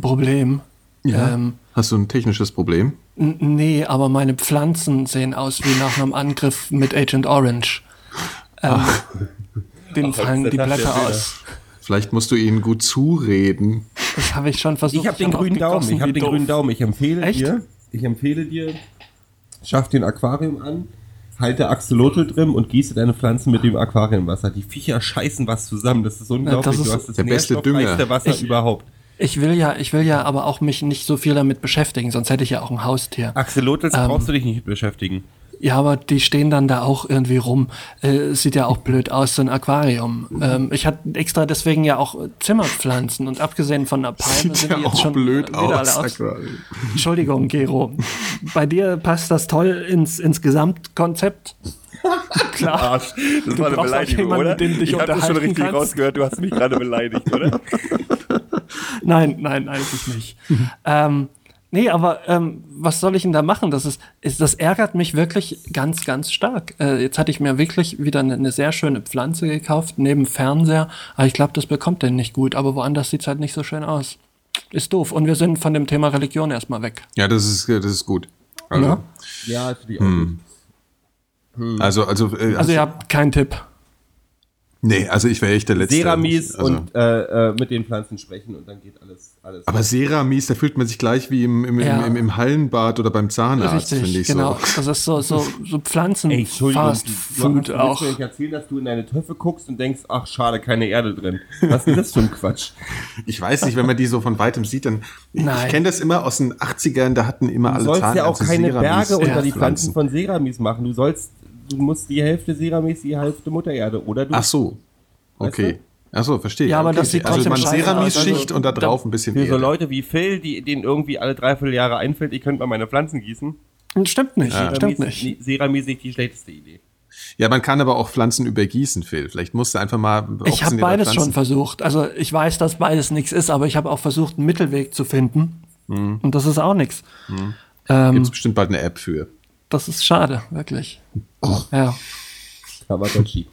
Problem. Ja. Ähm, Hast du ein technisches Problem? Nee, aber meine Pflanzen sehen aus wie nach einem Angriff mit Agent Orange. Ähm, denen fallen die Blätter aus. Vielleicht musst du ihnen gut zureden. Das habe ich schon versucht. Ich habe den grünen Daumen. Ich habe den grünen Daumen. Ich empfehle Echt? dir. Ich empfehle dir. Schaff den Aquarium an, halte Axolotl drin und gieße deine Pflanzen mit dem Aquariumwasser. Die Viecher scheißen was zusammen. Das ist unglaublich. Das ist du hast das der beste Dünger. Wasser ich, überhaupt. Ich will ja, ich will ja aber auch mich nicht so viel damit beschäftigen, sonst hätte ich ja auch ein Haustier. Axolotls ähm, brauchst du dich nicht beschäftigen. Ja, aber die stehen dann da auch irgendwie rum. Äh, sieht ja auch blöd aus, so ein Aquarium. Ähm, ich hatte extra deswegen ja auch Zimmerpflanzen und abgesehen von der Palme sieht sind ja die jetzt schon blöd wieder aus. alle aus. Entschuldigung, Gero. Bei dir passt das toll ins, ins Gesamtkonzept. Klar. Arsch. Das du war eine Beleidigung, jemanden, oder? Den dich ich habe schon richtig kannst. rausgehört, du hast mich gerade beleidigt, oder? nein, nein, eigentlich nicht. ähm, nee, aber ähm, was soll ich denn da machen? Das, ist, ist, das ärgert mich wirklich ganz, ganz stark. Äh, jetzt hatte ich mir wirklich wieder eine, eine, sehr schöne Pflanze gekauft, neben Fernseher. Aber ich glaube, das bekommt den nicht gut. Aber woanders sieht es halt nicht so schön aus. Ist doof. Und wir sind von dem Thema Religion erstmal weg. Ja, das ist, das ist gut. Also, ja, ja für die hm. Hm. Also, also, äh, also ihr habt keinen Tipp. Nee, also ich wäre echt der Letzte. Seramis also. und äh, äh, mit den Pflanzen sprechen und dann geht alles. alles aber Seramis, da fühlt man sich gleich wie im, im, ja. im, im, Hallenbad oder beim Zahnarzt, finde ich genau. so. Das ist so, so, so Pflanzen Ey, Fast Food du, auch. Ich erzählen, dass du in deine Töpfe guckst und denkst, ach schade, keine Erde drin. Was ist das für ein Quatsch? Ich weiß nicht, wenn man die so von weitem sieht, dann. Nein. Ich kenne das immer aus den 80ern, da hatten immer alle Zahnärzte. Du sollst ja auch keine Seramis Berge unter die Pflanzen von Seramis machen. Du sollst du musst die Hälfte Seramis, die Hälfte Mutter Erde. Oder du. Ach so. Okay. Ach so, verstehe. Ja, aber okay. das sieht also man Ceramis-Schicht also, und da drauf ein bisschen Für Erde. so Leute wie Phil, die denen irgendwie alle dreiviertel Jahre einfällt, ich könnte mal meine Pflanzen gießen. Stimmt nicht, ja. stimmt nicht. Ceramis nicht die schlechteste Idee. Ja, man kann aber auch Pflanzen übergießen, Phil. Vielleicht musst du einfach mal. Ich habe beides schon versucht. Also ich weiß, dass beides nichts ist, aber ich habe auch versucht, einen Mittelweg zu finden. Mhm. Und das ist auch nichts. Mhm. Ähm, Gibt es bestimmt bald eine App für. Das ist schade, wirklich. Ja. Tamagotchi.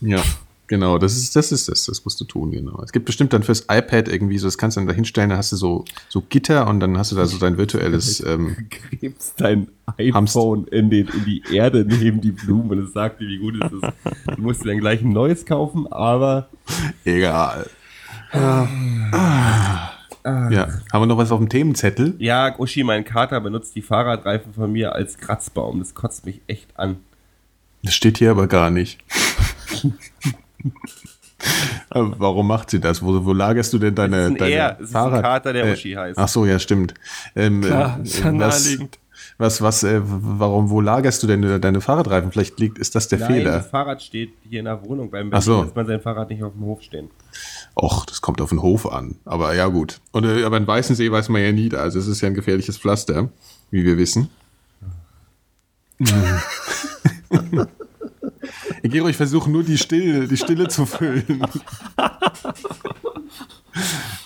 Ja. Genau, das ist, das ist das, das musst du tun, genau. Es gibt bestimmt dann fürs iPad irgendwie so, das kannst du dann da hinstellen, da hast du so, so Gitter und dann hast du da so dein virtuelles, ähm, Gräbst dein iPhone in, den, in die Erde neben die Blumen und es sagt dir, wie gut es ist. Du musst dir dann gleich ein neues kaufen, aber. Egal. Ah. Ah. Ja, haben wir noch was auf dem Themenzettel? Ja, Uschi, mein Kater benutzt die Fahrradreifen von mir als Kratzbaum. Das kotzt mich echt an. Das steht hier aber gar nicht. Warum macht sie das? Wo, wo lagerst du denn deine, das ist ein deine er. Das Fahrrad? Ist ein Kater, der Uschi heißt. Ach so, ja, stimmt. Ähm, Klar, äh, ist ja naheliegend. Was, was, äh, warum, wo lagerst du denn deine Fahrradreifen? Vielleicht liegt, ist das der Nein, Fehler. Das Fahrrad steht hier in der Wohnung beim Ach so. lässt man sein Fahrrad nicht auf dem Hof stehen. Och, das kommt auf den Hof an. Aber ja, gut. Und, äh, aber in Weißensee weiß man ja nie, also es ist ja ein gefährliches Pflaster, wie wir wissen. Gero, ich versuche nur die Stille, die Stille zu füllen.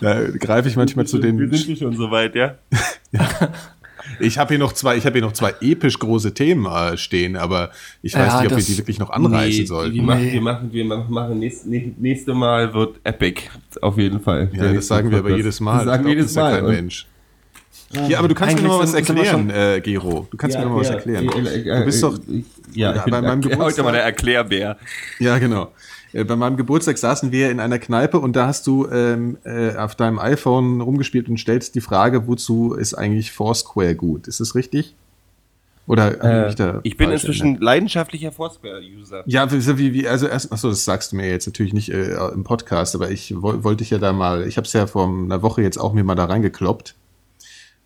Da greife ich manchmal zu den. Wir sind schon soweit, ja? ja. Ich habe hier noch zwei, ich habe hier noch zwei episch große Themen äh, stehen, aber ich weiß ja, nicht, ob wir die wirklich noch anreißen nee, sollten. Die machen, wir machen, wir machen nächste, nächste Mal wird epic, auf jeden Fall. Ja, das sagen wir aber jedes Mal. Das sagen wir jedes Mal. kein Mensch. Ja, aber du kannst Eigentlich mir noch was erklären, äh, Gero. Du kannst ja, mir noch ja, was erklären. Äh, du bist doch ja, bei meinem Geburtstag. Heute mal der Erklärbär. Ja, genau. Äh, bei meinem Geburtstag saßen wir in einer Kneipe und da hast du ähm, äh, auf deinem iPhone rumgespielt und stellst die Frage, wozu ist eigentlich Foursquare gut? Ist das richtig? Oder äh, ich, ich bin inzwischen erinnert? leidenschaftlicher Foursquare-User. Ja, wie, wie, also erst, achso, das sagst du mir jetzt natürlich nicht äh, im Podcast, aber ich wo, wollte ich ja da mal, ich habe es ja vor einer Woche jetzt auch mir mal da reingekloppt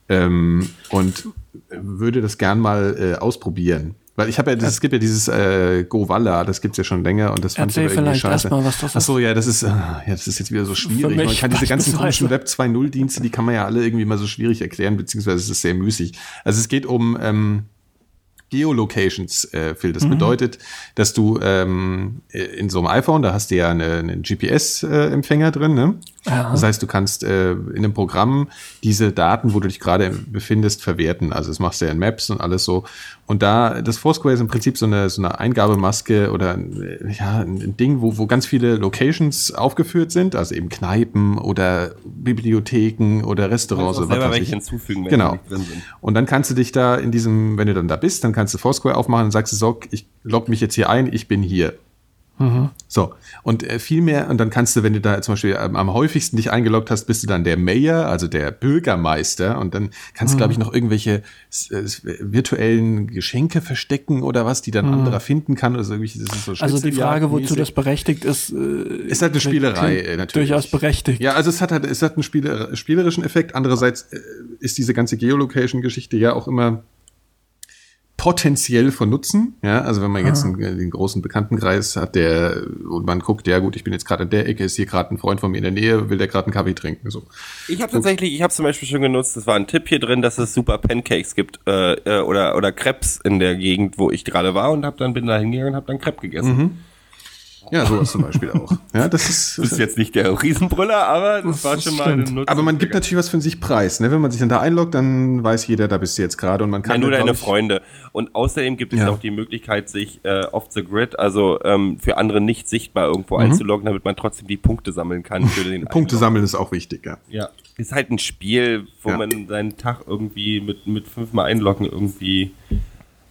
ähm, und würde das gern mal äh, ausprobieren. Weil ich habe ja, das, es gibt ja dieses äh, Govalla, das gibt's ja schon länger und das fand Erzähl ich aber irgendwie scheiße. Mal, was das ist. Ach so, ja, das ist, äh, ja, das ist jetzt wieder so schwierig. Man kann diese ganzen komischen Web 2.0 Dienste, die kann man ja alle irgendwie mal so schwierig erklären, beziehungsweise es ist sehr müßig. Also es geht um ähm, Geolocations, äh, Phil. Das mhm. bedeutet, dass du ähm, in so einem iPhone, da hast du ja eine, einen GPS-Empfänger drin, ne? Ja. Das heißt, du kannst äh, in einem Programm diese Daten, wo du dich gerade befindest, verwerten. Also das machst du ja in Maps und alles so. Und da, das Foursquare ist im Prinzip so eine, so eine Eingabemaske oder ja, ein Ding, wo, wo ganz viele Locations aufgeführt sind, also eben Kneipen oder Bibliotheken oder Restaurants. Also selber welche hinzufügen, wenn genau. drin sind. Und dann kannst du dich da in diesem, wenn du dann da bist, dann kannst du Foursquare aufmachen und sagst, so, ich log mich jetzt hier ein, ich bin hier. Mhm. So, und äh, viel mehr, und dann kannst du, wenn du da zum Beispiel ähm, am häufigsten dich eingeloggt hast, bist du dann der Mayor, also der Bürgermeister, und dann kannst mhm. du, glaube ich, noch irgendwelche äh, virtuellen Geschenke verstecken oder was, die dann mhm. anderer finden kann. Oder so, so also die Frage, wozu das berechtigt ist, äh, ist halt eine Spielerei, äh, natürlich. Durchaus berechtigt. Ja, also es hat halt, es hat einen spieler spielerischen Effekt. Andererseits äh, ist diese ganze Geolocation-Geschichte ja auch immer potenziell von Nutzen. Ja, also wenn man jetzt einen, einen, großen Bekanntenkreis hat, der und man guckt, ja gut, ich bin jetzt gerade in der Ecke, ist hier gerade ein Freund von mir in der Nähe, will der gerade einen Kaffee trinken. So. Ich habe tatsächlich, ich habe zum Beispiel schon genutzt, das war ein Tipp hier drin, dass es super Pancakes gibt äh, äh oder oder Crepes in der Gegend, wo ich gerade war und habe dann bin da hingegangen und habe dann Crepe gegessen. Mhm. Ja, sowas zum Beispiel auch. Ja, das ist, das ist jetzt nicht der Riesenbrüller, aber das, das war schon mal eine Nutzung. Aber man gibt natürlich was von sich preis. Ne? Wenn man sich dann da einloggt, dann weiß jeder, da bist du jetzt gerade und man kann. Nein, nur deine Freunde. Und außerdem gibt es ja. auch die Möglichkeit, sich äh, off the grid, also ähm, für andere nicht sichtbar irgendwo mhm. einzuloggen, damit man trotzdem die Punkte sammeln kann für den Punkte sammeln ist auch wichtig, ja. Ja. Ist halt ein Spiel, wo ja. man seinen Tag irgendwie mit, mit fünfmal einloggen irgendwie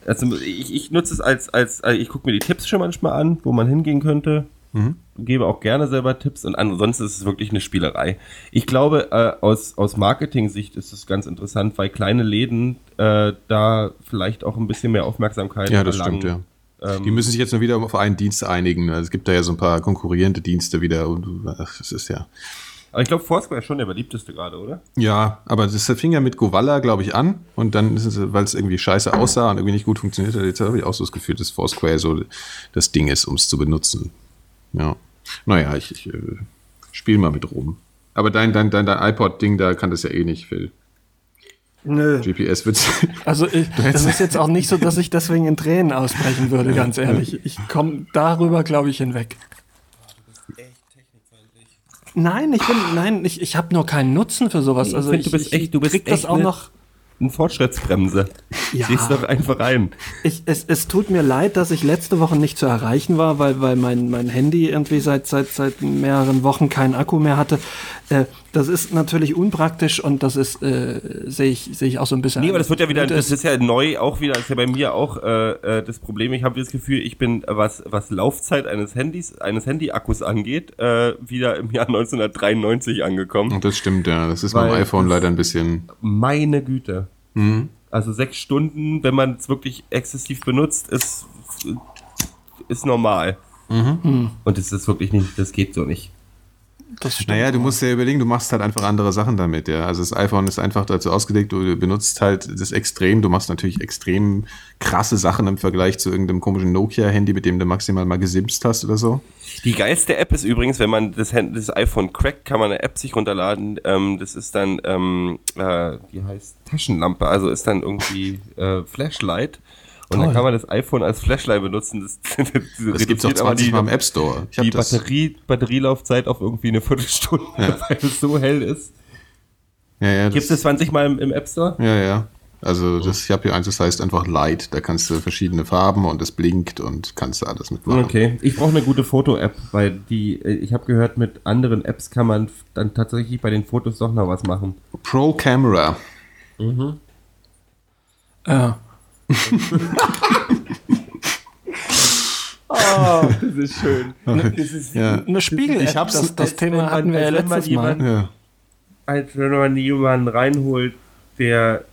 also ich, ich nutze es als, als, also ich gucke mir die Tipps schon manchmal an, wo man hingehen könnte. Mhm. Gebe auch gerne selber Tipps und ansonsten ist es wirklich eine Spielerei. Ich glaube, äh, aus, aus Marketing-Sicht ist es ganz interessant, weil kleine Läden äh, da vielleicht auch ein bisschen mehr Aufmerksamkeit Ja, das erlangen. stimmt, ja. Ähm, die müssen sich jetzt nur wieder auf einen Dienst einigen. Also es gibt da ja so ein paar konkurrierende Dienste wieder und ach, das ist ja. Aber ich glaube, Foursquare ist schon der beliebteste gerade, oder? Ja, aber das fing ja mit Govalla, glaube ich, an. Und dann ist es, weil es irgendwie scheiße aussah und irgendwie nicht gut funktioniert hat, jetzt habe ich auch so das Gefühl, dass Foursquare so das Ding ist, um es zu benutzen. Ja. Naja, ich, ich äh, spiele mal mit rum. Aber dein, dein, dein, dein iPod-Ding, da kann das ja eh nicht, Phil. Nö. GPS wird. Also ich, das ist jetzt auch nicht so, dass ich deswegen in Tränen ausbrechen würde, ganz ehrlich. Ich komme darüber, glaube ich, hinweg. Nein, ich bin, nein, ich, ich habe nur keinen Nutzen für sowas. Also ich, du bist ich, echt, du bist krieg echt das auch ne, noch. Eine Fortschrittsbremse. Ja. Siehst doch einfach ein. Ich, es, es tut mir leid, dass ich letzte Woche nicht zu erreichen war, weil, weil mein, mein Handy irgendwie seit, seit, seit mehreren Wochen keinen Akku mehr hatte. Äh, das ist natürlich unpraktisch und das ist, äh, sehe ich, sehe ich auch so ein bisschen. Nee, aber das wird ja wieder, das ist ja neu auch wieder, das ist ja bei mir auch äh, äh das Problem. Ich habe das Gefühl, ich bin, was, was Laufzeit eines Handys, eines Handy-Akkus angeht, äh, wieder im Jahr 1993 angekommen. Und das stimmt, ja. Das ist beim iPhone leider ein bisschen. Meine Güte. Mhm. Also sechs Stunden, wenn man es wirklich exzessiv benutzt, ist, ist normal. Mhm. Und es ist wirklich nicht, das geht so nicht. Naja, du musst ja überlegen, du machst halt einfach andere Sachen damit, ja. Also das iPhone ist einfach dazu ausgelegt, du benutzt halt das extrem, du machst natürlich extrem krasse Sachen im Vergleich zu irgendeinem komischen Nokia-Handy, mit dem du maximal mal gesimst hast oder so. Die geilste App ist übrigens, wenn man das, das iPhone crackt, kann man eine App sich runterladen. Ähm, das ist dann, ähm, äh, die heißt Taschenlampe, also ist dann irgendwie äh, Flashlight. Und Toll. dann kann man das iPhone als Flashlight benutzen. Das, das, das gibt es auch 20 die, Mal im App Store. die Batterie, Batterielaufzeit auf irgendwie eine Viertelstunde, ja. weil es so hell ist. Ja, ja, gibt es 20 Mal im, im App Store? Ja, ja. Also das, ich habe hier eins, das heißt einfach Light. Da kannst du verschiedene Farben und es blinkt und kannst du alles mitmachen. Okay, ich brauche eine gute Foto-App, weil die, äh, ich habe gehört, mit anderen Apps kann man dann tatsächlich bei den Fotos doch noch was machen. Pro Camera. Mhm. Ja. oh, das ist schön. Das ist ja. eine Spiegel. Ich hab's, das, das Thema hatten wir ja letztes Mal. Ja. Als wenn man jemanden reinholt, der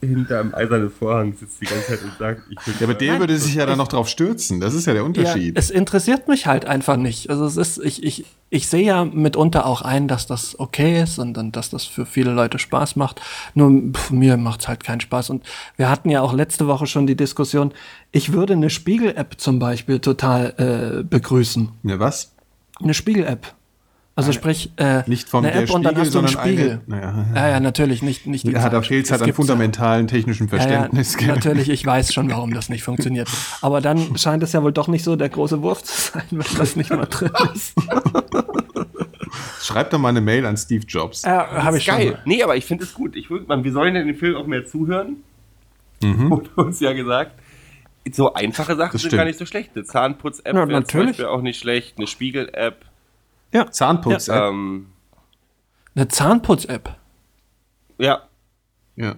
hinter einem eisernen Vorhang sitzt die ganze Zeit und sagt, ich will. Ja, aber der würde sich ja dann noch drauf stürzen. Das ist ja der Unterschied. Ja, es interessiert mich halt einfach nicht. Also es ist, ich, ich, ich sehe ja mitunter auch ein, dass das okay ist und, und dass das für viele Leute Spaß macht. Nur pff, mir macht's halt keinen Spaß. Und wir hatten ja auch letzte Woche schon die Diskussion, ich würde eine Spiegel-App zum Beispiel total äh, begrüßen. Eine was? Eine Spiegel-App. Also sprich, äh, nicht vom eine App Spiegel, und dann hast du einen Spiegel. Eine, naja. Ja, ja, natürlich, nicht, nicht die Ja, da fehlt es halt an fundamentalen technischen Verständnis. Ja, ja, natürlich, ich weiß schon, warum das nicht funktioniert. Aber dann scheint es ja wohl doch nicht so der große Wurf zu sein, wenn das nicht mal drin ist. Schreib doch mal eine Mail an Steve Jobs. Ja, habe ich geil. Schon. Nee, aber ich finde es gut. Ich, man, wir sollen in dem Film auch mehr zuhören. Mhm. Wurde uns ja gesagt. So einfache Sachen sind gar nicht so schlecht. Eine Zahnputz-App ja, wäre zum Beispiel auch nicht schlecht. Eine Spiegel-App. Ja. Zahnputz-App. Ja. Ähm, Eine Zahnputz-App? Ja. Ja.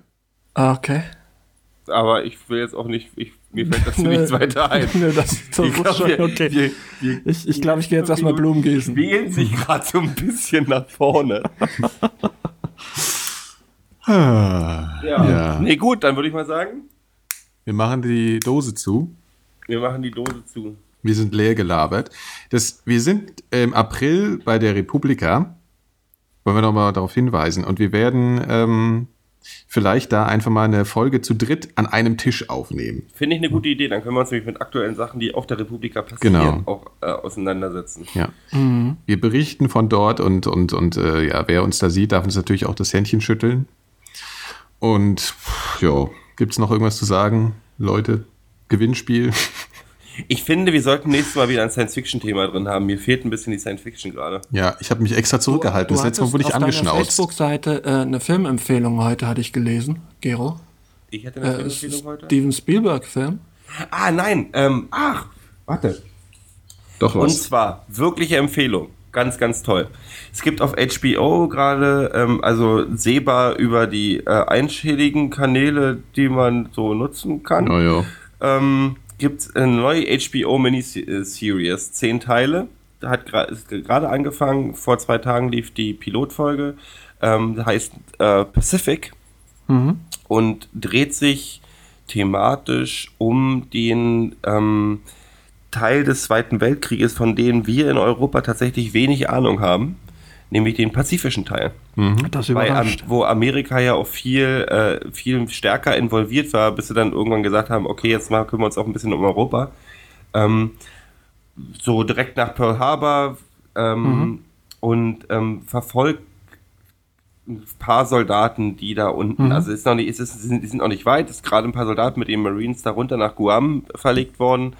Ah, okay. Aber ich will jetzt auch nicht, ich, mir fällt das nichts weiter ein. Nö, das, das ich glaub, schon okay. Wir, wir, ich ich glaube, ich gehe jetzt erstmal Blumen gießen. Wählen sich gerade so ein bisschen nach vorne. Ah, ja. ja. Nee, gut, dann würde ich mal sagen. Wir machen die Dose zu. Wir machen die Dose zu. Wir sind leer gelabert. Das, wir sind im April bei der Republika. Wollen wir nochmal darauf hinweisen. Und wir werden ähm, vielleicht da einfach mal eine Folge zu dritt an einem Tisch aufnehmen. Finde ich eine gute Idee. Dann können wir uns nämlich mit aktuellen Sachen, die auf der Republika passieren, genau. auch äh, auseinandersetzen. Ja. Mhm. Wir berichten von dort und, und, und äh, ja, wer uns da sieht, darf uns natürlich auch das Händchen schütteln. Und ja, gibt es noch irgendwas zu sagen, Leute? Gewinnspiel. Ich finde, wir sollten nächstes Mal wieder ein Science-Fiction-Thema drin haben. Mir fehlt ein bisschen die Science-Fiction gerade. Ja, ich habe mich extra zurückgehalten. Du, du das letzte Mal wurde ich angeschnauzt. Auf Facebook-Seite äh, eine Filmempfehlung heute hatte ich gelesen, Gero. Ich hatte eine äh, Filmempfehlung heute? Steven Spielberg-Film. Ah, nein. Ähm, ach, warte. Doch was. Und zwar, wirkliche Empfehlung. Ganz, ganz toll. Es gibt auf HBO gerade, ähm, also sehbar über die äh, einschädigen Kanäle, die man so nutzen kann. Oh, ja. Ähm, gibt eine neue HBO Miniseries, zehn Teile. Hat gerade angefangen, vor zwei Tagen lief die Pilotfolge, ähm, heißt äh, Pacific mhm. und dreht sich thematisch um den ähm, Teil des Zweiten Weltkrieges, von dem wir in Europa tatsächlich wenig Ahnung haben nämlich den pazifischen Teil. Mhm. Das überrascht. Bei, wo Amerika ja auch viel, äh, viel stärker involviert war, bis sie dann irgendwann gesagt haben, okay, jetzt mal kümmern wir uns auch ein bisschen um Europa. Ähm, so direkt nach Pearl Harbor ähm, mhm. und ähm, verfolgt ein paar Soldaten, die da unten, mhm. also ist noch nicht, ist, ist, die sind noch nicht weit, ist gerade ein paar Soldaten mit den Marines darunter nach Guam verlegt worden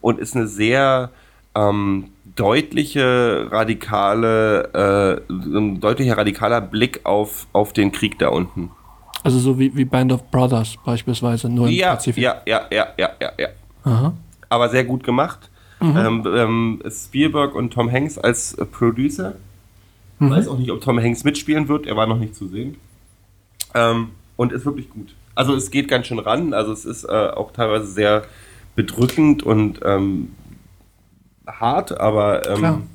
und ist eine sehr ähm, deutliche radikale, äh, ein deutlicher radikaler Blick auf, auf den Krieg da unten. Also so wie, wie Band of Brothers beispielsweise, nur im ja, Pazifik. Ja, ja, ja, ja, ja, ja. Aha. Aber sehr gut gemacht. Mhm. Ähm, ähm, Spielberg und Tom Hanks als äh, Producer. Ich weiß auch nicht, ob Tom Hanks mitspielen wird, er war noch nicht zu sehen. Ähm, und ist wirklich gut. Also es geht ganz schön ran, also es ist äh, auch teilweise sehr bedrückend und ähm, hart, aber ähm,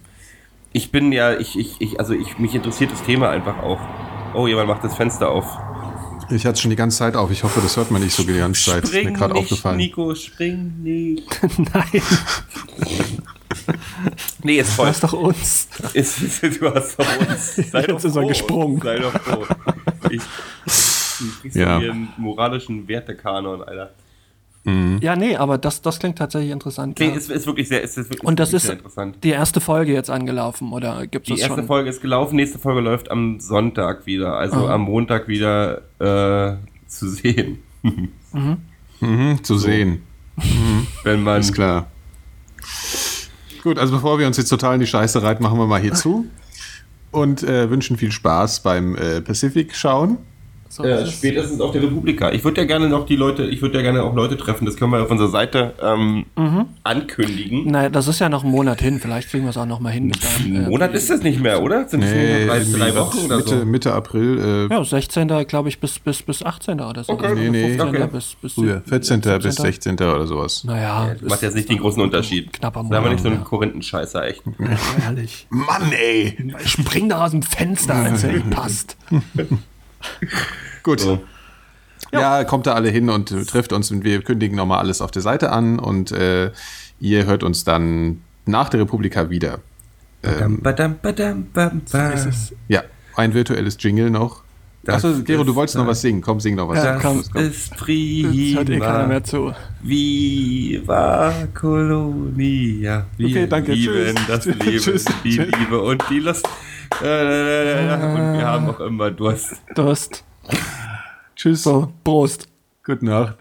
ich bin ja, ich, ich, ich, also ich, mich interessiert das Thema einfach auch. Oh, jemand macht das Fenster auf. Ich hatte schon die ganze Zeit auf. Ich hoffe, das hört man nicht so die ganze Zeit. Spring ist mir gerade aufgefallen. Nico, spring nicht. Nein. nee, ist voll. Du hast doch uns. Ist, du hast doch uns. Sei Jetzt doch ist er gesprungen. Sei doch froh. Ich, du kriegst ja. hier einen moralischen Wertekanon, Alter. Mhm. Ja, nee, aber das, das klingt tatsächlich interessant. Nee, ja. ist, ist wirklich sehr, ist, ist wirklich Und das ist interessant. die erste Folge jetzt angelaufen, oder gibt es Die erste schon? Folge ist gelaufen, nächste Folge läuft am Sonntag wieder, also oh. am Montag wieder äh, zu sehen. mhm. Mhm, zu so. sehen. Mhm. Wenn man. Ist klar. Gut, also bevor wir uns jetzt total in die Scheiße reiten, machen wir mal hier zu und äh, wünschen viel Spaß beim äh, Pacific schauen. So äh, spätestens auf der Republika. Ich würde ja gerne noch die Leute, ich würde ja gerne auch Leute treffen, das können wir auf unserer Seite ähm, mhm. ankündigen. Naja, das ist ja noch ein Monat hin, vielleicht kriegen wir es auch noch mal hin. Ein äh, Monat ist das nicht mehr, oder? Sind nee, drei, drei Wochen oder Mitte, so? Mitte April. Äh, ja, 16. glaube ich bis, bis, bis 18. oder so. Okay, nee, nee. Okay. Bis, bis, Früher, 14. 14. bis 16. oder sowas. Naja. Ja, macht jetzt nicht den großen Unterschied. Knapper Monat. Da haben wir nicht so einen ja. Korinthenscheißer, echt. Ja, ehrlich. Mann, ey. Spring da aus dem Fenster, wenn es nicht passt. Gut. So. Ja. ja, kommt da alle hin und trifft uns und wir kündigen nochmal alles auf der Seite an und äh, ihr hört uns dann nach der Republika wieder. Ähm, badam, badam, badam, ja, ein virtuelles Jingle noch. Achso, Gero, du wolltest noch was singen. Komm, sing noch was. Ja, komm, komm. ist prima. Jetzt hört eh keiner mehr zu. Viva Colonia. Wir okay, danke. lieben Tschüss. das Leben, Tschüss. die. Liebe und die Lust. Und wir haben auch immer Durst. Durst. Tschüss. So, Prost. Gute Nacht.